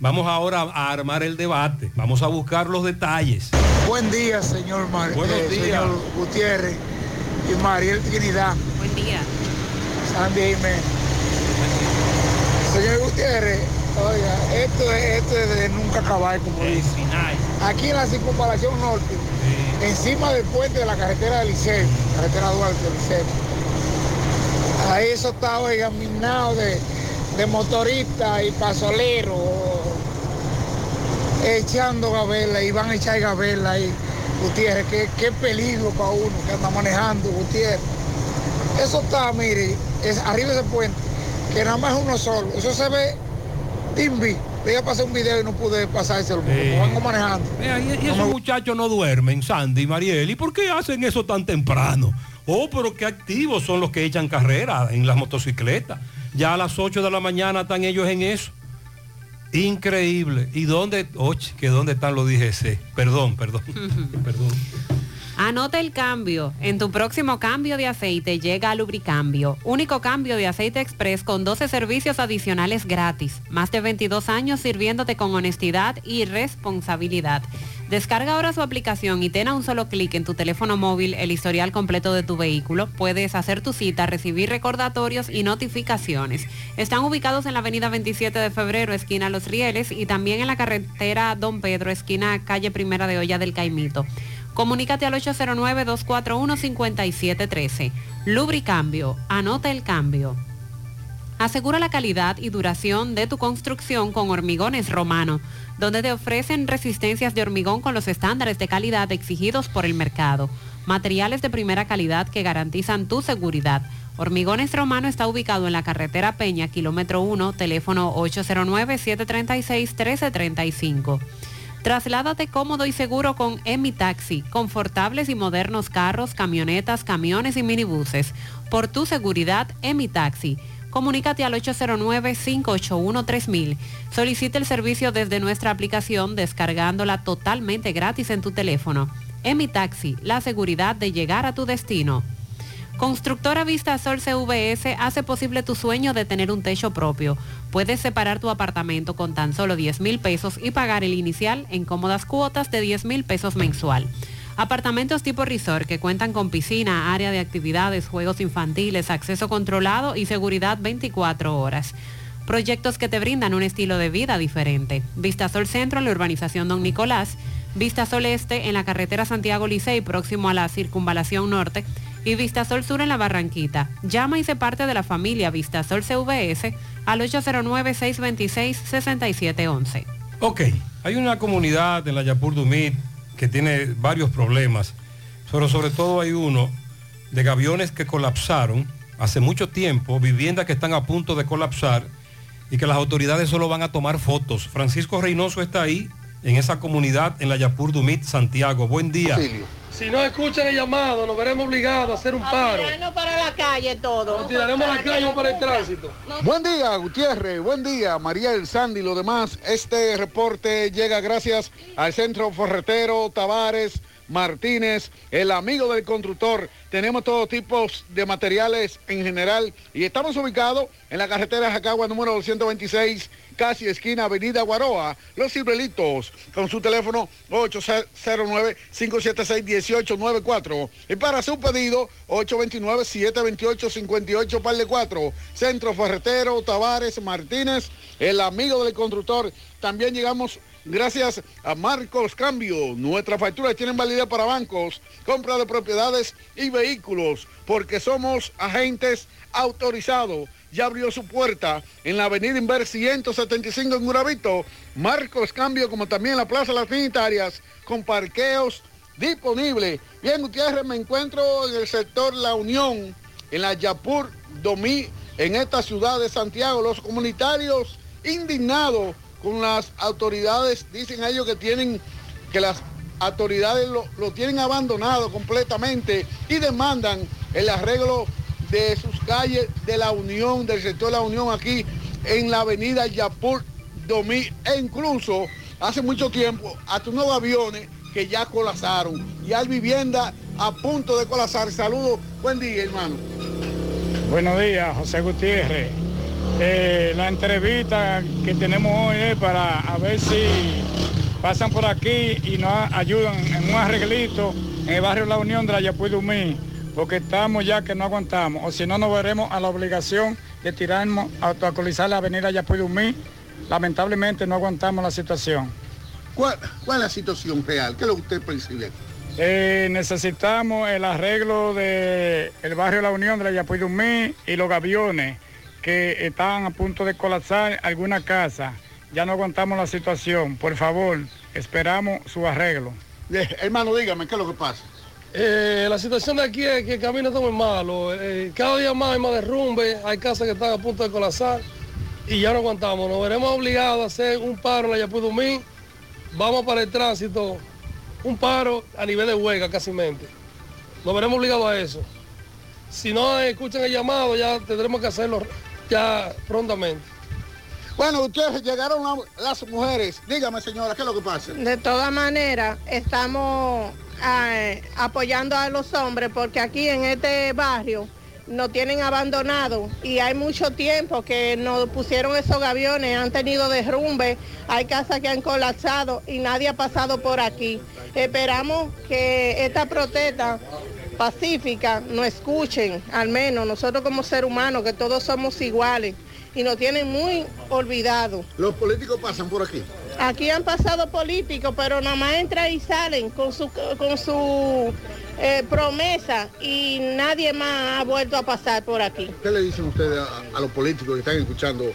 Vamos ahora a armar el debate, vamos a buscar los detalles. Buen día, señor, Mar- Buenos eh, días. señor Gutiérrez y Mariel Trinidad. Buen día. Sandy Jiménez. Señor Gutiérrez, oiga, esto es, esto es de nunca acabar, como dice. Aquí en la circunvalación norte, encima del puente de la carretera del Liceo, carretera Duarte del Liceo. Ahí eso está, oiga, minado de, de motoristas y pasoleros echando gabela y van a echar gabela ahí, Gutiérrez, qué, qué peligro para uno que anda manejando, Gutiérrez. Eso está, mire, es arriba de ese puente, que nada más uno solo. Eso se ve timbi. Le iba a pasar un video y no pude pasárselo porque Eh. vengo manejando. Vea, y, y esos muchachos no duermen, Sandy y Mariel. ¿Y por qué hacen eso tan temprano? Oh, pero qué activos son los que echan carrera en las motocicletas. Ya a las 8 de la mañana están ellos en eso. Increíble. ¿Y dónde, och, que dónde están los DGC? Perdón, perdón, perdón. Anota el cambio. En tu próximo cambio de aceite llega a Lubricambio. Único cambio de aceite express con 12 servicios adicionales gratis. Más de 22 años sirviéndote con honestidad y responsabilidad. Descarga ahora su aplicación y ten a un solo clic en tu teléfono móvil el historial completo de tu vehículo. Puedes hacer tu cita, recibir recordatorios y notificaciones. Están ubicados en la avenida 27 de febrero, esquina Los Rieles, y también en la carretera Don Pedro, esquina calle Primera de Olla del Caimito. Comunícate al 809-241-5713. Lubricambio. Anota el cambio. Asegura la calidad y duración de tu construcción con Hormigones Romano, donde te ofrecen resistencias de hormigón con los estándares de calidad exigidos por el mercado. Materiales de primera calidad que garantizan tu seguridad. Hormigones Romano está ubicado en la carretera Peña, kilómetro 1, teléfono 809-736-1335. Trasládate cómodo y seguro con Emi Taxi, confortables y modernos carros, camionetas, camiones y minibuses. Por tu seguridad, Emi Taxi. Comunícate al 809-581-3000. Solicita el servicio desde nuestra aplicación descargándola totalmente gratis en tu teléfono. Emi Taxi, la seguridad de llegar a tu destino. Constructora Vista Sol CVS hace posible tu sueño de tener un techo propio. Puedes separar tu apartamento con tan solo 10 mil pesos y pagar el inicial en cómodas cuotas de 10 mil pesos mensual. Apartamentos tipo resort que cuentan con piscina, área de actividades, juegos infantiles, acceso controlado y seguridad 24 horas. Proyectos que te brindan un estilo de vida diferente. Vistasol Centro en la urbanización Don Nicolás, Vistasol Este en la carretera Santiago Licey próximo a la circunvalación norte y Vistasol Sur en la Barranquita. Llama y se parte de la familia Vistasol CVS al 809-626-6711. Ok, hay una comunidad en la Yapur Dumit que tiene varios problemas, pero sobre todo hay uno de gaviones que colapsaron hace mucho tiempo, viviendas que están a punto de colapsar y que las autoridades solo van a tomar fotos. Francisco Reynoso está ahí, en esa comunidad, en la Yapur Dumit, Santiago. Buen día. Si no escuchan el llamado, nos veremos obligados a hacer un paro. para la calle todo. Nos tiraremos a la calle o para el tránsito. Buen día, Gutiérrez. Buen día, María El Sandy y lo demás. Este reporte llega gracias al Centro Forretero Tavares Martínez, el amigo del constructor. Tenemos todo tipo de materiales en general y estamos ubicados en la carretera Jacagua número 226, casi esquina Avenida Guaroa, Los Cibrelitos, con su teléfono 809-576-1894. Y para su pedido, 829-728-58 par de 4. Centro Ferretero, Tavares, Martínez, el amigo del constructor. También llegamos gracias a Marcos Cambio. Nuestras facturas tienen validez para bancos, compra de propiedades y vehículos, porque somos agentes autorizados. Ya abrió su puerta en la avenida Inver 175 en Guravito. Marcos Cambio, como también la Plaza Las Trinitarias, con parqueos disponibles. Bien, Gutiérrez, me encuentro en el sector La Unión, en la Yapur Domí, en esta ciudad de Santiago. Los comunitarios indignados con las autoridades, dicen ellos que tienen, que las autoridades lo, lo tienen abandonado completamente y demandan el arreglo de sus calles de la Unión, del sector de la Unión aquí en la avenida Yapur Domí e incluso hace mucho tiempo hasta unos aviones que ya colapsaron y hay vivienda a punto de colapsar. Saludos, buen día hermano. Buenos días, José Gutiérrez. Eh, la entrevista que tenemos hoy es para a ver si pasan por aquí y nos ayudan en un arreglito en el barrio La Unión de la Yapuyumí, porque estamos ya que no aguantamos, o si no nos veremos a la obligación de tirarnos a autoacolizar la avenida Yapuyumí. Lamentablemente no aguantamos la situación. ¿Cuál, cuál es la situación real? ¿Qué es lo que usted percibe? Eh, necesitamos el arreglo del el barrio La Unión de la Yapuyumí y los gaviones que están a punto de colapsar alguna casa. Ya no aguantamos la situación. Por favor, esperamos su arreglo. hermano, dígame, ¿qué es lo que pasa? Eh, la situación de aquí es que el camino está muy malo. Eh, cada día más hay más derrumbe, hay casas que están a punto de colapsar y ya no aguantamos. Nos veremos obligados a hacer un paro en la Yapudumí. Vamos para el tránsito, un paro a nivel de huelga casi mente. Nos veremos obligados a eso. Si no escuchan el llamado, ya tendremos que hacerlo ya prontamente. Bueno, ustedes llegaron la- las mujeres. Dígame, señora, ¿qué es lo que pasa? De todas maneras, estamos eh, apoyando a los hombres porque aquí en este barrio nos tienen abandonado y hay mucho tiempo que nos pusieron esos gaviones, han tenido derrumbe, hay casas que han colapsado y nadie ha pasado por aquí. Esperamos que esta protesta pacífica nos escuchen, al menos nosotros como seres humanos, que todos somos iguales y nos tienen muy olvidados. Los políticos pasan por aquí. Aquí han pasado políticos, pero nada más entran y salen con su, con su eh, promesa y nadie más ha vuelto a pasar por aquí. ¿Qué le dicen ustedes a, a los políticos que están escuchando?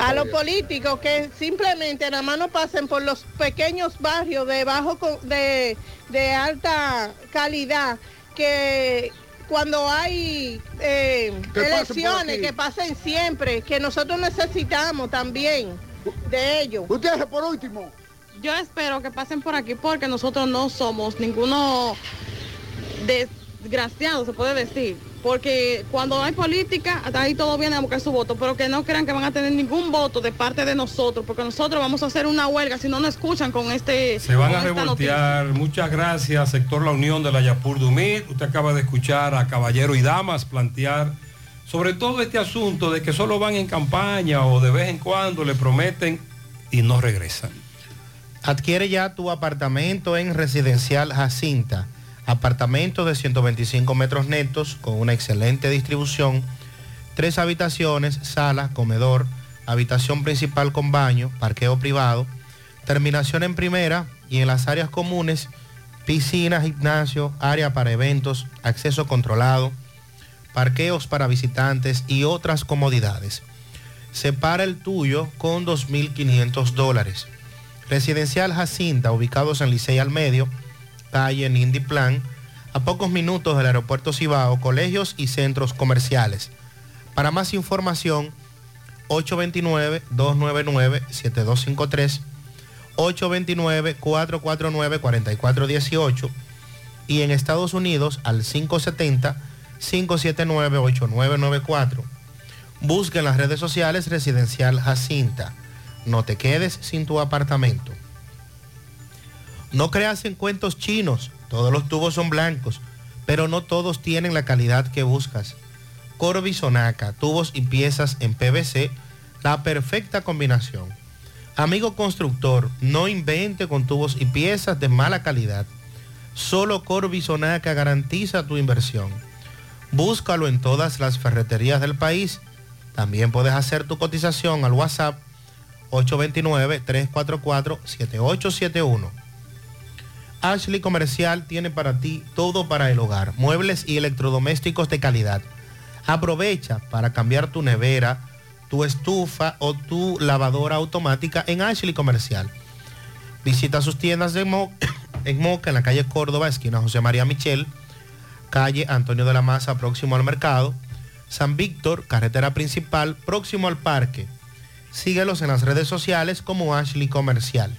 A los políticos que simplemente nada más no pasen por los pequeños barrios de bajo de, de alta calidad que cuando hay eh, Que elecciones que pasen siempre, que nosotros necesitamos también de ellos. Ustedes por último. Yo espero que pasen por aquí porque nosotros no somos ninguno desgraciado, se puede decir. Porque cuando hay política, hasta ahí todo viene a buscar su voto, pero que no crean que van a tener ningún voto de parte de nosotros, porque nosotros vamos a hacer una huelga si no nos escuchan con este Se van a noticia. revoltear. Muchas gracias, sector La Unión de la Yapur Dumit. Usted acaba de escuchar a Caballero y Damas plantear sobre todo este asunto de que solo van en campaña o de vez en cuando le prometen y no regresan. Adquiere ya tu apartamento en Residencial Jacinta. Apartamento de 125 metros netos con una excelente distribución. Tres habitaciones, sala, comedor, habitación principal con baño, parqueo privado, terminación en primera y en las áreas comunes, piscina, gimnasio, área para eventos, acceso controlado, parqueos para visitantes y otras comodidades. Separa el tuyo con 2.500 dólares. Residencial Jacinta, ubicados en Licey al Medio, calle Nindy Plan, a pocos minutos del aeropuerto Cibao, colegios y centros comerciales. Para más información, 829-299-7253, 829-449-4418 y en Estados Unidos al 570-579-8994. Busca en las redes sociales Residencial Jacinta. No te quedes sin tu apartamento. No creas en cuentos chinos. Todos los tubos son blancos, pero no todos tienen la calidad que buscas. Corby Sonaca, tubos y piezas en PVC, la perfecta combinación. Amigo constructor, no invente con tubos y piezas de mala calidad. Solo Corby Sonaca garantiza tu inversión. Búscalo en todas las ferreterías del país. También puedes hacer tu cotización al WhatsApp 829-344-7871. Ashley Comercial tiene para ti todo para el hogar, muebles y electrodomésticos de calidad. Aprovecha para cambiar tu nevera, tu estufa o tu lavadora automática en Ashley Comercial. Visita sus tiendas en Moca, en la calle Córdoba, esquina José María Michel, calle Antonio de la Maza, próximo al mercado, San Víctor, carretera principal, próximo al parque. Síguelos en las redes sociales como Ashley Comercial.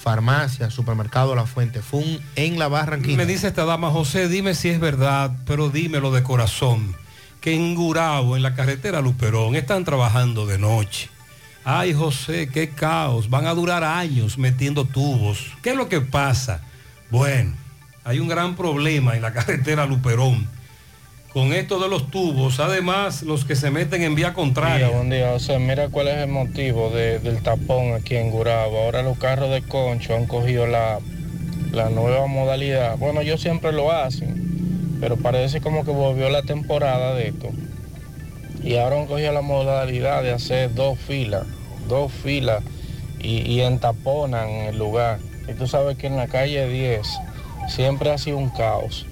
Farmacia, Supermercado La Fuente Fun en La Barranquilla. Me dice esta dama, José, dime si es verdad, pero dímelo de corazón, que en Gurabo, en la carretera Luperón, están trabajando de noche. Ay, José, qué caos, van a durar años metiendo tubos. ¿Qué es lo que pasa? Bueno, hay un gran problema en la carretera Luperón. Con esto de los tubos, además los que se meten en vía contraria. Día, buen día. O sea, mira cuál es el motivo de- del tapón aquí en Gurabo. Ahora los carros de concho han cogido la, la nueva modalidad. Bueno, ellos siempre lo hacen, pero parece como que volvió la temporada de esto. Y ahora han cogido la modalidad de hacer dos filas, dos filas y entaponan el lugar. Y tú sabes que en la calle 10 siempre ha sido un caos.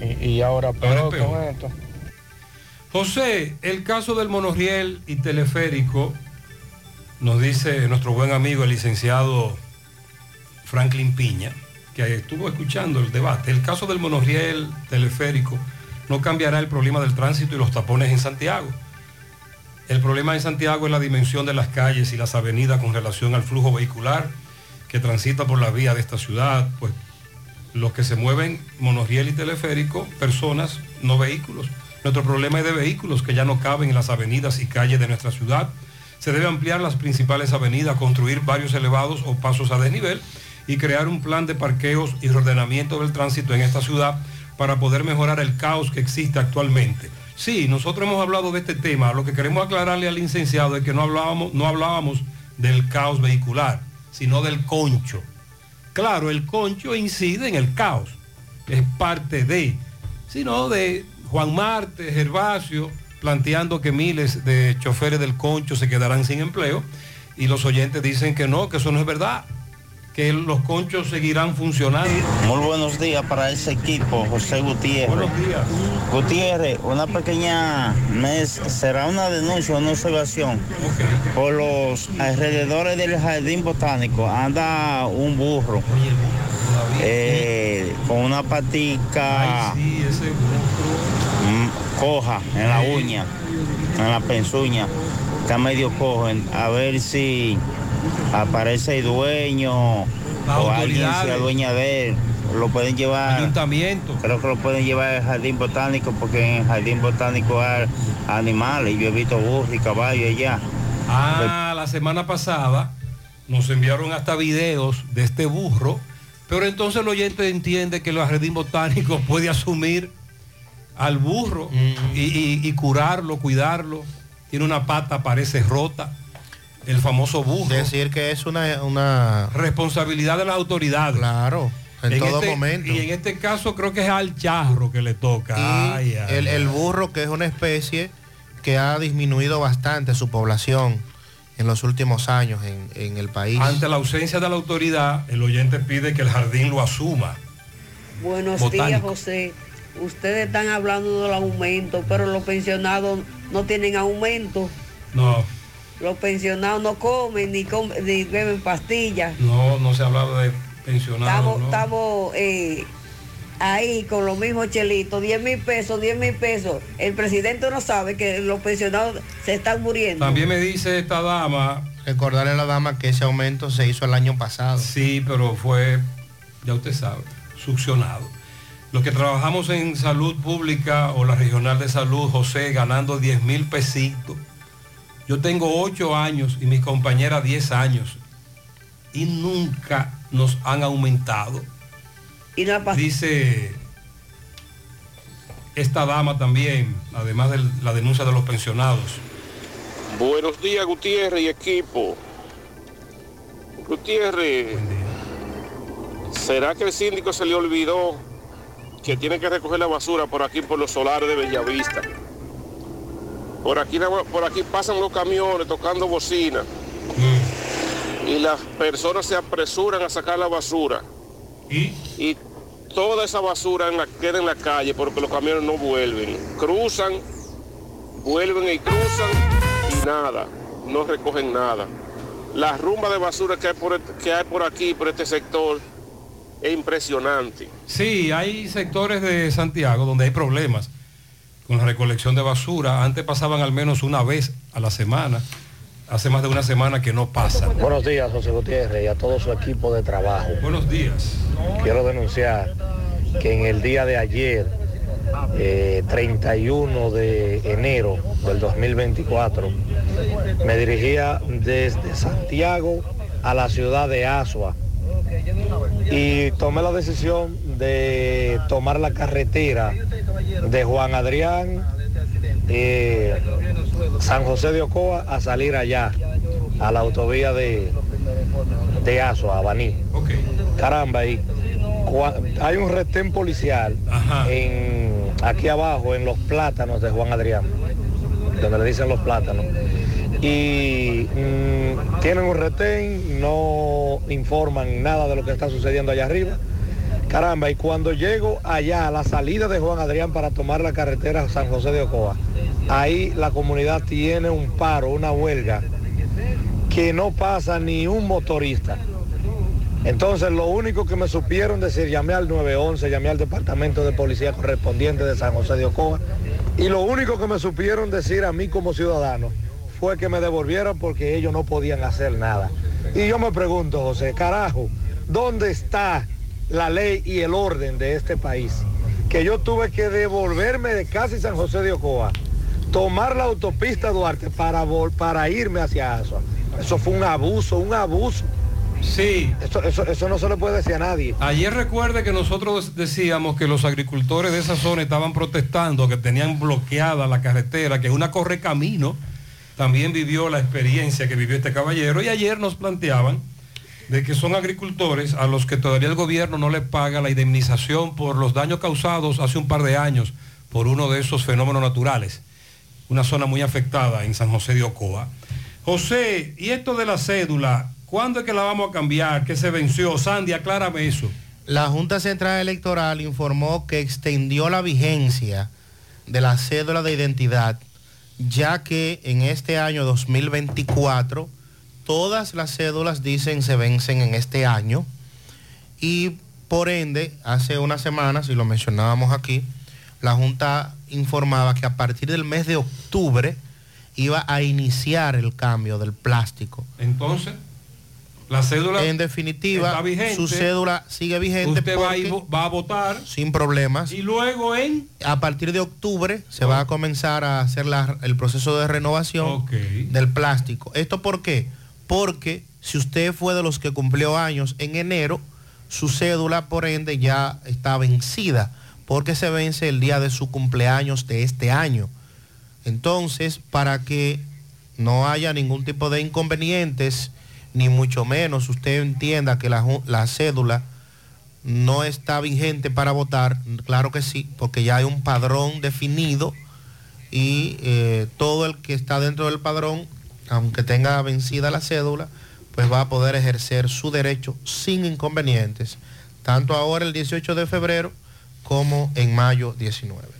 Y, y ahora peor con esto. José, el caso del monorriel y teleférico, nos dice nuestro buen amigo el licenciado Franklin Piña, que estuvo escuchando el debate. El caso del monorriel teleférico no cambiará el problema del tránsito y los tapones en Santiago. El problema en Santiago es la dimensión de las calles y las avenidas con relación al flujo vehicular que transita por la vía de esta ciudad, pues los que se mueven monorriel y teleférico, personas, no vehículos. Nuestro problema es de vehículos que ya no caben en las avenidas y calles de nuestra ciudad. Se debe ampliar las principales avenidas, construir varios elevados o pasos a desnivel y crear un plan de parqueos y reordenamiento del tránsito en esta ciudad para poder mejorar el caos que existe actualmente. Sí, nosotros hemos hablado de este tema. Lo que queremos aclararle al licenciado es que no hablábamos, no hablábamos del caos vehicular, sino del concho. Claro, el concho incide en el caos, es parte de, sino de Juan Marte, Gervasio, planteando que miles de choferes del concho se quedarán sin empleo y los oyentes dicen que no, que eso no es verdad, que los conchos seguirán funcionando. Muy buenos días para ese equipo, José Gutiérrez. Buenos días. Gutiérrez, una pequeña, mes, será una denuncia, una observación. Por los alrededores del jardín botánico anda un burro eh, con una patica mm, coja en la uña, en la pensuña. Está medio cojo. A ver si aparece el dueño o alguien se autoridades. adueña de él. Lo pueden llevar. Ayuntamiento. Creo que lo pueden llevar al jardín botánico porque en el jardín botánico hay animales. Yo he visto burros y caballos allá. Ah, la semana pasada nos enviaron hasta videos de este burro, pero entonces el oyente entiende que el jardín botánico puede asumir al burro y, y- y curarlo, cuidarlo. Tiene una pata, parece rota. El famoso burro. Decir que es una, una responsabilidad de las autoridades. Claro, en todo este- momento. Y en este caso creo que es al charro que le toca. Y Ay, ay, el, el burro, que es una especie que ha disminuido bastante su población en los últimos años en, en el país. Ante la ausencia de la autoridad, el oyente pide que el jardín lo asuma. Buenos Botánico. días, José. Ustedes están hablando del aumento, pero los pensionados no tienen aumento. No, Los pensionados no comen ni, com- ni beben pastillas. no, no se ha hablado de pensionados. Estamos, ¿no? estamos eh, ahí con los mismos chelitos, 10 mil pesos, 10 mil pesos. El presidente no sabe que los pensionados se están muriendo. También me dice esta dama. Recordarle a la dama que ese aumento se hizo el año pasado. Sí, pero fue, ya usted sabe, succionado. Los que trabajamos en salud pública o la regional de salud, José, ganando 10 mil pesitos. Yo tengo 8 años y mis compañeras 10 años. Y nunca nos han aumentado. Y no Dice esta dama también, además de la denuncia de los pensionados. Buenos días, Gutiérrez y equipo. Gutiérrez, ¿será que el síndico se le olvidó que tiene que recoger la basura por aquí, por los solares de Bellavista? Por aquí, por aquí pasan los camiones tocando bocina y las personas se apresuran a sacar la basura. ¿Y? toda esa basura en la, queda en la calle porque los camiones no vuelven. Cruzan, vuelven y cruzan y nada, no recogen nada. La rumba de basura que hay por, que hay por aquí, por este sector, es impresionante. Sí, hay sectores de Santiago donde hay problemas con la recolección de basura. Antes pasaban al menos una vez a la semana. Hace más de una semana que no pasa. Buenos días, José Gutiérrez, y a todo su equipo de trabajo. Buenos días. Quiero denunciar que en el día de ayer, eh, 31 de enero del 2024, me dirigía desde Santiago a la ciudad de Asua y tomé la decisión de tomar la carretera de Juan Adrián, eh, San José de Ocoa, a salir allá, a la autovía de, de a Baní. Caramba, y cua- hay un retén policial en, aquí abajo en los plátanos de Juan Adrián, donde le dicen los plátanos. Y mm, tienen un retén, no informan nada de lo que está sucediendo allá arriba. Caramba, y cuando llego allá a la salida de Juan Adrián para tomar la carretera San José de Ocoa, ahí la comunidad tiene un paro, una huelga, que no pasa ni un motorista. Entonces lo único que me supieron decir, llamé al 911, llamé al departamento de policía correspondiente de San José de Ocoa, y lo único que me supieron decir a mí como ciudadano fue que me devolvieran porque ellos no podían hacer nada. Y yo me pregunto, José, carajo, ¿dónde está la ley y el orden de este país? Que yo tuve que devolverme de casi San José de Ocoa, tomar la autopista Duarte para, para irme hacia Asua. Eso fue un abuso, un abuso. Sí. Eso, eso, eso no se le puede decir a nadie. Ayer recuerde que nosotros decíamos que los agricultores de esa zona estaban protestando, que tenían bloqueada la carretera, que una corre camino también vivió la experiencia que vivió este caballero y ayer nos planteaban de que son agricultores a los que todavía el gobierno no les paga la indemnización por los daños causados hace un par de años por uno de esos fenómenos naturales, una zona muy afectada en San José de Ocoa. José, ¿y esto de la cédula? ¿Cuándo es que la vamos a cambiar? ¿Qué se venció? Sandy, aclárame eso. La Junta Central Electoral informó que extendió la vigencia de la cédula de identidad, ya que en este año 2024 todas las cédulas dicen se vencen en este año y por ende, hace unas semanas, y lo mencionábamos aquí, la Junta informaba que a partir del mes de octubre iba a iniciar el cambio del plástico. Entonces, la cédula En definitiva, su cédula sigue vigente. Usted va, a ir- va a votar sin problemas. y luego en... A partir de octubre se va a comenzar a hacer la- el proceso de renovación del plástico. ¿Esto por qué? Porque si usted fue de los que cumplió años en enero, su cédula por ende ya está vencida, porque se vence el día de su cumpleaños de este año. Entonces, para que no haya ningún tipo de inconvenientes, ni mucho menos usted entienda que la, cédula no está vigente para votar, claro que sí, porque ya hay un padrón definido y eh, todo el que está dentro del padrón, aunque tenga vencida la cédula, pues va a poder ejercer su derecho sin inconvenientes, tanto ahora el 18 de febrero como en mayo 19.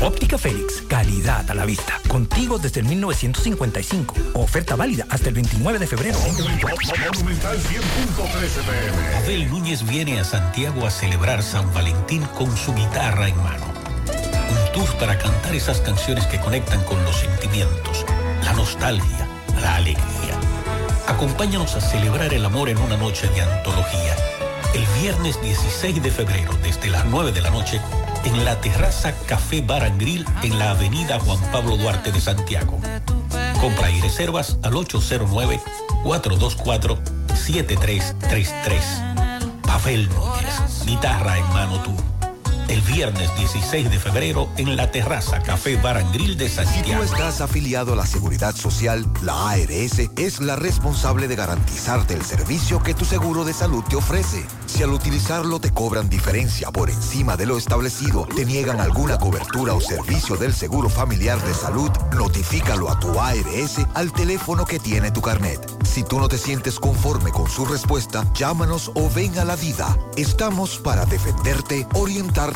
Óptica Félix, calidad a la vista. Contigo desde el 1955. Oferta válida hasta el 29 de febrero. Monumental 100.13 pm. Abel Núñez viene a Santiago a celebrar San Valentín con su guitarra en mano. Un tour para cantar esas canciones que conectan con los sentimientos, la nostalgia, la alegría. Acompáñanos a celebrar el amor en una noche de antología. El viernes 16 de febrero, desde las 9 de la noche, en la terraza Café Bar Grill en la avenida Juan Pablo Duarte de Santiago. Compra y reservas al 809-424-7333. Pavel Núñez, guitarra en mano tú. El viernes 16 de febrero en la terraza Café Bar and Grill de Si tú Santiago. estás afiliado a la Seguridad Social, la ARS es la responsable de garantizarte el servicio que tu seguro de salud te ofrece. Si al utilizarlo te cobran diferencia por encima de lo establecido, te niegan alguna cobertura o servicio del Seguro Familiar de Salud, notifícalo a tu ARS al teléfono que tiene tu carnet. Si tú no te sientes conforme con su respuesta, llámanos o ven a la vida. Estamos para defenderte, orientarte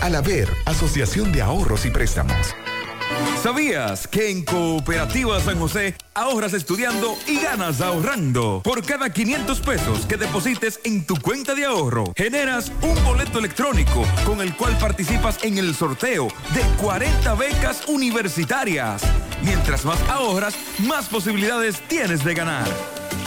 Alaver, Asociación de Ahorros y Préstamos. ¿Sabías que en Cooperativa San José ahorras estudiando y ganas ahorrando? Por cada 500 pesos que deposites en tu cuenta de ahorro, generas un boleto electrónico con el cual participas en el sorteo de 40 becas universitarias. Mientras más ahorras, más posibilidades tienes de ganar.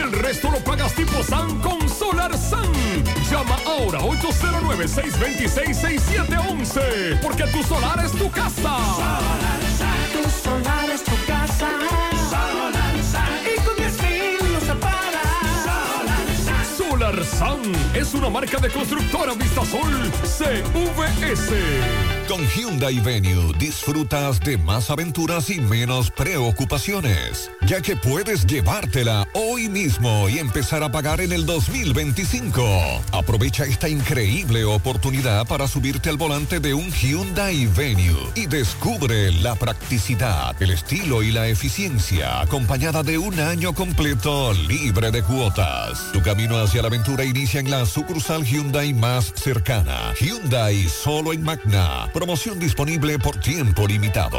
Y el resto lo pagas tipo SAN con Solar SAN. Llama ahora 809-626-6711 porque tu solar es tu casa. Tu solar es tu casa. Solarsa, y con 10 mil usos para. Solarsa. Solar SAN es una marca de constructora Vistasol CVS. Con Hyundai Venue disfrutas de más aventuras y menos preocupaciones, ya que puedes llevártela hoy mismo y empezar a pagar en el 2025. Aprovecha esta increíble oportunidad para subirte al volante de un Hyundai Venue y descubre la practicidad, el estilo y la eficiencia acompañada de un año completo libre de cuotas. Tu camino hacia la aventura inicia en la sucursal Hyundai más cercana. Hyundai solo en Magna. Promoción disponible por tiempo limitado.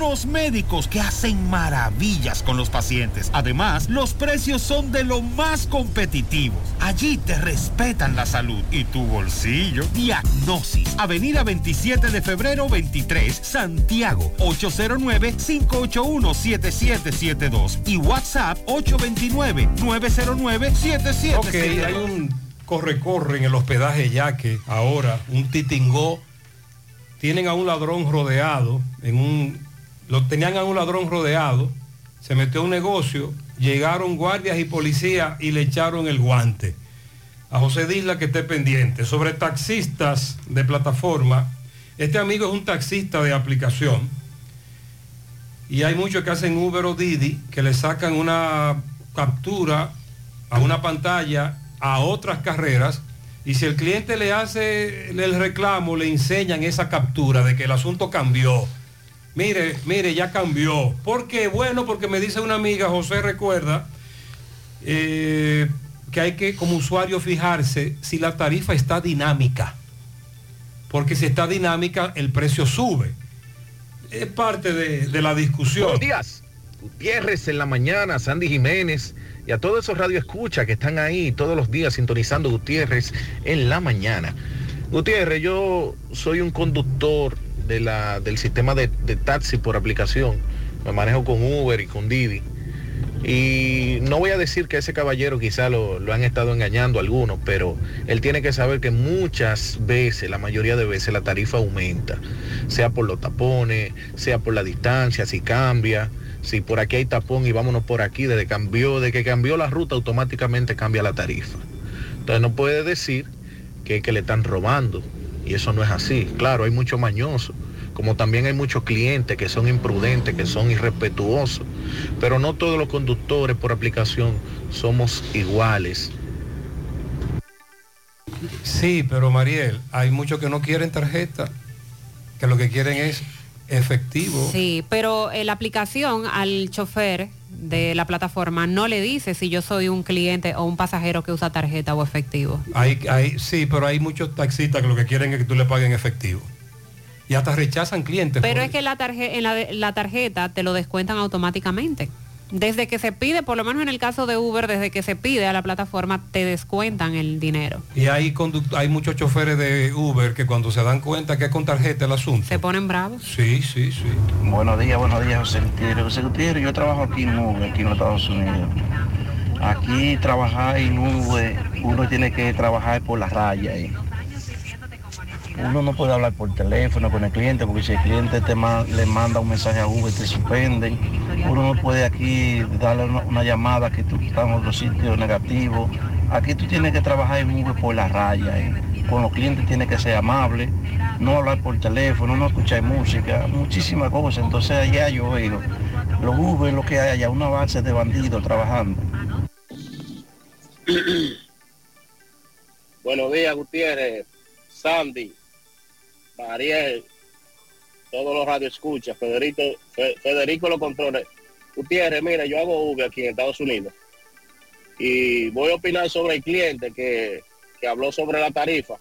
unos médicos que hacen maravillas con los pacientes. Además, los precios son de lo más competitivos. Allí te respetan la salud y tu bolsillo. Diagnosis, Avenida 27 de febrero 23, Santiago, 809-581-7772 y WhatsApp 829-909-7772. Ok, hay un corre-corre en el hospedaje Yaque ahora, un titingó. Tienen a un ladrón rodeado, en un, lo tenían a un ladrón rodeado, se metió a un negocio, llegaron guardias y policías y le echaron el guante. A José Disla que esté pendiente. Sobre taxistas de plataforma, este amigo es un taxista de aplicación y hay muchos que hacen Uber o Didi que le sacan una captura a una pantalla a otras carreras y si el cliente le hace el reclamo, le enseñan esa captura de que el asunto cambió. Mire, mire, ya cambió. ¿Por qué? Bueno, porque me dice una amiga, José recuerda, eh, que hay que como usuario fijarse si la tarifa está dinámica. Porque si está dinámica, el precio sube. Es parte de, de la discusión. Buenos días. Gutiérrez en la mañana, Sandy Jiménez y a todos esos radioescuchas que están ahí todos los días sintonizando Gutiérrez en la mañana. Gutiérrez, yo soy un conductor del sistema de, de taxi por aplicación. Me manejo con Uber y con Didi. Y no voy a decir que ese caballero quizá lo, lo han estado engañando algunos, pero él tiene que saber que muchas veces, la mayoría de veces, la tarifa aumenta. Sea por los tapones, sea por la distancia, si cambia. Si por aquí hay tapón y vámonos por aquí, desde, cambió, de que cambió la ruta, automáticamente cambia la tarifa. Entonces no puede decir que, que le están robando. Y eso no es así. Claro, hay mucho mañoso como también hay muchos clientes que son imprudentes, que son irrespetuosos, pero no todos los conductores por aplicación somos iguales. Sí, pero Mariel, hay muchos que no quieren tarjeta, que lo que quieren es efectivo. Sí, pero eh, la aplicación al chofer de la plataforma no le dice si yo soy un cliente o un pasajero que usa tarjeta o efectivo. Hay, hay, sí, pero hay muchos taxistas que lo que quieren es que tú le paguen efectivo. Y hasta rechazan clientes. Pero es que la, tarje- en la, la tarjeta te lo descuentan automáticamente. Desde que se pide, por lo menos en el caso de Uber, desde que se pide a la plataforma, te descuentan el dinero. Y hay, conduct- hay muchos choferes de Uber que cuando se dan cuenta que es con tarjeta el asunto. Se ponen bravos. Sí, sí, sí. Buenos días, buenos días, José Gutiérrez. José Gutiérrez, yo trabajo aquí en Uber, aquí en los Estados Unidos. Aquí trabajar en Uber, uno tiene que trabajar por la raya. ¿eh? Uno no puede hablar por teléfono con el cliente, porque si el cliente te ma- le manda un mensaje a Uber, te suspenden. Uno no puede aquí darle una, una llamada que tú estás en otro sitio negativo. Aquí tú tienes que trabajar en Uber por la raya. ¿eh? Con los clientes tienes que ser amable, no hablar por teléfono, no escuchar música, muchísimas cosas. Entonces allá yo veo los Uber, lo que hay allá, una base de bandidos trabajando. Buenos días, Gutiérrez, Sandy, Mariel, todos los radioescuchas, Federico, Fe- Federico lo controles. Gutiérrez, mira, yo hago Uber aquí en Estados Unidos y voy a opinar sobre el cliente que, que habló sobre la tarifa.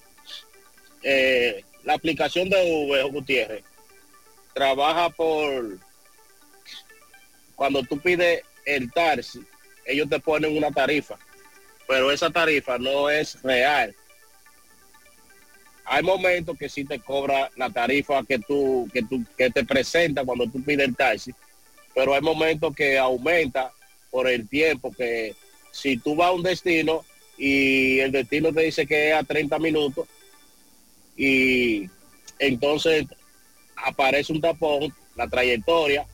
Eh, la aplicación de Uber, Gutiérrez, trabaja por cuando tú pides el taxi, ellos te ponen una tarifa, pero esa tarifa no es real. Hay momentos que sí te cobra la tarifa que tú, que tú, que te presenta cuando tú pides el taxi, pero hay momentos que aumenta por el tiempo que si tú vas a un destino y el destino te dice que es a 30 minutos y entonces aparece un tapón, la trayectoria,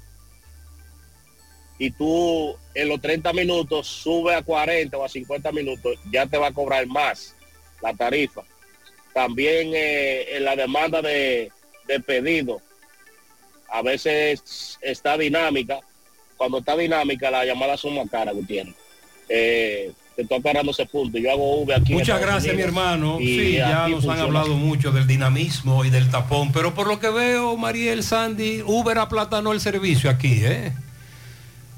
y tú en los 30 minutos sube a 40 o a 50 minutos, ya te va a cobrar más la tarifa. También eh, en la demanda de, de pedido, a veces está dinámica. Cuando está dinámica, las llamadas son más caras, Gutiérrez. Eh, te estoy aclarando ese punto. Yo hago V aquí. Muchas gracias, mi hermano. Sí, ya nos han hablado mucho del dinamismo y del tapón, pero por lo que veo, Mariel Sandy, Uber aplatanó el servicio aquí, ¿eh?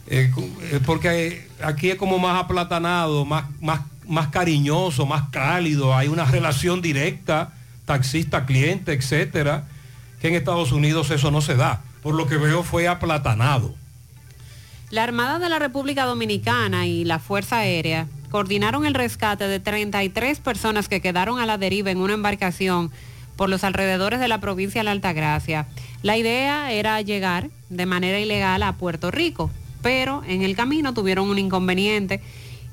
Eh, eh, porque aquí es como más aplatanado, más, más, más cariñoso, más cálido, hay una relación directa, taxista-cliente, etcétera, que en Estados Unidos eso no se da. Por lo que veo fue aplatanado. La Armada de la República Dominicana y la Fuerza Aérea coordinaron el rescate de 33 personas que quedaron a la deriva en una embarcación por los alrededores de la provincia de la Altagracia. La idea era llegar de manera ilegal a Puerto Rico, pero en el camino tuvieron un inconveniente,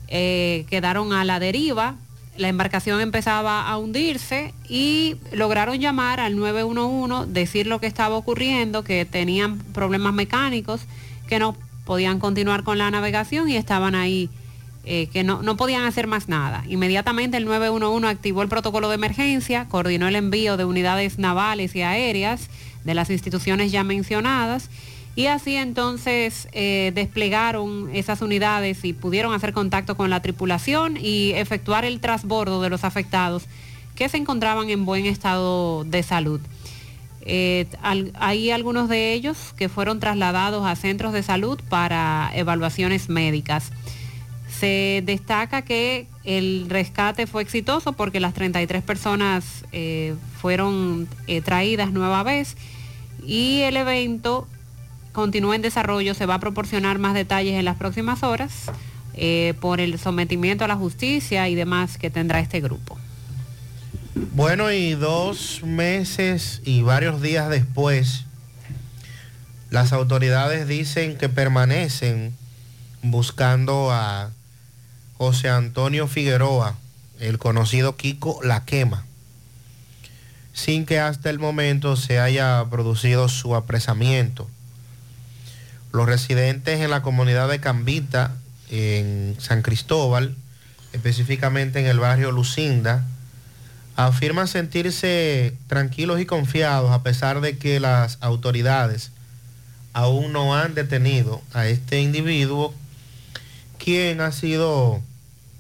eh, quedaron a la deriva, la embarcación empezaba a hundirse y lograron llamar al 911, decir lo que estaba ocurriendo, que tenían problemas mecánicos, que no podían continuar con la navegación y estaban ahí, eh, que no, no podían hacer más nada. Inmediatamente el 911 activó el protocolo de emergencia, coordinó el envío de unidades navales y aéreas de las instituciones ya mencionadas y así entonces eh, desplegaron esas unidades y pudieron hacer contacto con la tripulación y efectuar el trasbordo de los afectados que se encontraban en buen estado de salud. Eh, hay algunos de ellos que fueron trasladados a centros de salud para evaluaciones médicas. Se destaca que el rescate fue exitoso porque las 33 personas eh, fueron eh, traídas nueva vez y el evento continúa en desarrollo. Se va a proporcionar más detalles en las próximas horas eh, por el sometimiento a la justicia y demás que tendrá este grupo. Bueno, y dos meses y varios días después, las autoridades dicen que permanecen buscando a José Antonio Figueroa, el conocido Kiko La Quema, sin que hasta el momento se haya producido su apresamiento. Los residentes en la comunidad de Cambita, en San Cristóbal, específicamente en el barrio Lucinda, afirman sentirse tranquilos y confiados a pesar de que las autoridades aún no han detenido a este individuo, quien ha sido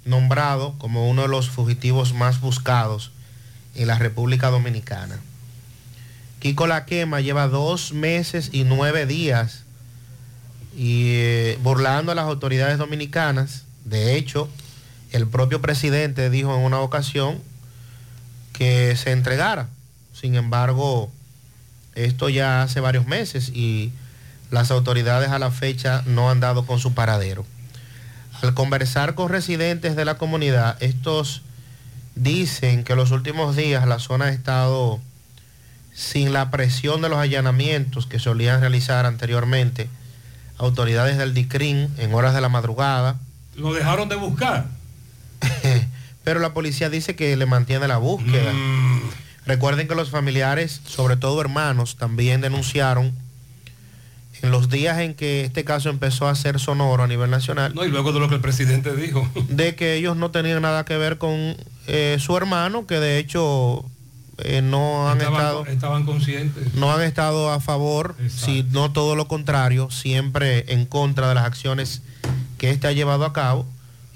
nombrado como uno de los fugitivos más buscados en la República Dominicana. Kiko La Quema lleva dos meses y nueve días y eh, burlando a las autoridades dominicanas. De hecho, el propio presidente dijo en una ocasión que se entregara. Sin embargo, esto ya hace varios meses y las autoridades a la fecha no han dado con su paradero. Al conversar con residentes de la comunidad, estos dicen que los últimos días la zona ha estado sin la presión de los allanamientos que solían realizar anteriormente autoridades del DICRIN en horas de la madrugada. ¿Lo dejaron de buscar? Pero la policía dice que le mantiene la búsqueda. Mm. Recuerden que los familiares, sobre todo hermanos, también denunciaron en los días en que este caso empezó a ser sonoro a nivel nacional. No, y luego de lo que el presidente dijo. De que ellos no tenían nada que ver con eh, su hermano, que de hecho eh, no han estaban, estado estaban conscientes. no han estado a favor, sino todo lo contrario, siempre en contra de las acciones que éste ha llevado a cabo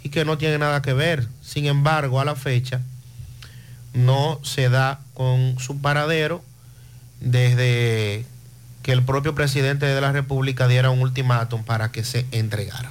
y que no tiene nada que ver. Sin embargo, a la fecha no se da con su paradero desde que el propio presidente de la República diera un ultimátum para que se entregara.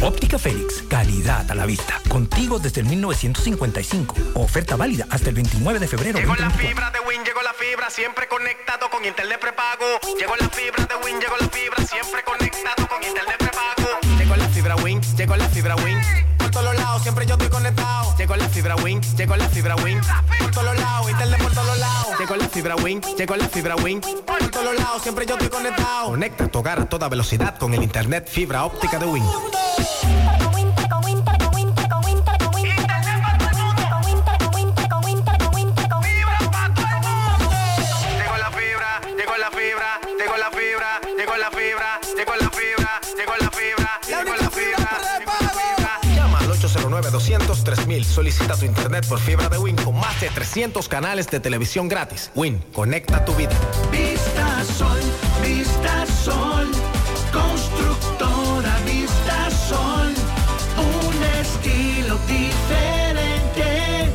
Óptica Félix, calidad a la vista. Contigo desde el 1955. Oferta válida hasta el 29 de febrero. Llegó la 2024. fibra de Win, llegó la fibra, siempre conectado con internet prepago. Llegó la fibra de Win, llegó la fibra, siempre conectado con internet prepago. Llegó la fibra Win, llegó la fibra Win. Por todos lados, siempre yo estoy conectado. Llegó la fibra Win, llegó la fibra Win. Por todos lados, internet por todos lados. Llegó la fibra Win, llegó la fibra Win. Por todos lados, siempre yo estoy conectado. Conecta tu hogar a toda velocidad con el internet fibra óptica de Win. 809-200-3000. Solicita tu internet por fibra de Win con más de 300 canales de televisión gratis. Win, conecta tu vida. Vista Sol, Vista Sol, constructora Vista Sol, un estilo diferente,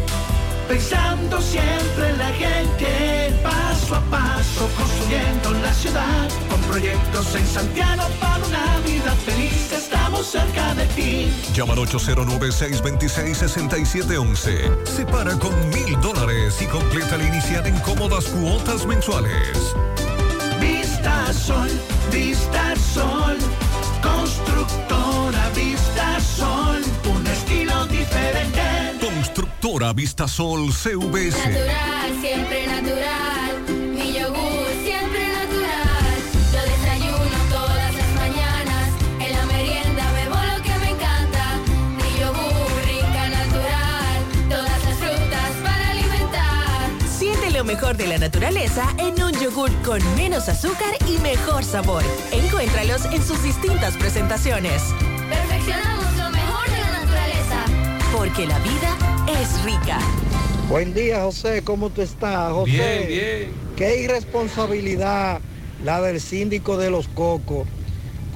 pensando siempre en la gente, paso a paso construyendo la ciudad, proyectos en Santiago para una vida feliz, estamos cerca de ti. Llama al 809-626-6711. Separa con mil dólares y completa la inicial en cómodas cuotas mensuales. Vista Sol, Vista Sol, constructora Vista Sol, un estilo diferente. Constructora Vistasol CVS. Natural, siempre natural. Mejor de la naturaleza en un yogur con menos azúcar y mejor sabor. Encuéntralos en sus distintas presentaciones. Perfeccionamos lo mejor de la naturaleza. Porque la vida es rica. Buen día, José. ¿Cómo tú estás, José? Bien, bien. Qué irresponsabilidad la del síndico de Los Cocos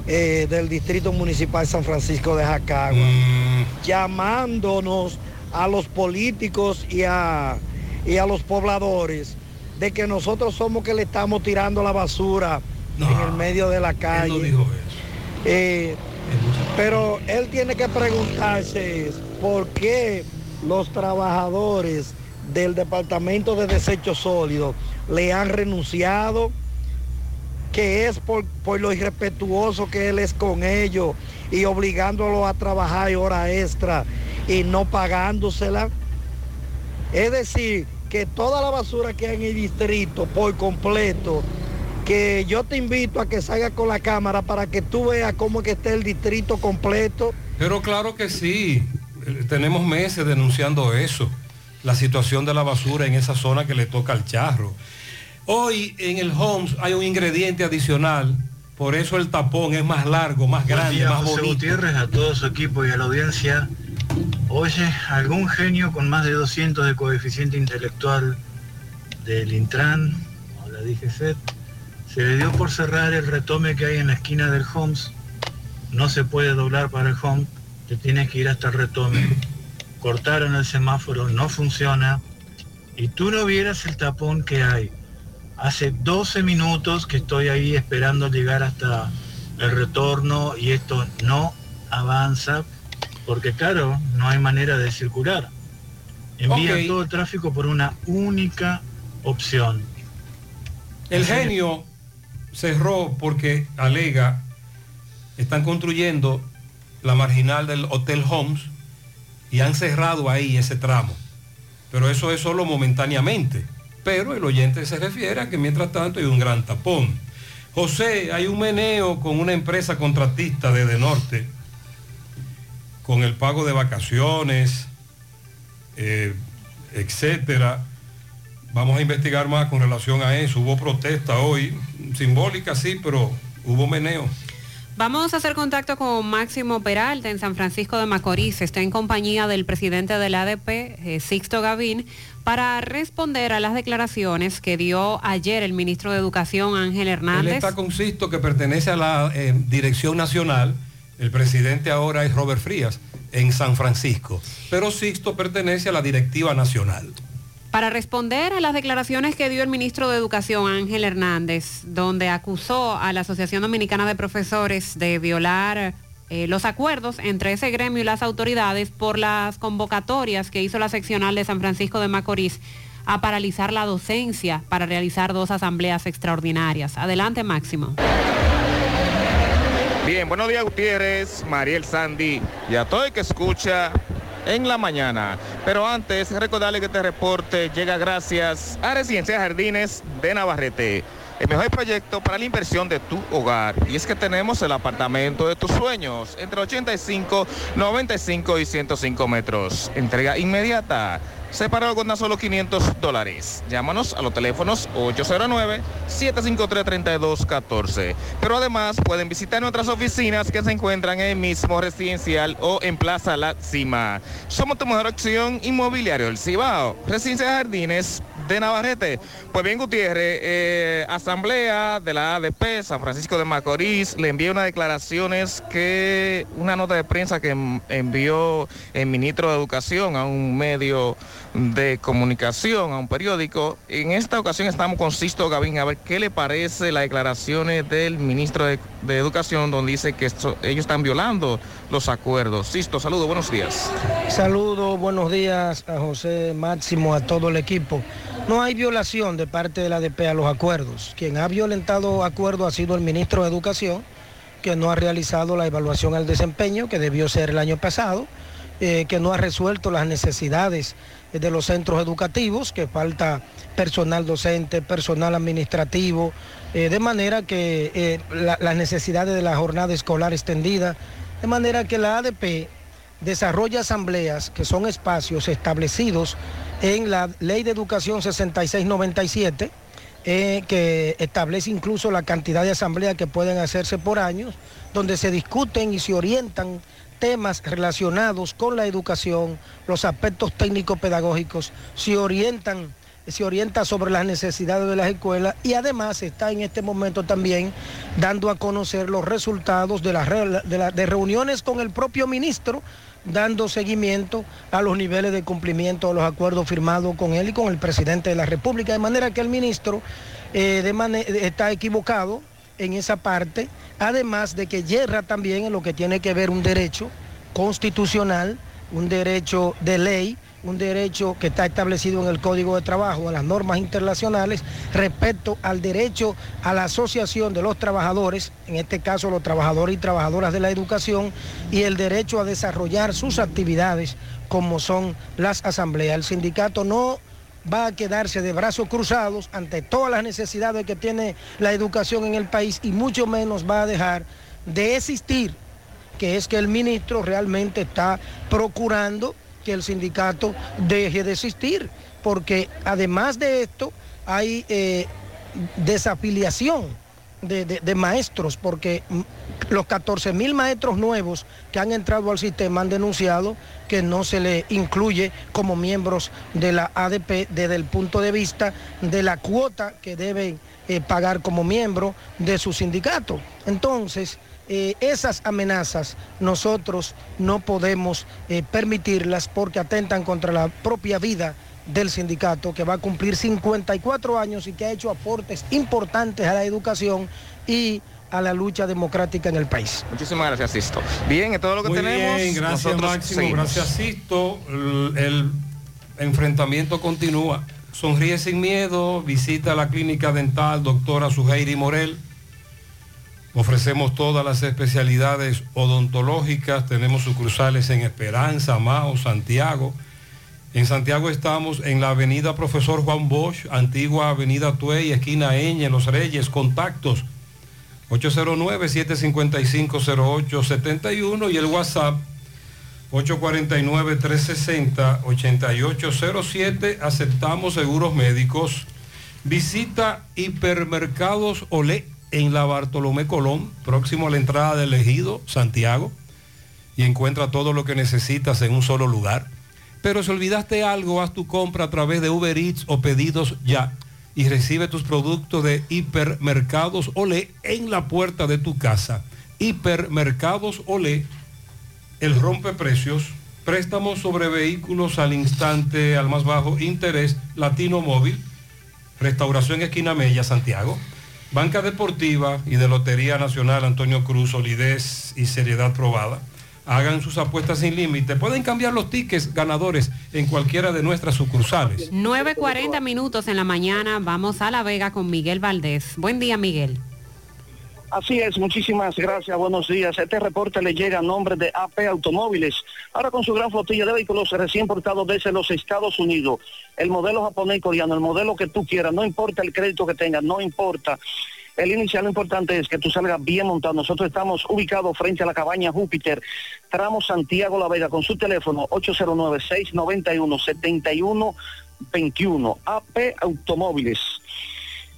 eh, del Distrito Municipal San Francisco de Jacagua, llamándonos a los políticos y a, y a los pobladores de que nosotros somos que le estamos tirando la basura en el medio de la calle. Eh, pero él tiene que preguntarse por qué los trabajadores del Departamento de Desechos Sólidos le han renunciado, que es por, por lo irrespetuoso que él es con ellos y obligándolo a trabajar hora extra y no pagándosela. Es decir, que toda la basura que hay en el distrito por completo, que yo te invito a que salga con la cámara para que tú veas cómo que está el distrito completo. Pero claro que sí, Eh, tenemos meses denunciando eso, la situación de la basura en esa zona que le toca al charro. Hoy en el Homes hay un ingrediente adicional, por eso el tapón es más largo, más grande, día, más José bonito. Gutiérrez, a todo su equipo y a la audiencia. Oye, algún genio con más de 200 de coeficiente intelectual del Intran o la DGFED se le dio por cerrar el retome que hay en la esquina del Homes. No se puede doblar para el Home, te tienes que ir hasta el retome. Cortaron el semáforo, no funciona. Y tú no vieras el tapón que hay. Hace 12 minutos que estoy ahí esperando llegar hasta el retorno y esto no avanza porque claro, no hay manera de circular. Envía Ok. todo el tráfico por una única opción. El genio cerró porque alega, están construyendo la marginal del Hotel Homes y han cerrado ahí ese tramo. Pero eso es solo momentáneamente. Pero el oyente se refiere a que mientras tanto hay un gran tapón. José, hay un meneo con una empresa contratista de Norte con el pago de vacaciones, eh, etcétera. Vamos a investigar más con relación a eso. Hubo protesta hoy, simbólica sí, pero hubo meneo. Vamos a hacer contacto con Máximo Peralta en San Francisco de Macorís. Está en compañía del presidente del ADP, eh, Sixto Gavín, para responder a las declaraciones que dio ayer el ministro de Educación, Ángel Él Hernández. está con Sisto, que pertenece a la eh, Dirección Nacional. El presidente ahora es Robert Frías, en San Francisco. Pero Sixto pertenece a la Directiva Nacional. Para responder a las declaraciones que dio el ministro de Educación, Ángel Hernández, donde acusó a la Asociación Dominicana de Profesores de violar eh, los acuerdos entre ese gremio y las autoridades por las convocatorias que hizo la seccional de San Francisco de Macorís a paralizar la docencia para realizar dos asambleas extraordinarias. Adelante, Máximo. Bien, buenos días Gutiérrez, Mariel Sandy y a todo el que escucha en la mañana. Pero antes, recordarle que este reporte llega gracias a Residencia Jardines de Navarrete. El mejor proyecto para la inversión de tu hogar. Y es que tenemos el apartamento de tus sueños, entre 85, 95 y 105 metros. Entrega inmediata. Separado con tan solo 500 dólares. Llámanos a los teléfonos 809-753-3214. Pero además pueden visitar nuestras oficinas que se encuentran en el mismo residencial o en Plaza La Cima. Somos tu mejor opción inmobiliario, el Cibao. Residencia de Jardines de Navarrete. Pues bien, Gutiérrez, eh, Asamblea de la ADP, San Francisco de Macorís, le envié unas declaraciones que, una nota de prensa que en- envió el ministro de Educación a un medio de comunicación, a un periódico. En esta ocasión estamos con Sisto Gavín a ver qué le parece las declaraciones del ministro de, Educación donde dice que ellos están violando los acuerdos. Sisto, saludos, buenos días. Saludos, buenos días a José Máximo, a todo el equipo. No hay violación de parte de la ADP a los acuerdos. Quien ha violentado acuerdos ha sido el ministro de Educación, que no ha realizado la evaluación al desempeño, que debió ser el año pasado, eh, que no ha resuelto las necesidades de los centros educativos, que falta personal docente, personal administrativo, eh, de manera que eh, la- las necesidades de la jornada escolar extendida, de manera que la ADP desarrolla asambleas que son espacios establecidos en la Ley de Educación 6697, eh, que establece incluso la cantidad de asambleas que pueden hacerse por años, donde se discuten y se orientan temas relacionados con la educación, los aspectos técnico-pedagógicos, se orientan se orienta sobre las necesidades de las escuelas y además está en este momento también dando a conocer los resultados de las reuniones con el propio ministro, dando seguimiento a los niveles de cumplimiento de los acuerdos firmados con él y con el presidente de la República, de manera que el ministro eh, mane- está equivocado en esa parte, además de que yerra también en lo que tiene que ver un derecho constitucional, un derecho de ley, un derecho que está establecido en el Código de Trabajo, en las normas internacionales, respecto al derecho a la asociación de los trabajadores, en este caso los trabajadores y trabajadoras de la educación, y el derecho a desarrollar sus actividades como son las asambleas. El sindicato no va a quedarse de brazos cruzados ante todas las necesidades que tiene la educación en el país y mucho menos va a dejar de existir, que es que el ministro realmente está procurando que el sindicato deje de existir, porque además de esto hay eh, desafiliación de, maestros, porque los 14 mil maestros nuevos que han entrado al sistema han denunciado que no se le incluye como miembros de la ADP desde el punto de vista de la cuota que deben eh, pagar como miembro de su sindicato. Entonces, eh, esas amenazas nosotros no podemos eh, permitirlas porque atentan contra la propia vida del sindicato que va a cumplir 54 años y que ha hecho aportes importantes a la educación y a la lucha democrática en el país. Muchísimas gracias, Sisto. Bien, es todo lo que Muy tenemos. bien, gracias Nosotros Máximo, seguimos. gracias Sisto. El, el enfrentamiento continúa. Sonríe sin miedo, visita la clínica dental doctora Suheiri Morel. Ofrecemos todas las especialidades odontológicas, tenemos sucursales en Esperanza, Mao, Santiago. En Santiago estamos en la avenida Profesor Juan Bosch, antigua avenida Tuey, esquina Eñe, Los Reyes, contactos 809-755-0871 y el WhatsApp 849-360-8807. Aceptamos seguros médicos. Visita Hipermercados Olé en la Bartolomé Colón, próximo a la entrada del Ejido, Santiago, y encuentra todo lo que necesitas en un solo lugar. Pero si olvidaste algo, haz tu compra a través de Uber Eats o pedidos ya y recibe tus productos de Hipermercados Olé en la puerta de tu casa. Hipermercados Olé, el rompeprecios, préstamos sobre vehículos al instante, al más bajo interés, Latino Móvil, Restauración Esquina Mella, Santiago. Banca Deportiva y de Lotería Nacional Antonio Cruz, solidez y seriedad probada. Hagan sus apuestas sin límite. Pueden cambiar los tickets ganadores en cualquiera de nuestras sucursales. 9.40 minutos en la mañana, vamos a La Vega con Miguel Valdés. Buen día, Miguel. Así es, muchísimas gracias, buenos días. Este reporte le llega a nombre de AP Automóviles, ahora con su gran flotilla de vehículos recién importados desde los Estados Unidos. El modelo japonés y coreano, el modelo que tú quieras, no importa el crédito que tengas, no importa. El inicial lo importante es que tú salgas bien montado. Nosotros estamos ubicados frente a la cabaña Júpiter, tramo Santiago La Vega, con su teléfono 809-691-7121. AP Automóviles.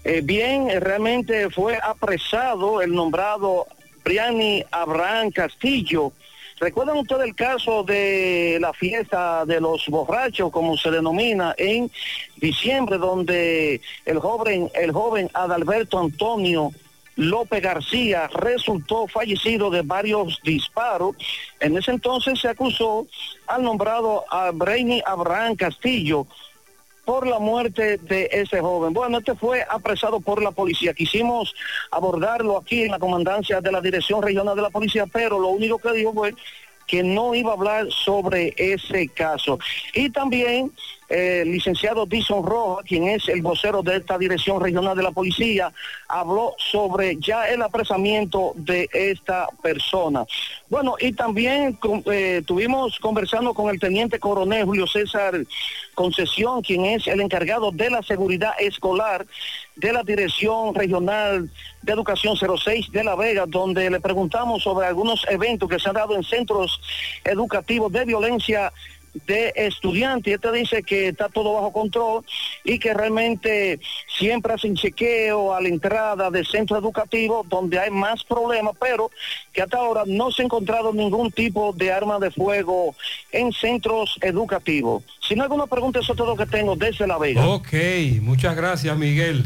Eh, bien, eh, realmente fue apresado el nombrado Briani Abraham Castillo. ¿Recuerdan ustedes el caso de la fiesta de los borrachos, como se denomina, en diciembre, donde el joven, el joven Adalberto Antonio López García resultó fallecido de varios disparos? En ese entonces se acusó al nombrado a Abraham Castillo por la muerte de ese joven. Bueno, este fue apresado por la policía. Quisimos abordarlo aquí en la comandancia de la Dirección Regional de la Policía, pero lo único que dijo fue que no iba a hablar sobre ese caso. Y también eh, licenciado Dison Roja, quien es el vocero de esta Dirección Regional de la Policía, habló sobre ya el apresamiento de esta persona. Bueno, y también eh, tuvimos conversando con el teniente coronel Julio César Concesión, quien es el encargado de la seguridad escolar de la Dirección Regional de Educación 06 de La Vega, donde le preguntamos sobre algunos eventos que se han dado en centros educativos de violencia de estudiantes. Este dice que está todo bajo control y que realmente siempre hacen chequeo a la entrada del centro educativo donde hay más problemas, pero que hasta ahora no se ha encontrado ningún tipo de arma de fuego en centros educativos. Si no hay alguna pregunta, eso es todo lo que tengo desde La Vega. Ok, muchas gracias Miguel.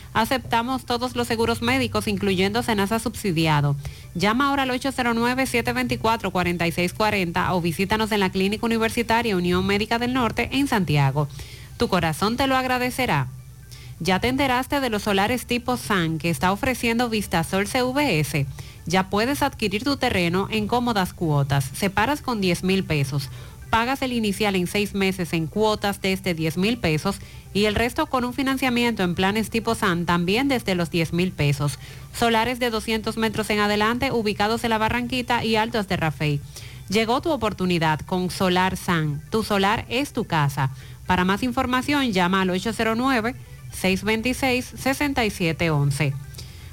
Aceptamos todos los seguros médicos, incluyendo Senasa subsidiado. Llama ahora al 809-724-4640 o visítanos en la Clínica Universitaria Unión Médica del Norte en Santiago. Tu corazón te lo agradecerá. Ya te enteraste de los solares tipo SAN que está ofreciendo Vistasol CVS. Ya puedes adquirir tu terreno en cómodas cuotas. Separas con 10 mil pesos. Pagas el inicial en seis meses en cuotas desde 10 mil pesos y el resto con un financiamiento en planes tipo SAN también desde los 10 mil pesos. Solares de 200 metros en adelante ubicados en la Barranquita y Altos de Rafey. Llegó tu oportunidad con Solar SAN. Tu solar es tu casa. Para más información llama al 809-626-6711.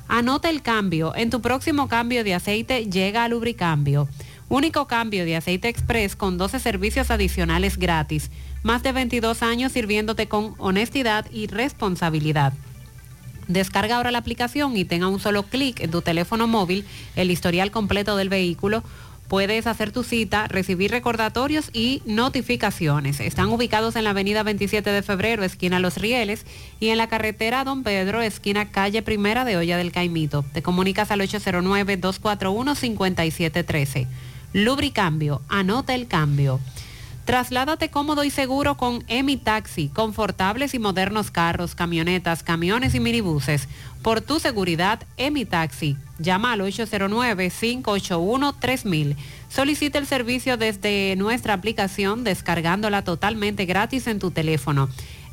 Anota el cambio. En tu próximo cambio de aceite llega a Lubricambio. Único cambio de aceite express con 12 servicios adicionales gratis. Más de 22 años sirviéndote con honestidad y responsabilidad. Descarga ahora la aplicación y tenga un solo clic en tu teléfono móvil el historial completo del vehículo. Puedes hacer tu cita, recibir recordatorios y notificaciones. Están ubicados en la avenida 27 de febrero, esquina Los Rieles, y en la carretera Don Pedro, esquina calle Primera de Olla del Caimito. Te comunicas al 809-241-5713. Lubricambio, anota el cambio. Trasládate cómodo y seguro con Emi Taxi, confortables y modernos carros, camionetas, camiones y minibuses. Por tu seguridad, Emi Taxi. Llama al 809-581-3000. Solicita el servicio desde nuestra aplicación descargándola totalmente gratis en tu teléfono.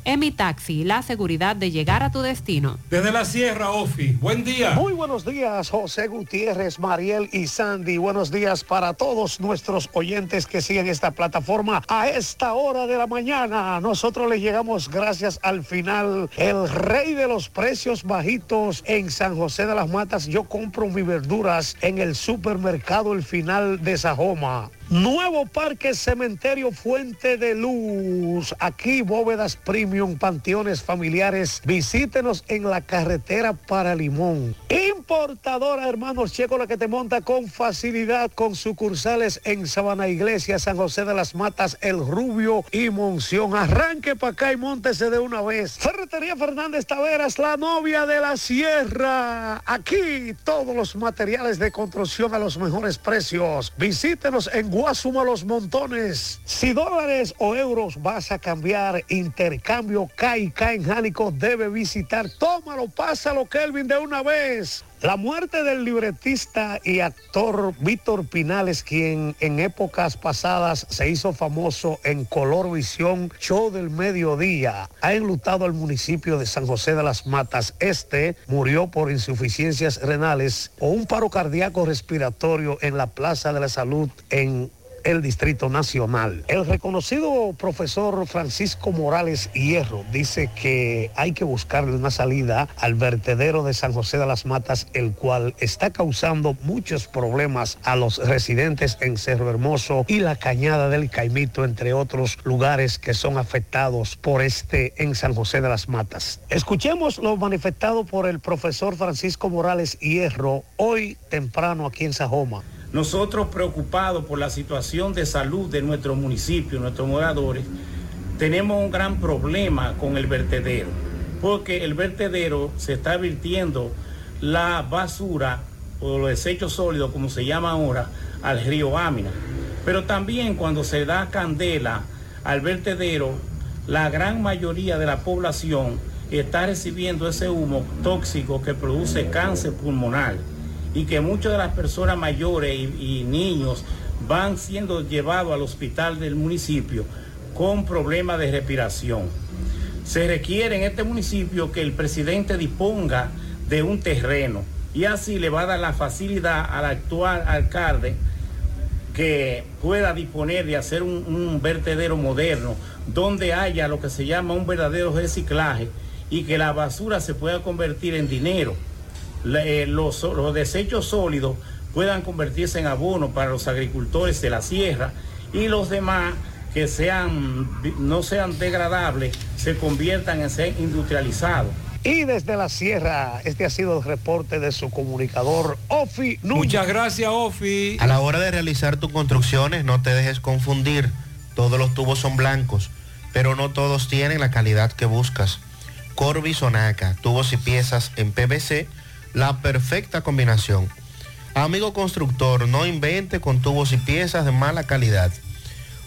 Emi Taxi, la seguridad de llegar a tu destino. Desde la Sierra, Ofi. Buen día. Muy buenos días, José Gutiérrez, Mariel y Sandy. Buenos días para todos nuestros oyentes que siguen esta plataforma a esta hora de la mañana. Nosotros les llegamos gracias al final, el rey de los precios bajitos en San José de las Matas. Yo compro mis verduras en el supermercado El Final de Sajoma. Nuevo Parque Cementerio Fuente de Luz. Aquí bóvedas premium, panteones familiares. Visítenos en la carretera para Limón. Importadora Hermanos Checo, la que te monta con facilidad con sucursales en Sabana Iglesia, San José de las Matas, El Rubio y Monción. Arranque para acá y móntese de una vez. Ferretería Fernández Taveras, la novia de la sierra. Aquí todos los materiales de construcción a los mejores precios. Visítenos en Guasuma Los Montones. Si dólares o euros vas a cambiar, intercambio KK en Jánico debe visitar. Tómalo, pásalo, Kelvin, de una vez. La muerte del libretista y actor Víctor Pinales, quien en épocas pasadas se hizo famoso en Color Visión, Show del Mediodía, ha enlutado al municipio de San José de las Matas. Este murió por insuficiencias renales o un paro cardíaco respiratorio en la Plaza de la Salud en el Distrito Nacional. El reconocido profesor Francisco Morales Hierro dice que hay que buscarle una salida al vertedero de San José de las Matas, el cual está causando muchos problemas a los residentes en Cerro Hermoso y la Cañada del Caimito, entre otros lugares que son afectados por este en San José de las Matas. Escuchemos lo manifestado por el profesor Francisco Morales Hierro hoy temprano aquí en Sajoma. Nosotros preocupados por la situación de salud de nuestro municipio, nuestros moradores, tenemos un gran problema con el vertedero, porque el vertedero se está virtiendo la basura o los desechos sólidos, como se llama ahora, al río Ámina. Pero también cuando se da candela al vertedero, la gran mayoría de la población está recibiendo ese humo tóxico que produce cáncer pulmonar y que muchas de las personas mayores y, niños van siendo llevados al hospital del municipio con problemas de respiración. se requiere en este municipio que el presidente disponga de un terreno y así le va a dar la facilidad al actual alcalde que pueda disponer de hacer un vertedero moderno donde haya lo que se llama un verdadero reciclaje y que la basura se pueda convertir en dinero. La- eh, los, los desechos sólidos puedan convertirse en abono para los agricultores de la sierra y los demás que sean, no sean degradables se conviertan en ser industrializados. Y desde la sierra, este ha sido el reporte de su comunicador, Ofi Núñez. Muchas gracias, Ofi. A la hora de realizar tus construcciones, no te dejes confundir. Todos los tubos son blancos, pero no todos tienen la calidad que buscas. Corby Sonaca, tubos y piezas en PVC, la perfecta combinación. Amigo constructor, no invente con tubos y piezas de mala calidad.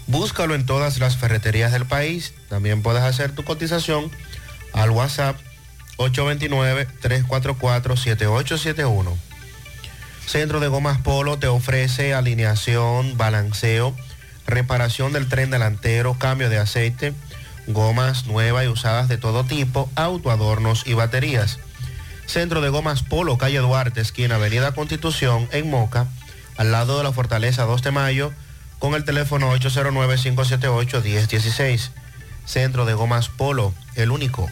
Búscalo en todas las ferreterías del país. También puedes hacer tu cotización al WhatsApp 829-344-7871. Centro de Gomas Polo te ofrece alineación, balanceo, reparación del tren delantero, cambio de aceite, gomas nuevas y usadas de todo tipo, autoadornos y baterías. Centro de Gomas Polo, calle Duarte, esquina Avenida Constitución, en Moca, al lado de la Fortaleza 2 de Mayo, con el teléfono 809-578-1016. Centro de Gomas Polo, el único.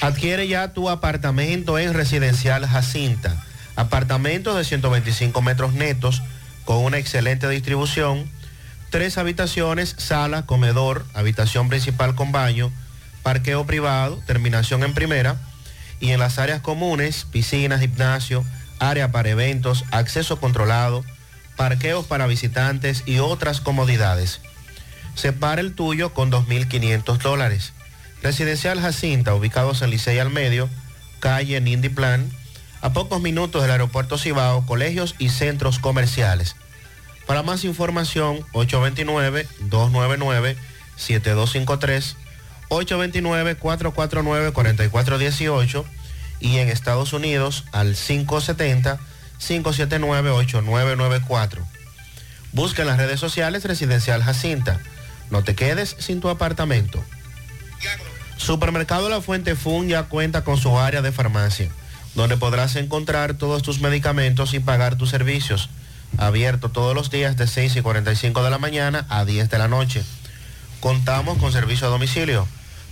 Adquiere ya tu apartamento en Residencial Jacinta. Apartamentos de 125 metros netos con una excelente distribución. Tres habitaciones, sala, comedor, habitación principal con baño, parqueo privado, terminación en primera. Y en las áreas comunes, piscina, gimnasio, área para eventos, acceso controlado, parqueos para visitantes y otras comodidades. Separa el tuyo con 2.500 dólares. Residencial Jacinta, ubicados en Licey al Medio, calle Nindy Plan, a pocos minutos del aeropuerto Cibao, colegios y centros comerciales. Para más información, 829-299-7253, 829-449-4418 y en Estados Unidos al 570-579-8994. Busca en las redes sociales Residencial Jacinta. No te quedes sin tu apartamento. Supermercado La Fuente Fun ya cuenta con su área de farmacia, donde podrás encontrar todos tus medicamentos y pagar tus servicios. Abierto todos los días de 6 y 45 de la mañana a 10 de la noche. Contamos con servicio a domicilio.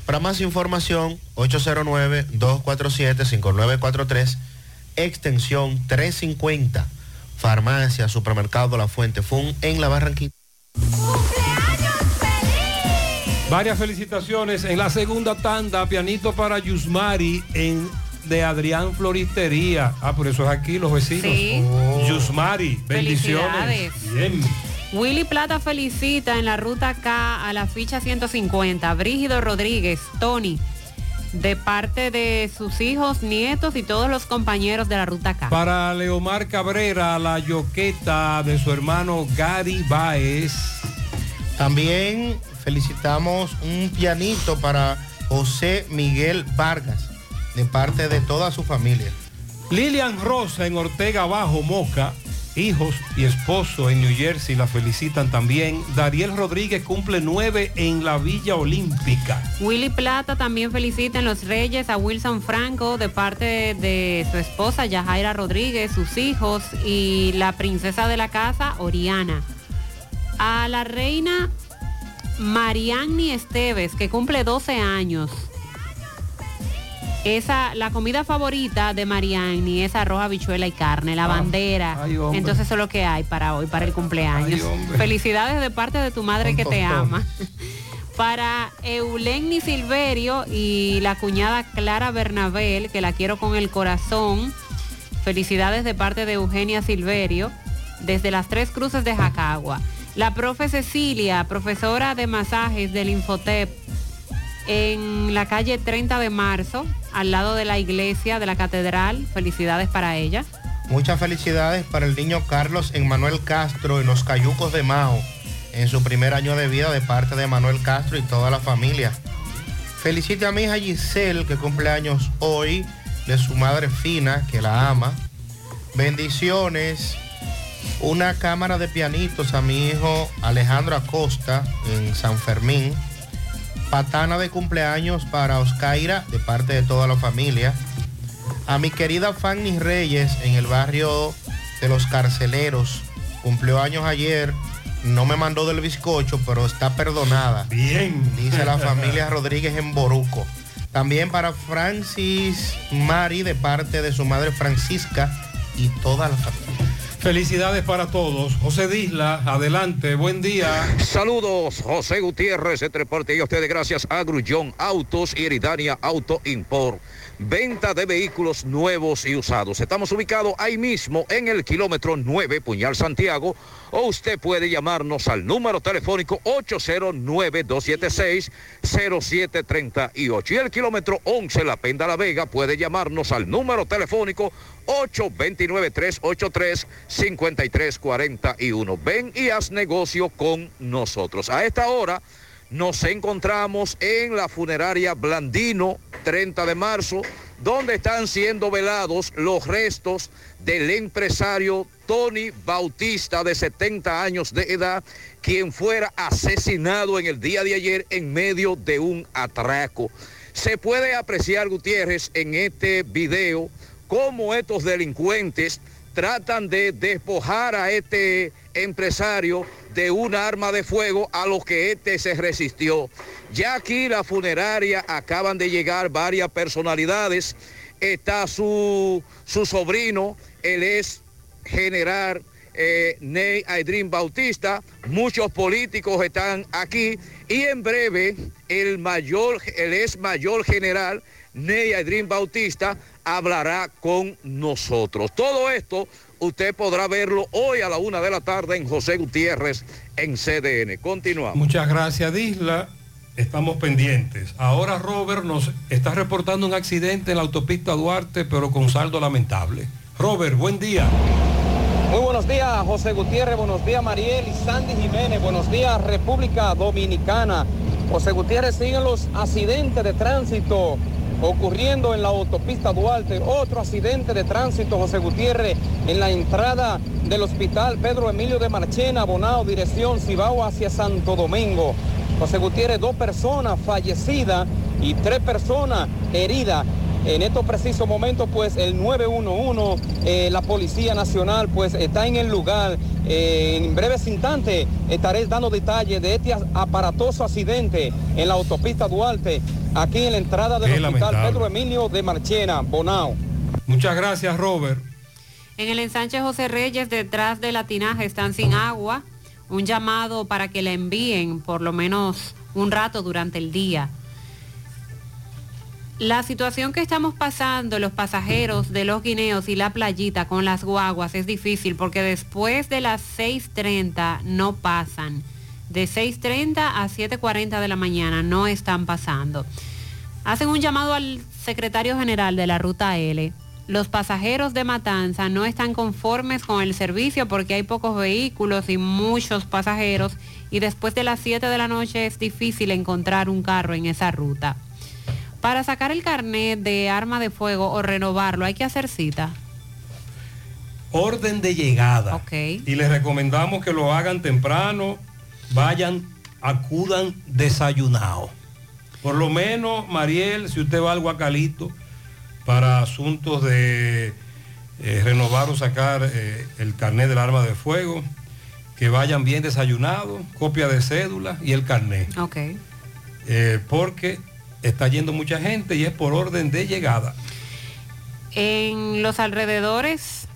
Para más información, 809-247-5943, extensión 350. Farmacia, Supermercado La Fuente Fun en La Barranquita. Varias felicitaciones en la segunda tanda, pianito para Yusmari en de Adrián Floristería. Ah, por eso es aquí los vecinos. Sí. Oh. Yusmari, bendiciones. Bien. Willy Plata felicita en la ruta K a la ficha 150. Brígido Rodríguez, Tony, de parte de sus hijos, nietos y todos los compañeros de la ruta K. Para Leomar Cabrera, la yoqueta de su hermano Gary Baez. También felicitamos un pianito para José Miguel Vargas, de parte de toda su familia. Lilian Rosa en Ortega Bajo, Moca. Hijos y esposo en New Jersey la felicitan también. Dariel Rodríguez cumple nueve en la Villa Olímpica. Willy Plata también felicita en Los Reyes a Wilson Franco de parte de su esposa Yajaira Rodríguez, sus hijos y la princesa de la casa, Oriana. A la reina Marianni Esteves, que cumple 12 años. Esa, la comida favorita de Marianni es arroz, habichuela y carne, la Ah, bandera. ay. Entonces eso es lo que hay para hoy, para el cumpleaños. Ay. Felicidades de parte de tu madre que te ama. Para Eulenni Silverio y la cuñada Clara Bernabel, que la quiero con el corazón. Felicidades de parte de Eugenia Silverio, desde las Tres Cruces de Jacagua. La profe Cecilia, profesora de masajes del Infotep, en la calle 30 de marzo, al lado de la iglesia de la catedral. Felicidades para ella. Muchas felicidades para el niño Carlos Emmanuel Castro en los Cayucos de Mao, en su primer año de vida de parte de Manuel Castro y toda la familia. Felicite a mi hija Giselle, que cumple años hoy, de su madre Fina, que la ama. Bendiciones. Una cámara de pianitos a mi hijo Alejandro Acosta en San Fermín. Patana de cumpleaños para Oscaira de parte de toda la familia. A mi querida Fanny Reyes en el barrio de los carceleros. Cumplió años ayer. No me mandó del bizcocho, pero está perdonada. Bien. Dice la familia Rodríguez en Boruco. También para Francis Mari de parte de su madre Francisca y toda la familia. Felicidades para todos. José Disla, adelante, buen día. Saludos, José Gutiérrez, entre parte y a ustedes gracias a Grullón Autos y Eridania Auto Import. Venta de vehículos nuevos y usados. Estamos ubicados ahí mismo en el kilómetro 9, Puñal Santiago, o usted puede llamarnos al número telefónico 809-276-0738. Y el kilómetro 11, La Penda La Vega, puede llamarnos al número telefónico 829-383-5341. Ven y haz negocio con nosotros. A esta hora nos encontramos en la funeraria Blandino, 30 de marzo, donde están siendo velados los restos del empresario Tony Bautista, de 70 años de edad, quien fuera asesinado en el día de ayer en medio de un atraco. Se puede apreciar, Gutiérrez, en este video cómo estos delincuentes tratan de despojar a este empresario de un arma de fuego a lo que este se resistió. Ya aquí la funeraria acaban de llegar varias personalidades. Está su, su sobrino, él es general eh, Ney Aydrin Bautista, muchos políticos están aquí y en breve el mayor, ex mayor general Ney Aydrin Bautista hablará con nosotros. Todo esto usted podrá verlo hoy a la una de la tarde en José Gutiérrez en CDN. Continuamos. Muchas gracias, Disla. Estamos pendientes. Ahora Robert nos está reportando un accidente en la autopista Duarte, pero con saldo lamentable. Robert, buen día. Muy buenos días, José Gutiérrez, buenos días, Mariel y Sandy Jiménez, buenos días, República Dominicana. José Gutiérrez, siguen los accidentes de tránsito ocurriendo en la autopista Duarte. Otro accidente de tránsito, José Gutiérrez, en la entrada del hospital Pedro Emilio de Marchena, Bonao, dirección Cibao hacia Santo Domingo. José Gutiérrez, dos personas fallecidas y tres personas heridas. En estos precisos momentos, pues el 911, eh, la Policía Nacional, pues está en el lugar. Eh, en breves instantes estaré dando detalles de este aparatoso accidente en la autopista Duarte, aquí en la entrada del Qué hospital lamentable. Pedro Emilio de Marchena, Bonao. Muchas gracias, Robert. En el ensanche José Reyes, detrás de la tinaja, están sin agua. Un llamado para que la envíen por lo menos un rato durante el día. La situación que estamos pasando los pasajeros de los guineos y la playita con las guaguas es difícil porque después de las 6.30 no pasan. De 6.30 a 7.40 de la mañana no están pasando. Hacen un llamado al secretario general de la Ruta L. Los pasajeros de Matanza no están conformes con el servicio porque hay pocos vehículos y muchos pasajeros y después de las 7 de la noche es difícil encontrar un carro en esa ruta. Para sacar el carnet de arma de fuego o renovarlo hay que hacer cita. Orden de llegada. Ok. Y les recomendamos que lo hagan temprano, vayan, acudan desayunado. Por lo menos, Mariel, si usted va al Guacalito para asuntos de eh, renovar o sacar eh, el carnet del arma de fuego, que vayan bien desayunados, copia de cédula y el carnet. Ok. Eh, porque está yendo mucha gente y es por orden de llegada. En los alrededores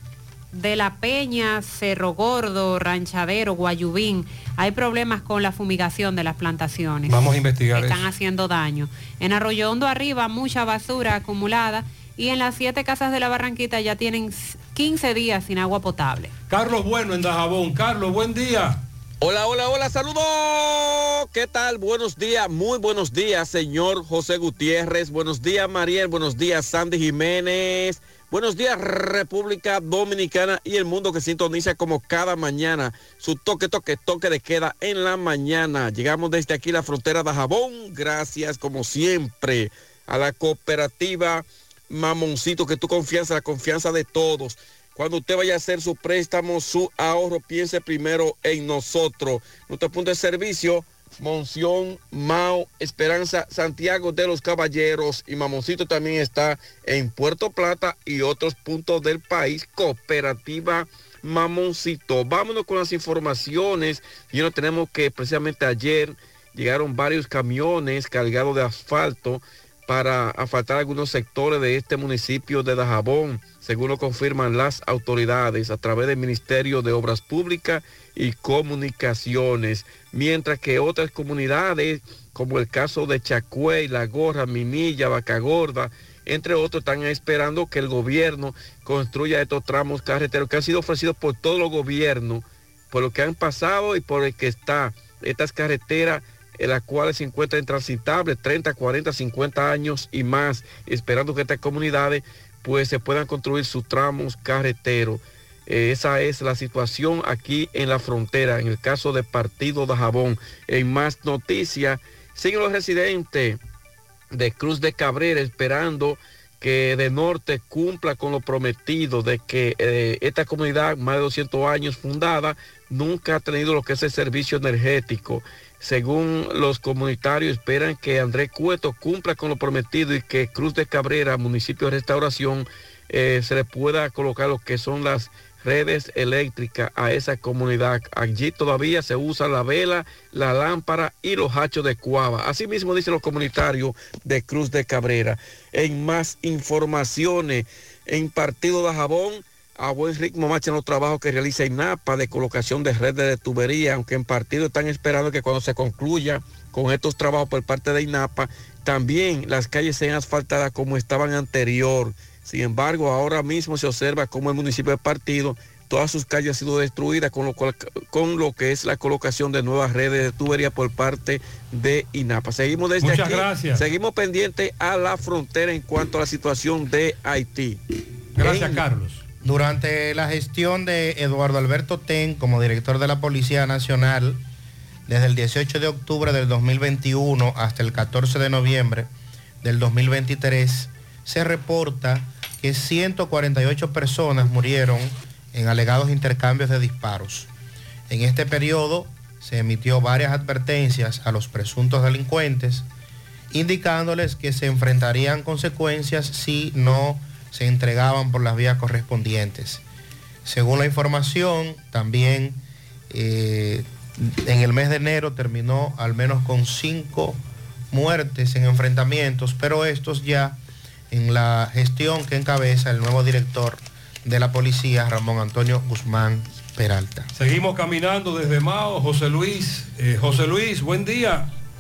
de La Peña, Cerro Gordo, Ranchadero, Guayubín, hay problemas con la fumigación de las plantaciones. Vamos a investigar Están eso. haciendo daño. En Arroyo Hondo arriba, mucha basura acumulada y en las siete casas de la Barranquita ya tienen 15 días sin agua potable. Carlos Bueno en Dajabón. Carlos, buen día. Hola, hola, hola, saludos. ¿Qué tal? Buenos días, muy buenos días, señor José Gutiérrez. Buenos días, Mariel. Buenos días, Sandy Jiménez. Buenos días, República Dominicana y el mundo que sintoniza como cada mañana su toque, toque, toque de queda en la mañana. Llegamos desde aquí la frontera de Jabón. Gracias, como siempre, a la cooperativa Mamoncito, que tu confianza, la confianza de todos. Cuando usted vaya a hacer su préstamo, su ahorro, piense primero en nosotros. Nuestro punto de servicio, Monción, Mao, Esperanza, Santiago de los Caballeros y Mamoncito también está en Puerto Plata y otros puntos del país. Cooperativa Mamoncito. Vámonos con las informaciones. Y no tenemos que precisamente ayer llegaron varios camiones cargados de asfalto para asfaltar algunos sectores de este municipio de Dajabón, según lo confirman las autoridades a través del Ministerio de Obras Públicas y Comunicaciones, mientras que otras comunidades, como el caso de Chacuey, La Gorra, Minilla, Vaca Gorda, entre otros, están esperando que el gobierno construya estos tramos carreteros que han sido ofrecidos por todos los gobiernos, por lo que han pasado y por el que está estas carreteras en las cuales se encuentran intransitables 30, 40, 50 años y más, esperando que estas comunidades pues se puedan construir sus tramos carreteros. Eh, esa es la situación aquí en la frontera, en el caso de Partido de Jabón. En más noticias, siguen los residentes de Cruz de Cabrera esperando que de norte cumpla con lo prometido de que eh, esta comunidad, más de 200 años fundada, nunca ha tenido lo que es el servicio energético. Según los comunitarios, esperan que Andrés Cueto cumpla con lo prometido y que Cruz de Cabrera, municipio de restauración, eh, se le pueda colocar lo que son las redes eléctricas a esa comunidad. Allí todavía se usa la vela, la lámpara y los hachos de cuava. Asimismo dicen los comunitarios de Cruz de Cabrera. En más informaciones, en Partido de Jabón, a buen ritmo marchan los trabajos que realiza INAPA de colocación de redes de tubería, aunque en partido están esperando que cuando se concluya con estos trabajos por parte de INAPA, también las calles sean asfaltadas como estaban anterior. Sin embargo, ahora mismo se observa como el municipio de Partido, todas sus calles han sido destruidas con lo, cual- con lo que es la colocación de nuevas redes de tubería por parte de INAPA. Seguimos desde Muchas aquí. gracias. Seguimos pendientes a la frontera en cuanto a la situación de Haití. Gracias, En- Carlos. Durante la gestión de Eduardo Alberto Ten como director de la Policía Nacional, desde el 18 de octubre del 2021 hasta el 14 de noviembre del 2023, se reporta que 148 personas murieron en alegados intercambios de disparos. En este periodo se emitió varias advertencias a los presuntos delincuentes, indicándoles que se enfrentarían consecuencias si no se entregaban por las vías correspondientes. Según la información, también eh, en el mes de enero terminó al menos con cinco muertes en enfrentamientos, pero estos ya en la gestión que encabeza el nuevo director de la policía, Ramón Antonio Guzmán Peralta. Seguimos caminando desde Mao, José Luis. Eh, José Luis, buen día.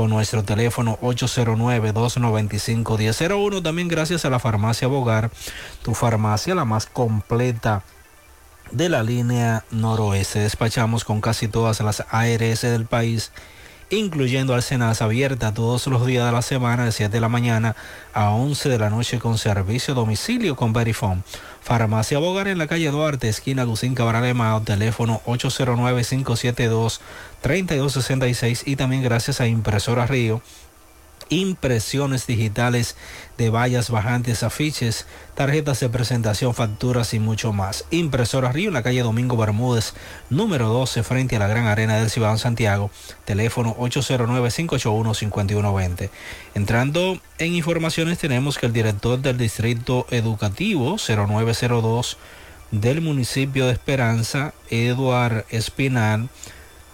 o nuestro teléfono 809-295-1001. También gracias a la farmacia Bogar, tu farmacia la más completa de la línea noroeste. Despachamos con casi todas las ARS del país, incluyendo Arsenas abierta todos los días de la semana de 7 de la mañana a 11 de la noche con servicio a domicilio con Verifone. Farmacia Bogar en la calle Duarte, esquina Lucín Cabral de Emao, teléfono 809 572 3266 y también gracias a Impresora Río impresiones digitales de vallas bajantes, afiches, tarjetas de presentación, facturas y mucho más. Impresora Río en la calle Domingo Bermúdez, número 12, frente a la Gran Arena del Ciudadano Santiago, teléfono 809-581-5120. Entrando en informaciones, tenemos que el director del Distrito Educativo 0902 del municipio de Esperanza, Eduard Espinal,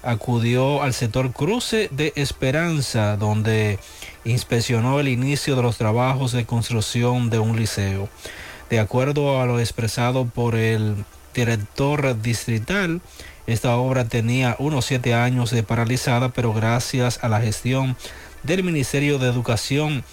acudió al sector cruce de Esperanza, donde inspeccionó el inicio de los trabajos de construcción de un liceo. De acuerdo a lo expresado por el director distrital, esta obra tenía unos siete años de paralizada, pero gracias a la gestión del Ministerio de Educación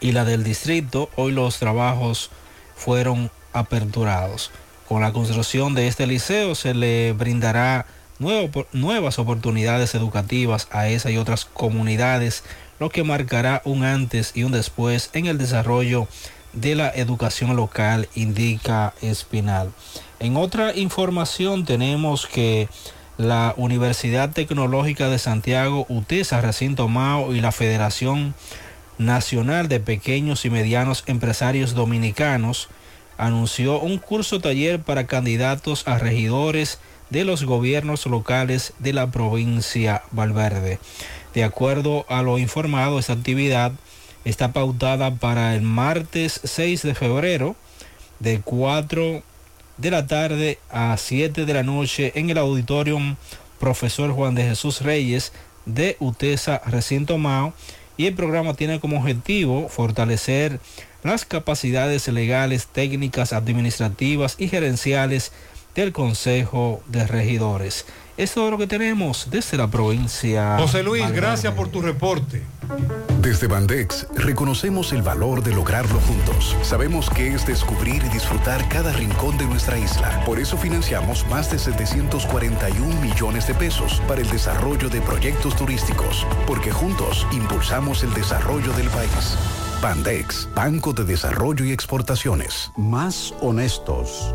y la del distrito, hoy los trabajos fueron aperturados. Con la construcción de este liceo se le brindará nuevas oportunidades educativas a esa y otras comunidades lo que marcará un antes y un después en el desarrollo de la educación local, indica Espinal. En otra información tenemos que la Universidad Tecnológica de Santiago, UTESA, Recinto Mao y la Federación Nacional de Pequeños y Medianos Empresarios Dominicanos anunció un curso taller para candidatos a regidores de los gobiernos locales de la provincia Valverde. De acuerdo a lo informado, esta actividad está pautada para el martes 6 de febrero de 4 de la tarde a 7 de la noche en el auditorium profesor Juan de Jesús Reyes de UTESA Recinto Mao y el programa tiene como objetivo fortalecer las capacidades legales, técnicas, administrativas y gerenciales del Consejo de Regidores. Esto es lo que tenemos desde la provincia. José Luis, Valverde. gracias por tu reporte. Desde Bandex reconocemos el valor de lograrlo juntos. Sabemos que es descubrir y disfrutar cada rincón de nuestra isla. Por eso financiamos más de 741 millones de pesos para el desarrollo de proyectos turísticos, porque juntos impulsamos el desarrollo del país. Bandex, Banco de Desarrollo y Exportaciones. Más honestos.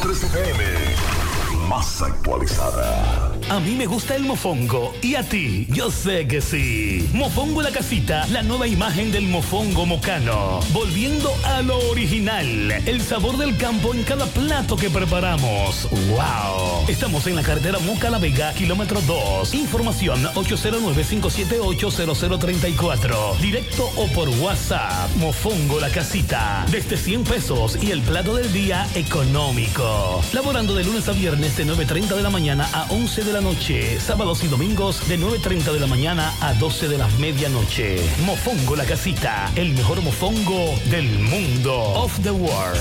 100.3 FM. Más actualizada. A mí me gusta el mofongo. ¿Y a ti? Yo sé que sí. Mofongo la casita, la nueva imagen del mofongo mocano. Volviendo a lo original. El sabor del campo en cada plato que preparamos. ¡Wow! Estamos en la carretera Moca La Vega, kilómetro 2. Información 809-578-0034. Directo o por WhatsApp. Mofongo la casita. Desde 100 pesos y el plato del día económico. Laborando de lunes a viernes de 9.30 de la mañana a 11 de la noche. Sábados y domingos de 9.30 de la mañana a 12 de la medianoche. Mofongo la casita. El mejor mofongo del mundo. Of the world.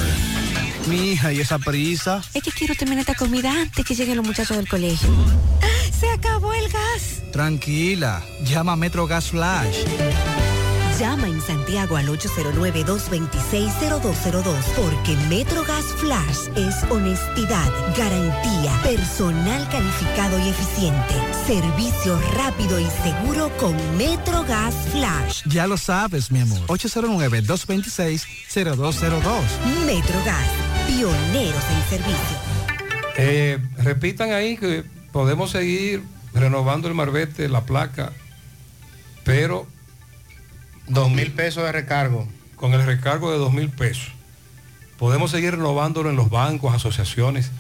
Mi hija, ¿y esa prisa? Es que quiero terminar esta comida antes que lleguen los muchachos del colegio. ¡Se acabó el gas! Tranquila, llama a Metro Gas Flash. Llama en Santiago al 809-226-0202 porque MetroGas Flash es honestidad, garantía, personal calificado y eficiente, servicio rápido y seguro con MetroGas Flash. Ya lo sabes, mi amor. 809-226-0202. MetroGas, pioneros en servicio. Eh, repitan ahí que podemos seguir renovando el marbete, la placa, pero... Dos mil pesos de recargo. Con el recargo de dos mil pesos. Podemos seguir renovándolo en los bancos, asociaciones,